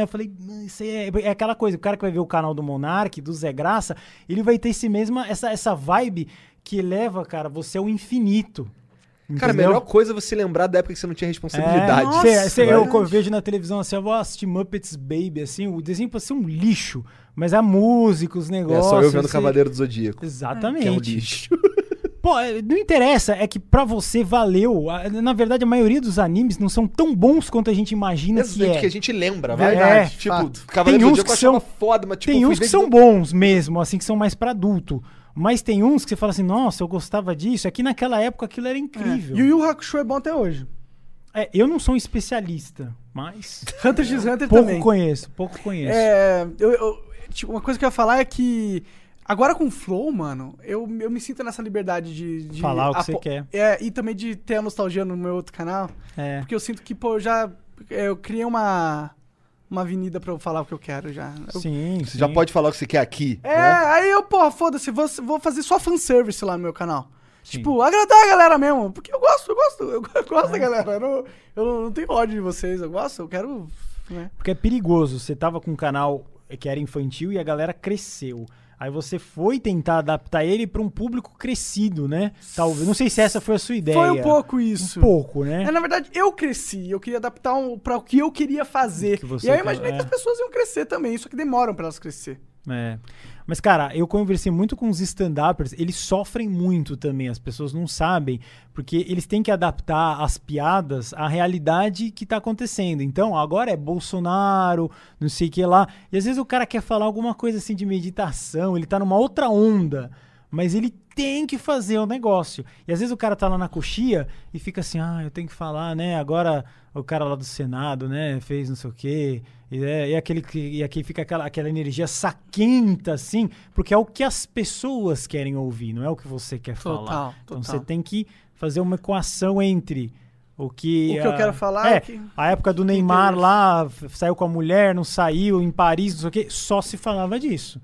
Eu falei, "Hum, isso aí é, é aquela coisa, o cara que vai ver o canal do Monark, do Zé Graça, ele vai ter esse mesma, essa, essa vibe que leva, cara, você ao infinito. Cara, a Entendeu? melhor coisa é você lembrar da época que você não tinha responsabilidade. É, cê- cê- eu verdade. vejo na televisão assim, eu vou assistir Muppets Baby, assim, o desenho pode ser um lixo, mas a música, os É negócios. só eu vendo cê- Cavaleiro do Zodíaco. Exatamente. Que é um lixo. Pô, é, não interessa, é que pra você valeu. Na verdade, a maioria dos animes não são tão bons quanto a gente imagina que Exatamente, é. que a gente lembra, Verdade, vai. tipo, fato. Cavaleiro Tem do uns que são- foda, mas tipo, tem uns que são de- bons mesmo, assim, que são mais pra adulto. Mas tem uns que você fala assim, nossa, eu gostava disso. É que naquela época aquilo era incrível. Yu Yu Hakusho é bom até hoje. É, eu não sou um especialista, mas Hunter x Hunter pouco também. conheço, pouco conheço. É, eu, eu- tipo, uma coisa que eu ia falar é que agora com o Flow, mano, eu, eu me sinto nessa liberdade de, de Falar o que você quer. É, e também de ter a nostalgia no meu outro canal, É. porque eu sinto que, pô, eu já eu criei uma uma avenida pra eu falar o que eu quero já. Eu- Sim, Você sim. já pode falar o que você quer aqui. É, né? aí eu, pô, foda-se, vou, vou fazer só fanservice lá no meu canal. Sim. Tipo, agradar a galera mesmo. Porque eu gosto, eu gosto, eu gosto É. da galera. Eu não, eu não, não tenho ódio de vocês, eu gosto, eu quero. Né? Porque é perigoso. Você tava com um canal que era infantil e a galera cresceu. Aí você foi tentar adaptar ele para um público crescido, né? Talvez. Não sei se essa foi a sua ideia. Foi um pouco isso. Um pouco, né? É, na verdade, eu cresci, eu queria adaptar um, para o que eu queria fazer. Que você e aí eu imaginei é. que as pessoas iam crescer também, só que demoram pra elas crescer. É. Mas, cara, eu conversei muito com os stand-uppers, eles sofrem muito também, as pessoas não sabem, porque eles têm que adaptar as piadas à realidade que tá acontecendo. Então, agora é Bolsonaro, não sei o que lá. E às vezes o cara quer falar alguma coisa assim de meditação, ele tá numa outra onda, mas ele tem que fazer o negócio. E às vezes o cara tá lá na coxia e fica assim, ah, eu tenho que falar, né? Agora o cara lá do Senado, né, fez não sei o quê. E, é, e aquele que- e aqui fica aquela, aquela energia saquenta, assim, porque é o que as pessoas querem ouvir, não é o que você quer Total, falar. Então total. você tem que fazer uma equação entre o que. O que eu a- quero falar é, é que- a época do Neymar lá, saiu com a mulher, não saiu, em Paris, não sei o quê, só se falava disso.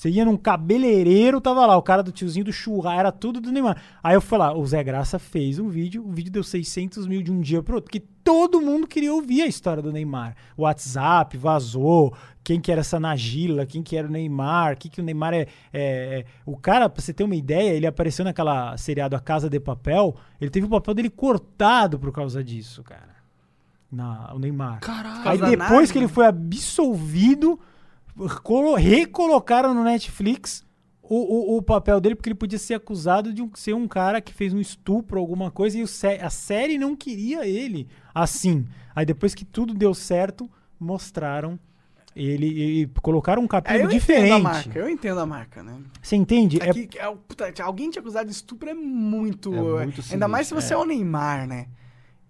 Você ia num cabeleireiro, tava lá, o cara do tiozinho do churra, era tudo do Neymar. Aí eu fui lá, o Zé Graça fez um vídeo, o vídeo deu 600 mil de um dia pro outro, porque todo mundo queria ouvir a história do Neymar. O WhatsApp vazou, quem que era essa Nagila, quem que era o Neymar, o que que o Neymar é, é- é- O cara, pra você ter uma ideia, ele apareceu naquela seriado A Casa de Papel, ele teve o papel dele cortado por causa disso, cara. Na, o Neymar. Caralho. Aí depois que ele foi absolvido, recolocaram no Netflix o, o, o papel dele, porque ele podia ser acusado de um- ser um cara que fez um estupro ou alguma coisa, e o sé- a série não queria ele assim. Aí depois que tudo deu certo, mostraram ele e colocaram um É, capítulo eu entendo a diferente. marca, eu entendo a marca, né? Você entende? É que, é, puta, alguém te acusar de estupro é muito. É muito ainda mais se sinistro, você é. o Neymar, né?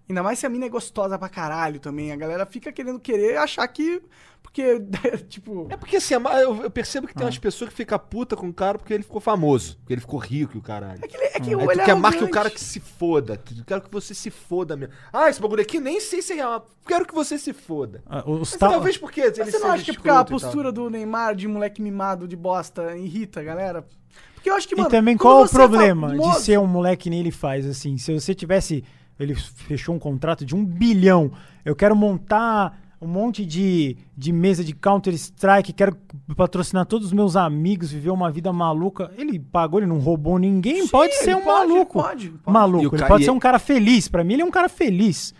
Ainda mais se a mina é gostosa pra caralho também. A galera fica querendo querer achar que. Porque, tipo. É porque assim, eu, percebo que tem Ah. umas pessoas que ficam puta com o cara porque ele ficou famoso, porque ele ficou rico e o caralho. É que, ele- é que Aí ele tu é quer mais que o cara que se foda. Eu quero que você se foda mesmo. Ah, esse bagulho aqui nem sei se é real. Quero que você se foda. Ah, Os tal- talvez porque ele Mas você não acha que é porque a e postura do Neymar de moleque mimado de bosta irrita a galera? Porque eu acho que, E mano. também quando qual o você é problema de ser um moleque que nem ele faz, assim? Se você tivesse. Ele fechou um contrato de um bilhão. Eu quero montar um monte de, de mesa de Counter-Strike, quero patrocinar todos os meus amigos, viver uma vida maluca. Ele pagou, ele não roubou ninguém. Sim, pode ser um pode, maluco. pode, pode. Maluco. Ele ca- pode ser um cara feliz. Pra mim, ele é um cara feliz.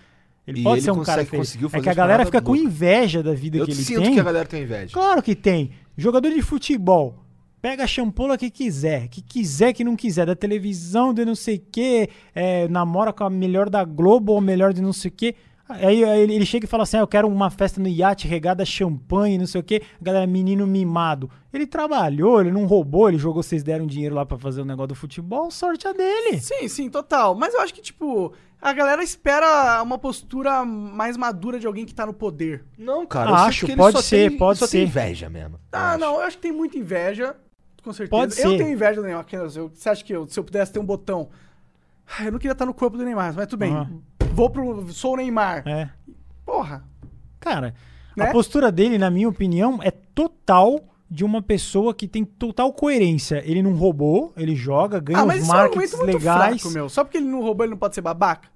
Ele E pode ele ser um cara feliz. conseguiu É que a galera fica com inveja da vida Eu que ele sinto tem. que a galera tem inveja. Claro que tem. Jogador de futebol. Pega a champola que quiser. Que quiser, que não quiser. Da televisão, de não sei o quê. é, namora com a melhor da Globo ou a melhor de não sei o quê. Aí, aí ele chega e fala assim: ah, Eu quero uma festa no iate regada a champanhe, não sei o quê. A galera, menino mimado. Ele trabalhou, ele não roubou, ele jogou, vocês deram dinheiro lá pra fazer o negócio do futebol. Sorte a dele. Sim, sim, total. Mas eu acho que, tipo, a galera espera uma postura mais madura de alguém que tá no poder. Não, cara. eu Acho, sinto que ele pode só ser, tem, pode só tem ser. inveja mesmo. Ah, não, acho. eu acho que tem muita inveja, com certeza. Pode Eu ser. tenho inveja do Neymar. Eu- Você acha que eu- se eu pudesse ter um botão. Ah, Eu não queria estar no corpo do Neymar, mas tudo bem. Aham. Vou pro. Sou o Neymar. É. Porra. Cara, Né? a postura dele, na minha opinião, é total de uma pessoa que tem total coerência. Ele não roubou, ele joga, ganha Ah, mas é um markets argumento muito legais. fraco, meu. Só porque ele não roubou, ele não pode ser babaca?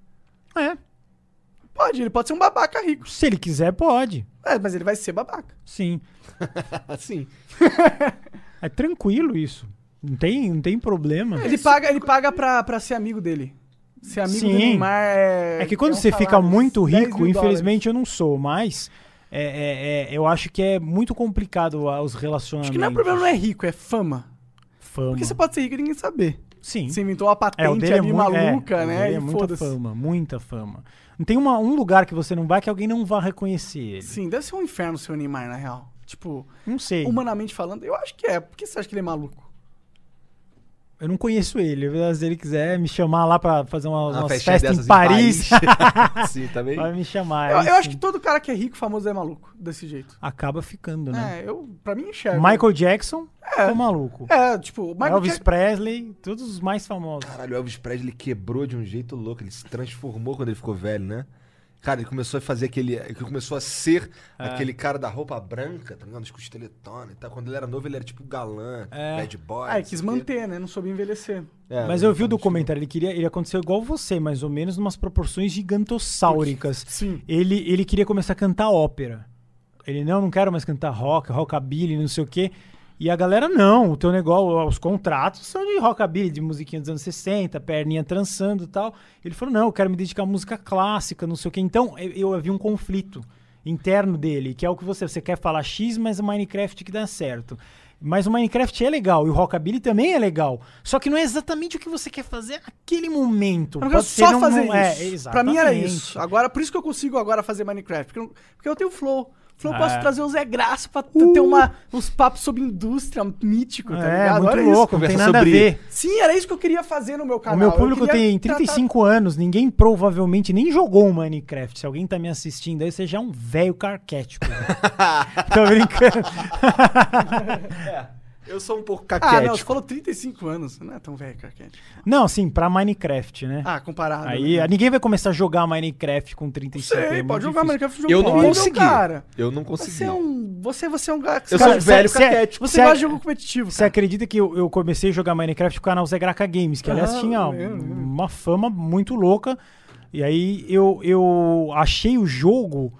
É, Pode, ele pode ser um babaca rico. se ele quiser, pode. É, mas ele vai ser babaca. Sim. Assim. É tranquilo isso. Não tem, não tem problema. Ele paga, ele paga pra, pra ser amigo dele. Ser amigo Sim. do Neymar é. É que quando um você fica muito 10 rico, infelizmente eu não sou, mas é, é- é- eu acho que é muito complicado os relacionamentos. Acho que não é problema, não é rico, é fama. Fama. Porque você pode ser rico e ninguém saber. Sim. Você inventou uma É, o patente dele é, ali mu- maluca, é, o né? dele E é muita fama, muita fama. Não tem uma- um lugar que você não vai que alguém não vá reconhecer ele. Sim, deve ser um inferno ser o Neymar, na real. Tipo, Não sei. humanamente falando, eu acho que é. Por que você acha que ele é maluco? Eu não conheço ele. Se ele quiser me chamar lá pra fazer uma, Uma umas festinha festas em dessas Paris, Sim, também. vai me chamar. eu, aí eu acho que todo cara que é rico, famoso, é maluco, desse jeito. Acaba ficando, né? É, eu, pra mim, enxergo. Michael Jackson É. ficou maluco. É, tipo, o Michael Elvis Jack- Presley, todos os mais famosos. Caralho, o Elvis Presley quebrou de um jeito louco. Ele se transformou quando ele ficou velho, né? Cara, ele começou a fazer aquele. Ele começou a ser É. aquele cara da roupa branca, tá ligado? Dos costeletona e tal. Quando ele era novo, ele era tipo galã, É. bad boy. Ah, ele quis manter, né? Não soube envelhecer. É, Mas eu vi o documentário, ele queria, ele aconteceu igual você, mais ou menos, numas proporções gigantossáuricas. Sim. Ele, ele queria começar a cantar ópera. Ele, não, não quero mais cantar rock, rockabilly, não sei o quê. E a galera, não, o teu negócio, os contratos são de rockabilly, de musiquinha dos anos 60, perninha trançando e tal. Ele falou, não, eu quero me dedicar à música clássica, não sei o quê. Então, eu, eu havia um conflito interno dele, que é o que você, você quer falar X, mas o Minecraft que dá certo. Mas o Minecraft é legal e o Rockabilly também é legal. Só que não é exatamente o que você quer fazer naquele momento. Eu quero só fazer num- é, isso. pra mim era isso. Agora, por isso que eu consigo agora fazer Minecraft. Porque eu, porque eu tenho Flow. Eu É. posso trazer o Zé Graça pra t- ter uma, uns papos sobre indústria mítico, tá É, ligado? muito louco, não tem nada a sobre- ver. Sim, era isso que eu queria fazer no meu canal. O meu Eu público tem tratar- 35 anos, ninguém provavelmente nem jogou o Minecraft. Se alguém tá me assistindo aí, você já é um velho carquético. Tô brincando. Eu sou um pouco Ah, caquético. não, você falou 35 anos. Não é tão velho, Carquete. Não, sim, pra Minecraft, né? Ah, comparado. aí né? ninguém vai começar a jogar Minecraft com 35 Sei, é pode jogar difícil. Minecraft jogo eu não horrível, consegui. cara. Eu não consegui. Você é um. Você, você é um cara. Eu cara, sou um velho cê- cê- caquético. Você Cê- gosta de jogo competitivo. Você Cara. acredita que eu, eu comecei a jogar Minecraft com o canal Zé Graca Games, que aliás Aham, tinha uma fama muito louca. E aí eu, eu achei o jogo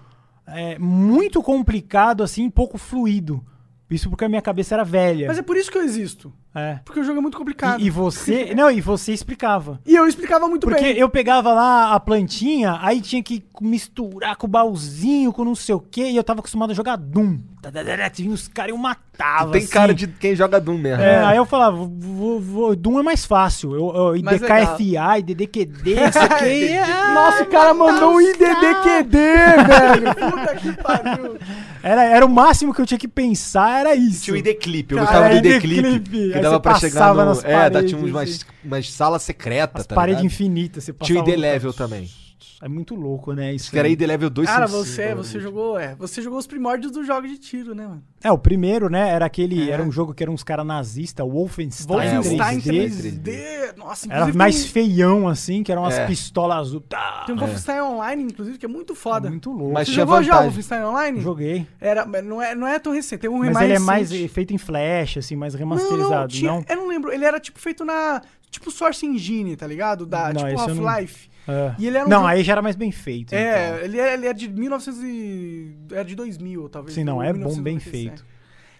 é, muito complicado, assim, pouco fluido. Isso porque a minha cabeça era velha. Mas é por isso que eu existo. É. Porque o jogo é muito complicado. E, e você. não, e você explicava. E eu explicava muito Porque bem. eu pegava lá a plantinha, aí tinha que misturar com o baúzinho, com não sei o quê, e eu tava acostumado a jogar Doom. Tinha os caras e eu matava. Tem assim. cara de quem joga Doom mesmo. É, aí eu falava, vou- vou- Doom é mais fácil. Eu, eu, IDKFI, IDDQD, não sei o quê. é, Nossa, o cara mandou um IDDQD, velho. Puta que pariu. Era, era o máximo que eu tinha que pensar, era isso. Tinha o ID Clip, eu Cara, gostava do ID ID Clip. Dava pra chegar passava no. nas É, paredes, tinha umas, assim. umas salas secretas, As tá paredes ligado? infinitas. Você Tinha o passava- ID Level também. É muito louco, né? Isso era aí. ID Level 2 Cara, você, cinco, você jogou, é, você jogou os primórdios dos jogos de tiro, né, mano? É, o primeiro, né? Era aquele. É. Era um jogo que era uns caras nazistas, Wolfenstein, Wolfenstein 3D. 3D. Nossa, Era mais tem, feião, assim, que eram umas É. pistolas azul. Tá. tem um Wolfenstein Online, inclusive, que é muito foda. Muito louco. Mas Você tinha jogou já o vantagem. Wolfenstein Online? Joguei. Era, não é, não é tão recente, tem um Mas ele é mais feito em flash, assim, mais Não, remasterizado, não, não? tinha, eu não lembro, ele era tipo feito na, tipo Source Engine, tá ligado? Da, Não, tipo não- Half-Life. É. E ele era um não, jogo- aí já era mais bem feito. É, então. ele, é, ele é de 1900 e... Era de 2000, talvez. Sim, não, é bom, bem 1997. feito.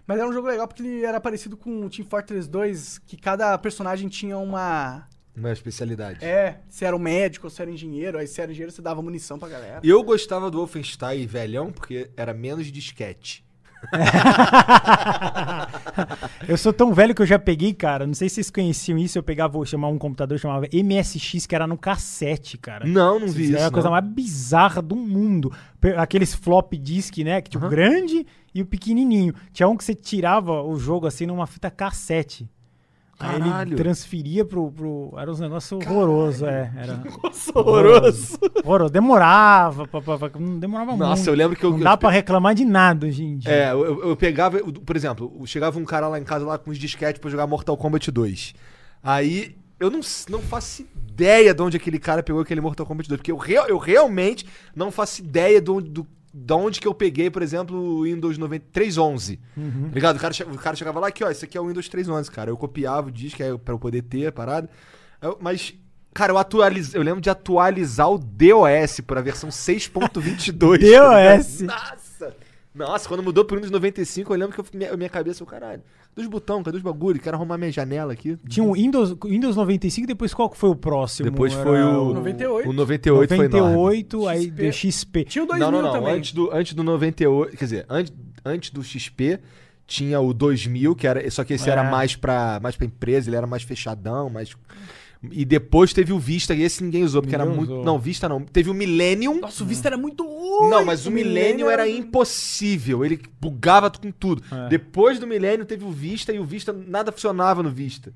Mas era um jogo legal porque ele era parecido com o Team Fortress 2, que cada personagem tinha uma... Uma especialidade. É, se era um médico ou se era engenheiro, aí se era engenheiro você dava munição pra galera. Eu gostava do Wolfenstein velhão porque era menos disquete. eu sou tão velho que eu já peguei, cara. Não sei se vocês conheciam isso. Eu pegava, chamar um computador, chamava MSX, que era no cassete, cara. Não, não vi Isso isso. é a coisa mais bizarra do mundo. Aqueles flop disk, né? Que tinha o grande e o pequenininho. Tinha um que você tirava o jogo assim numa fita cassete. Aí ele Caralho. transferia pro, pro. Era uns negócios horrorosos, é. Era horroroso. horroroso. Demorava, pá, pá, pá, não demorava muito. Nossa, eu lembro que eu. Não eu- dá pra reclamar de nada dia. É, eu, eu- eu pegava, eu- por exemplo, eu- chegava um cara lá em casa lá com os disquetes pra jogar Mortal Kombat 2. Aí eu não, não faço ideia de onde aquele cara pegou aquele Mortal Kombat 2, porque eu, eu realmente não faço ideia do, de onde que eu peguei, por exemplo, o Windows 90 3.11. Uhum. Tá ligado? O cara, o cara chegava lá aqui, ó, esse aqui é o Windows 3.11, cara. Eu copiava o disco aí pra eu poder ter a parada. Eu- mas, cara, eu atualiz, eu lembro de atualizar o DOS pra versão 6.22. DOS. Nossa! Nossa, quando mudou pro Windows 95, eu lembro que eu, minha, minha cabeça, eu, caralho, cadê os botões, cadê os bagulho? Quero arrumar minha janela aqui. Tinha um Windows, Windows 95 e depois qual que foi o próximo? Depois Era foi o... 98. O 98, foi enorme. 98, aí XP. deu XP. Tinha o 2000 Não, não, não. também. Antes do, antes do 98, quer dizer, antes, antes do XP, tinha o 2000, que era, só que esse É. era mais pra, mais pra empresa, ele era mais fechadão, mais... E depois teve o Vista, e esse ninguém usou, porque era Ninguém muito... usou. Não, Vista não. Teve o Millennium... Nossa, o Vista era muito ruim. Não, mas o Millennium era impossível. Ele bugava com tudo. É. Depois do Millennium teve o Vista e o Vista nada funcionava no Vista.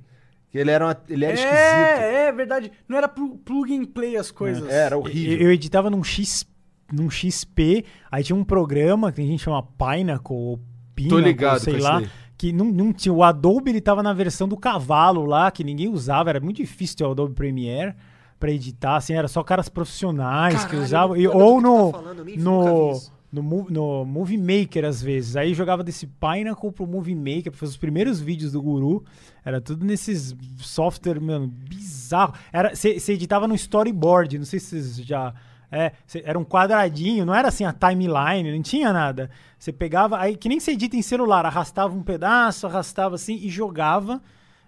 Ele era, uma- ele era esquisito. É, é verdade. Não era plu- plug and play as coisas. Era Eu, horrível. eu editava num, X, num XP, aí tinha um programa que a gente chama Pinnacle, ou Pinnacle, Tô ligado sei com lá. Que não, não tinha. O Adobe ele tava na versão do cavalo lá, que ninguém usava, era muito difícil ter o Adobe Premiere pra editar, assim, era só caras profissionais que Caralho, usavam. eu E, ou que no, tá falando, no, no, no Movie Maker, às vezes. Aí jogava desse Pinnacle pro Movie Maker, pra fazer os primeiros vídeos do Guru. Era tudo nesses software, mano, bizarro. Era, você editava no storyboard, não sei se vocês já É, era um quadradinho, não era assim a timeline, não tinha nada. Você pegava, aí que nem você edita em celular, arrastava um pedaço, arrastava assim e jogava.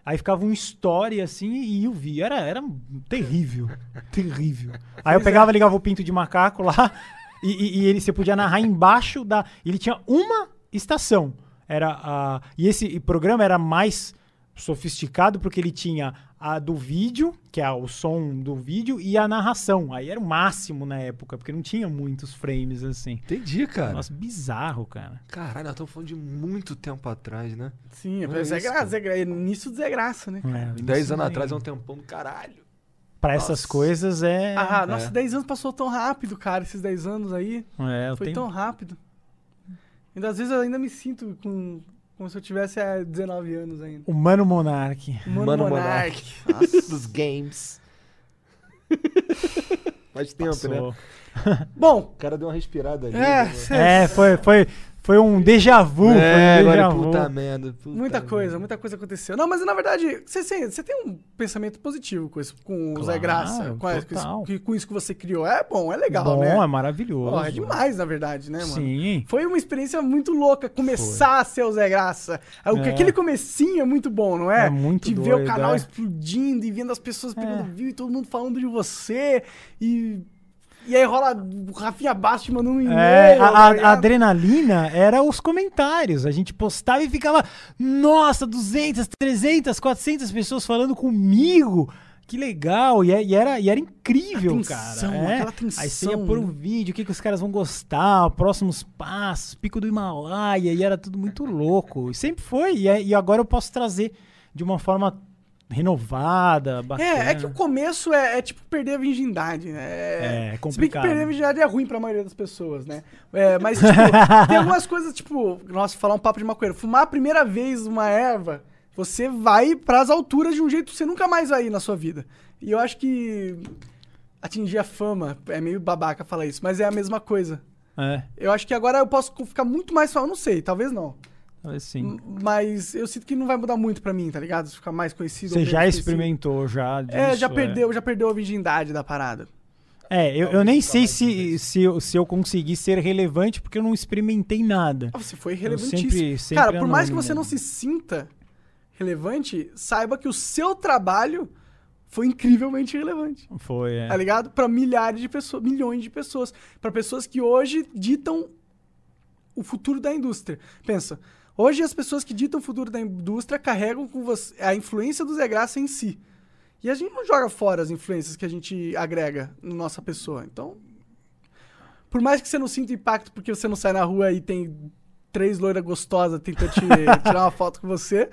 Aí ficava um story assim e eu vi. Era, era terrível. terrível. Aí eu pegava, ligava o pinto de macaco lá e, e- e ele, você podia narrar embaixo da. Ele tinha uma estação. Era a, e esse programa era mais sofisticado porque ele tinha a do vídeo, que é o som do vídeo, e a narração. Aí era o máximo na época, porque não tinha muitos frames assim. Entendi, cara. Nossa, bizarro, cara. Caralho, nós estamos falando de muito tempo atrás, né? Sim, é é Zé isso, Graça, Zé Gra- início do Zé Graça, né? É, Dez anos atrás é um tempão do caralho. Pra essas Nossa. coisas é. Ah, nossa, É. 10 anos passou tão rápido, cara, esses 10 anos aí. é, eu Foi tenho- tão rápido. Ainda às vezes eu ainda me sinto com, como se eu tivesse é, 19 anos ainda. O Mano Monark. Mano, Mano Monark. Dos games. Faz tempo, né? Passou. Bom, O cara deu uma respirada ali. é, cê- É, foi, foi, foi um déjà vu. É, foi um agora, déjà vu. puta merda. puta muita merda. coisa, muita coisa aconteceu. Não, mas na verdade, você, você, tem um pensamento positivo com, isso, com o Zé Graça, com, total. isso, com isso que você criou. É bom, é legal, Bom, né? é maravilhoso. Pô, é demais, na verdade, né, mano? Sim. Foi uma experiência muito louca começar a ser o Zé Graça. O que É. Aquele comecinho é muito bom, não é? É muito De ver o doido, canal é. explodindo e vendo as pessoas pegando É. view e todo mundo falando de você. E, e aí rola o Rafinha Bastos mandando um e-mail. É, a, a- a ligado? adrenalina era os comentários. A gente postava e ficava, nossa, 200, 300, 400 pessoas falando comigo. Que legal. E, é- e era, e era incrível, A tensão, cara. É. aquela tensão, Aí você ia pôr um né? vídeo, o que, que os caras vão gostar, próximos passos, pico do Himalaia, e era tudo muito louco. E sempre foi. E, é- e agora eu posso trazer de uma forma renovada, bacana. É, é que o começo é, é tipo perder a virgindade, né? É, Se bem que complicado. perder a virgindade é ruim pra maioria das pessoas, né? É, mas, tipo, tem algumas coisas, tipo, nossa, falar um papo de maconheiro. Fumar a primeira vez uma erva, você vai pras alturas de um jeito que você nunca mais vai ir na sua vida. E eu acho que atingir a fama, é meio babaca falar isso, mas é a mesma coisa. É, Eu acho que agora eu posso ficar muito mais famoso, não sei, talvez não. Mas eu sinto que não vai mudar muito pra mim, tá ligado? Ficar mais conhecido. Você já conhecido. experimentou já disso, É, já perdeu, já perdeu a virgindade da parada. É, eu, eu nem sei se, se, eu, se eu consegui ser relevante porque eu não experimentei nada. Ah, Você foi relevantíssimo. sempre- sempre Cara, por mais que você não se sinta relevante, saiba que o seu trabalho foi incrivelmente relevante. Foi, é. Tá ligado? Pra milhares de pessoas, milhões de pessoas. Pra pessoas que hoje ditam o futuro da indústria. Pensa, hoje as pessoas que ditam o futuro da indústria carregam com você a influência do Zé Graça em si. E a gente não joga fora as influências que a gente agrega na nossa pessoa. Então, por mais que você não sinta impacto porque você não sai na rua e tem três loiras gostosas tentando te tirar uma foto com você,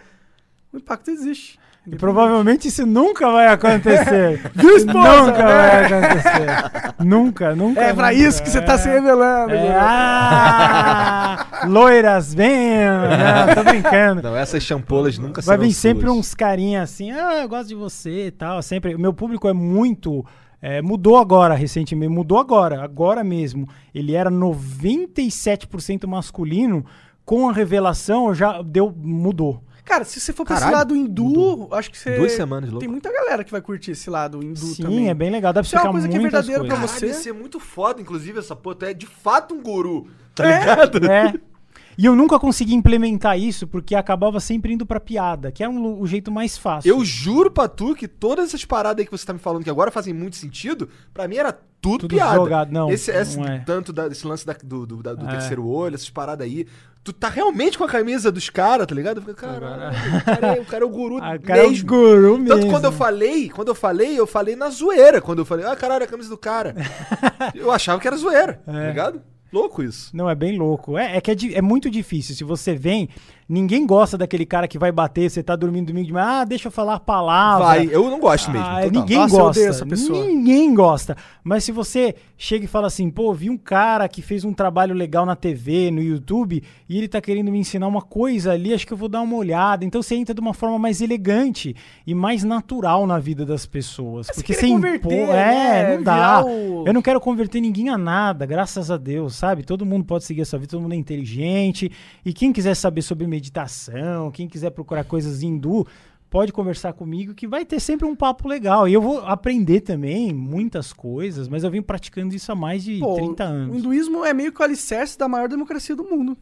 o impacto existe. E provavelmente isso nunca vai acontecer. Viu, esposa? Nunca É. vai acontecer. nunca, nunca. É pra nunca. isso que você tá se É. revelando. É, ah, loiras, vem! Não, tô brincando. Não, essas champolas nunca Vai vir sempre suas. uns carinha assim, ah, eu gosto de você e tal. Sempre. O meu público é muito. é, mudou agora, recentemente. Mudou agora, agora mesmo. Ele era 97% masculino. Com a revelação, já deu. Mudou. Cara, se você for pra esse Caralho, lado hindu, acho que você. Duas semanas, louco. Tem muita galera que vai curtir esse lado hindu Sim, também. é bem legal. Dá pra Isso é uma coisa que é muitas verdadeiro pra você. Caralho, isso é muito foda, inclusive, essa porra. Tu é de fato um guru, tá É. ligado? É. E eu nunca consegui implementar isso porque acabava sempre indo pra piada, que é um, o jeito mais fácil. Eu juro pra tu que todas essas paradas aí que você tá me falando que agora fazem muito sentido, pra mim era tudo, Tudo piada. jogado. Não, esse, esse não é. tanto da, esse lance da- do, do, da- do É. terceiro olho, essas paradas aí. Tu tá realmente com a camisa dos caras, tá ligado? Eu caralho, o cara, é, o cara é o guru Ah, cara, é o mesmo. guru mesmo. Tanto quando eu falei, quando eu falei, eu falei na zoeira. Quando eu falei, ah, caralho, a camisa do cara. eu achava que era zoeira, tá É. ligado? Louco isso. Não, é bem louco. É, é que é, é muito difícil. Se você vem, ninguém gosta daquele cara que vai bater, você tá dormindo domingo de manhã, ah, deixa eu falar a palavra. Vai, eu não gosto mesmo. Ah, ninguém Nossa, gosta. essa pessoa. Ninguém gosta. Mas se você chega e fala assim, pô, vi um cara que fez um trabalho legal na TV, no YouTube, e ele tá querendo me ensinar uma coisa ali, acho que eu vou dar uma olhada. Então você entra de uma forma mais elegante e mais natural na vida das pessoas. Mas porque você impor, converter, é, né, não dá. o- Eu não quero converter ninguém a nada, graças a Deus, sabe? Todo mundo pode seguir a sua vida, todo mundo é inteligente. E quem quiser saber sobre meditação, quem quiser procurar coisas hindu, pode conversar comigo que vai ter sempre um papo legal. E eu vou aprender também muitas coisas, mas eu venho praticando isso há mais de Pô, 30 O anos. hinduísmo é meio que o alicerce da maior democracia do mundo,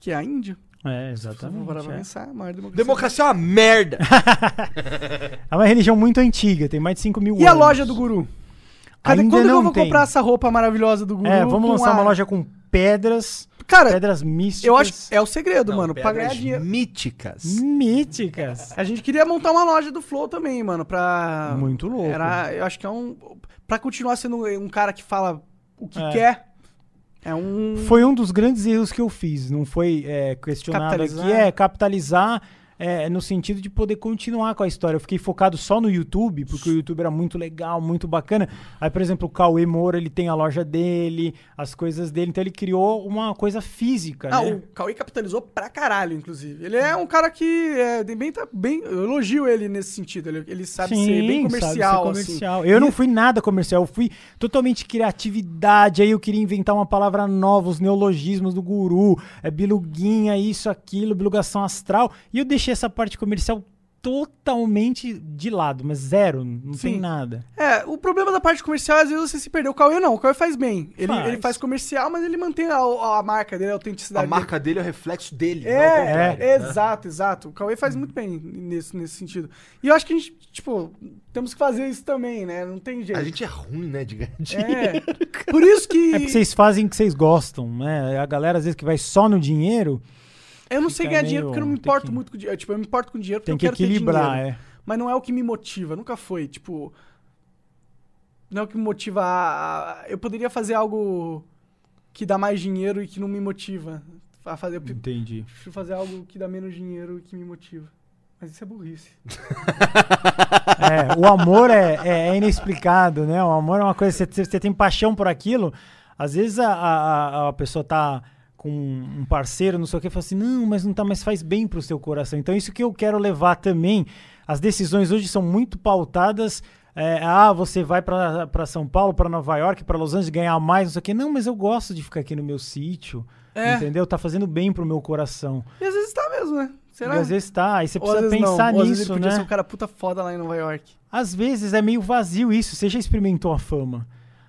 que é a Índia. É, Vamos exatamente. parar pra é. pensar, a maior democracia. Democracia é uma merda. É uma religião muito antiga, tem mais de 5 mil E anos. a loja do Guru? Cadê, Ainda quando que eu não vou tem. comprar essa roupa maravilhosa do Guru? É, vamos lançar a- uma loja com pedras, Cara, pedras místicas. eu acho que é o segredo, Não, mano, pra ganhar pedras dinheiro. míticas. míticas. A gente queria montar uma loja do Flow também, mano, pra... Muito louco. Era, eu acho que é um... Pra continuar sendo um cara que fala o que É. quer, é um... Foi um dos grandes erros que eu fiz. Não foi é, questionado aqui, é capitalizar é, no sentido de poder continuar com a história. Eu fiquei focado só no YouTube, porque o YouTube era muito legal, muito bacana. Aí, por exemplo, o Cauê Moura, ele tem a loja dele, as coisas dele, então ele criou uma coisa física, Ah, né? o Cauê capitalizou pra caralho, inclusive. Ele é um cara que é, bem, tá bem. Eu elogio ele nesse sentido. Ele, ele sabe ser bem sabe ser comercial, comercial. assim. Eu não fui nada comercial, eu fui totalmente criatividade. Aí eu queria inventar uma palavra nova, os neologismos do guru, é biluguinha, isso, aquilo, bilugação astral. E eu deixei essa parte comercial totalmente de lado, mas zero, não Sim. tem nada. É, o problema da parte comercial é às vezes você se perdeu. O Cauê não, o Cauê faz bem. Ele Faz. ele faz comercial, mas ele mantém a, a marca dele, a A autenticidade marca dele é o reflexo dele. É, é, né? exato, exato. O Cauê faz muito bem nesse, nesse sentido. E eu acho que a gente, tipo, temos que fazer isso também, né? Não tem jeito. A gente é ruim, né, de ganhar dinheiro. É. Por isso que. É porque vocês fazem o que vocês gostam, né? A galera, às vezes, que vai só no dinheiro, Eu não sei ganhar meio- dinheiro porque eu não me importo que- muito com dinheiro. Tipo, eu me importo com dinheiro porque tem eu que quero ter equilibrar, é. Mas não é o que me motiva, nunca foi. Tipo. Não é o que me motiva a. Eu poderia fazer algo que dá mais dinheiro e que não me motiva a fazer. Eu Entendi. prefiro fazer algo que dá menos dinheiro e que me motiva. Mas isso é burrice. É, o amor é, é, é inexplicado, né? O amor é uma coisa, você, você tem paixão por aquilo. Às vezes a, a, a pessoa tá com um parceiro, não sei o que, fala assim, não, mas não tá, mas faz bem pro seu coração. Então isso que eu quero levar também. As decisões hoje são muito pautadas. é, ah, você vai pra pra São Paulo, pra Nova York, pra Los Angeles ganhar mais, não sei o que. Não, mas eu gosto de ficar aqui no meu sítio. É. Entendeu? Tá fazendo bem pro meu coração. E às vezes tá mesmo, né? Será? E às vezes tá, aí você precisa pensar Ou às vezes nisso, ele podia né? ser um cara puta foda lá em Nova York. Às vezes é meio vazio isso. Você já experimentou a fama.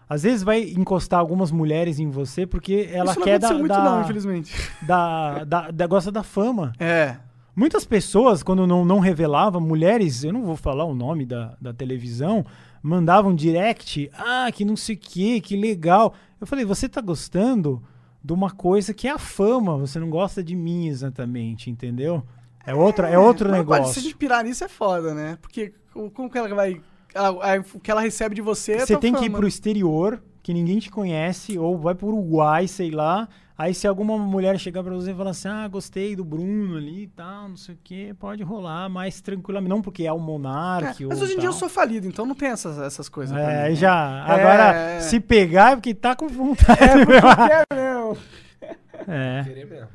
Às vezes vai encostar algumas mulheres em você porque ela Isso não quer da, aconteceu muito, da, não, infelizmente. da, da, da- gosta da fama. É. Muitas pessoas, quando não, não revelava, mulheres, eu não vou falar o nome da, da televisão, mandavam direct, ah, que não sei o que, que legal. Eu falei, você tá gostando de uma coisa que é a fama, você não gosta de mim exatamente, entendeu? É, outra, é outro Mas, negócio. Mas se a gente pirar nisso é foda, né? Porque como que ela vai. A- a- o que ela recebe de você é Você tem que ir fama. pro exterior, que ninguém te conhece, ou vai pro Uruguai, sei lá. Aí se alguma mulher chegar pra você e falar assim, ah, gostei do Bruno ali e tal, não sei o que, pode rolar mais tranquilamente. Não porque é o É, monarca ou mas hoje em dia eu sou falido, então não tem essas, essas coisas. É, mim. aí já. Agora, É. se pegar é porque tá com vontade. É, porque eu quero mesmo. É. Querer mesmo.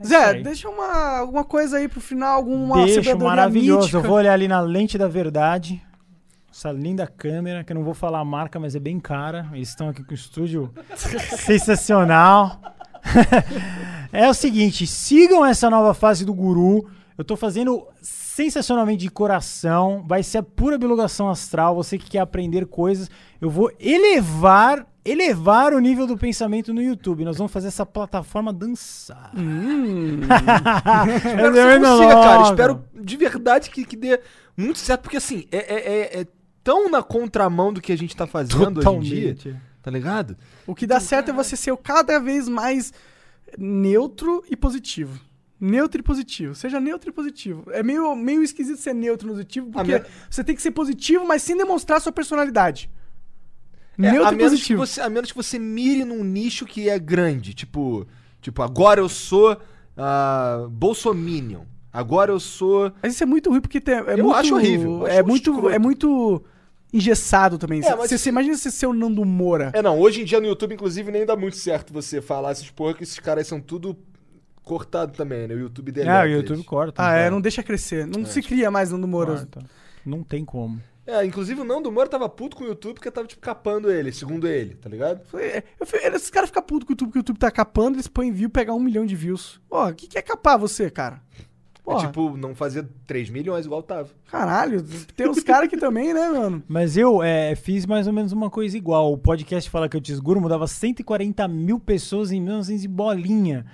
É Zé, deixa uma, alguma coisa aí pro final, alguma Deixa sabedoria maravilhoso. mítica. Eu vou olhar ali na lente da verdade. Essa linda câmera, que eu não vou falar a marca, mas é bem cara. Eles estão aqui com o estúdio sensacional. é o seguinte, sigam essa nova fase do Guru. Eu tô fazendo sensacionalmente de coração. Vai ser a pura bilogação astral. Você que quer aprender coisas, eu vou elevar, elevar o nível do pensamento no YouTube. Nós vamos fazer essa plataforma dançar. Hum. Espero que você consiga, cara. Espero de verdade que, que dê muito certo, porque assim, é, é- é- é tão na contramão do que a gente tá fazendo hoje em dia, Totalmente. tá ligado? O que dá certo é você ser cada vez mais neutro e positivo. Neutro e positivo. Seja neutro e positivo. É meio, meio esquisito ser neutro e positivo, porque men- você tem que ser positivo, mas sem demonstrar sua personalidade. É, neutro a, e menos que positivo. você, a menos que você mire num nicho que é grande. Tipo, tipo agora eu sou uh, Bolsominion. Agora eu sou. Mas isso é muito ruim porque tem, é Eu muito, acho horrível, eu é acho muito, escroto. é muito engessado também. É, mas- você, você imagina você ser o Nando Moura. É, não, hoje em dia no YouTube, inclusive, nem dá muito certo você falar essas porra, que esses caras são tudo cortado também, né? O YouTube dele. É, o YouTube corta. Ah, é, né? não deixa crescer. Não se cria mais Nando Moura. Corta. Não tem como. É, inclusive o Nando Moura tava puto com o YouTube porque tava, tipo, capando ele, segundo ele, tá ligado? Foi- Eu, fui- esses caras ficam putos com o YouTube, que o YouTube tá capando, eles põem view, pegar um milhão de views. Ó, o que, que é capar você, cara? Porra. É tipo, não fazer 3 milhões igual tava. Caralho, tem uns caras aqui também, né, mano? Mas eu é, fiz mais ou menos uma coisa igual. O podcast Fala Que Eu Te Esgurmo dava 140 mil pessoas em 1900 e bolinha.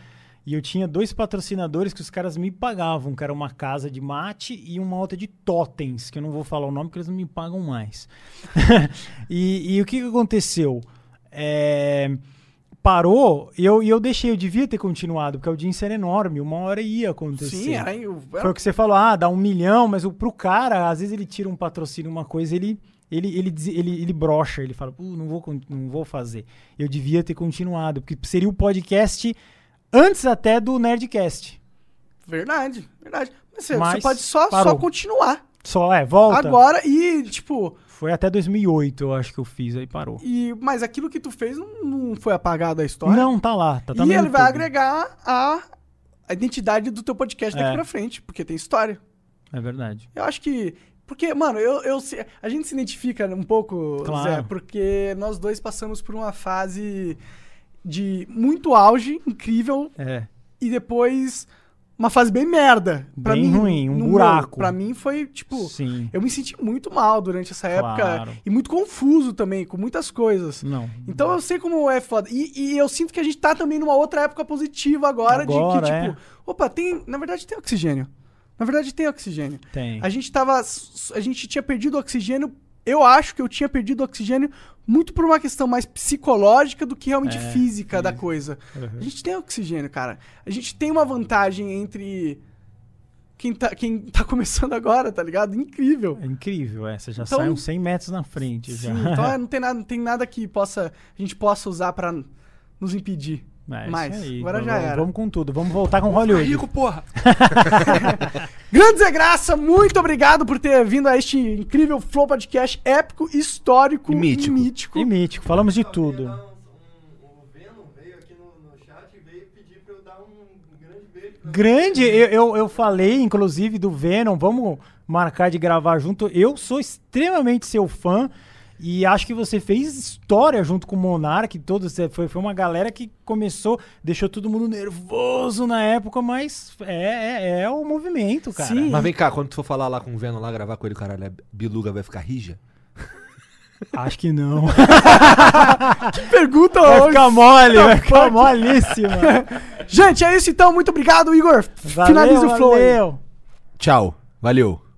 E eu tinha dois patrocinadores que os caras me pagavam, que era uma casa de mate e uma outra de totens, que eu não vou falar o nome porque eles não me pagam mais. e, e o que, que aconteceu? É, parou e eu, e eu deixei, eu devia ter continuado, porque a audiência era enorme, uma hora ia acontecer. Sim, era, era Foi o que você falou, ah, dá um milhão, mas o, pro cara, às vezes ele tira um patrocínio, uma coisa, ele ele, ele, ele, ele brocha, ele fala, "Uh, não, vou, não vou fazer. Eu devia ter continuado, porque seria o podcast antes até do Nerdcast. verdade, verdade. Mas você, Mas você pode só, parou. só continuar Só, é, volta. agora e, tipo, Foi até 2008, eu acho que eu fiz, aí parou. e, mas aquilo que tu fez não, não foi apagado da história. Não, tá lá, tá, tá e ele vai agregar a, a identidade do teu podcast daqui É. pra frente, porque tem história. É verdade. Eu acho que. Porque, mano, eu, eu a gente se identifica um pouco, Claro. Zé, porque nós dois passamos por uma fase de muito auge, incrível, É, e depois uma fase bem merda. Pra Bem mim, ruim, um buraco. meu. Pra mim foi, tipo, sim. eu me senti muito mal durante essa época Claro. e muito confuso também, com muitas coisas. Não. Então eu sei como é foda. E, e eu sinto que a gente tá também numa outra época positiva agora, de Agora, que, é. tipo, opa, tem. Na verdade tem oxigênio. Na verdade tem oxigênio. Tem. A gente tava. A gente tinha perdido oxigênio. Eu acho que eu tinha perdido oxigênio muito por uma questão mais psicológica do que realmente É, física da coisa. Uhum. A gente tem oxigênio, cara. A gente tem uma vantagem entre quem tá, quem tá começando agora, tá ligado? Incrível. É incrível, é. Você já Então- sai uns 100 metros na frente. Sim, já. então é, não tem nada, não tem nada que possa a gente possa usar pra nos impedir. É isso Mas, aí. agora já vamos, era. Vamos com tudo. Vamos voltar com Hollywood. porra! Grande Zé Graça, muito obrigado por ter vindo a este incrível Flow Podcast épico, histórico E mítico. mítico. E mítico, falamos de tudo. dar o Venom veio aqui no, no chat e veio pedir pra eu dar grande beijo pra Grande, eu, eu, eu falei, inclusive, do Venom, vamos marcar de gravar junto. Eu sou extremamente seu fã e acho que você fez história junto com o Monark, todos, é, foi, foi uma galera que começou, deixou todo mundo nervoso na época, mas é, é, é o movimento, cara. Sim. Mas vem cá, quando tu for falar lá com o Venom lá, gravar com ele, caralho, a biluga vai ficar rija? Acho que não. Pergunta Vai hoje. ficar mole, vai ficar molíssima. Gente, é isso então. Muito obrigado, Igor. Valeu, Finaliza o flow aí. valeu. Tchau, valeu.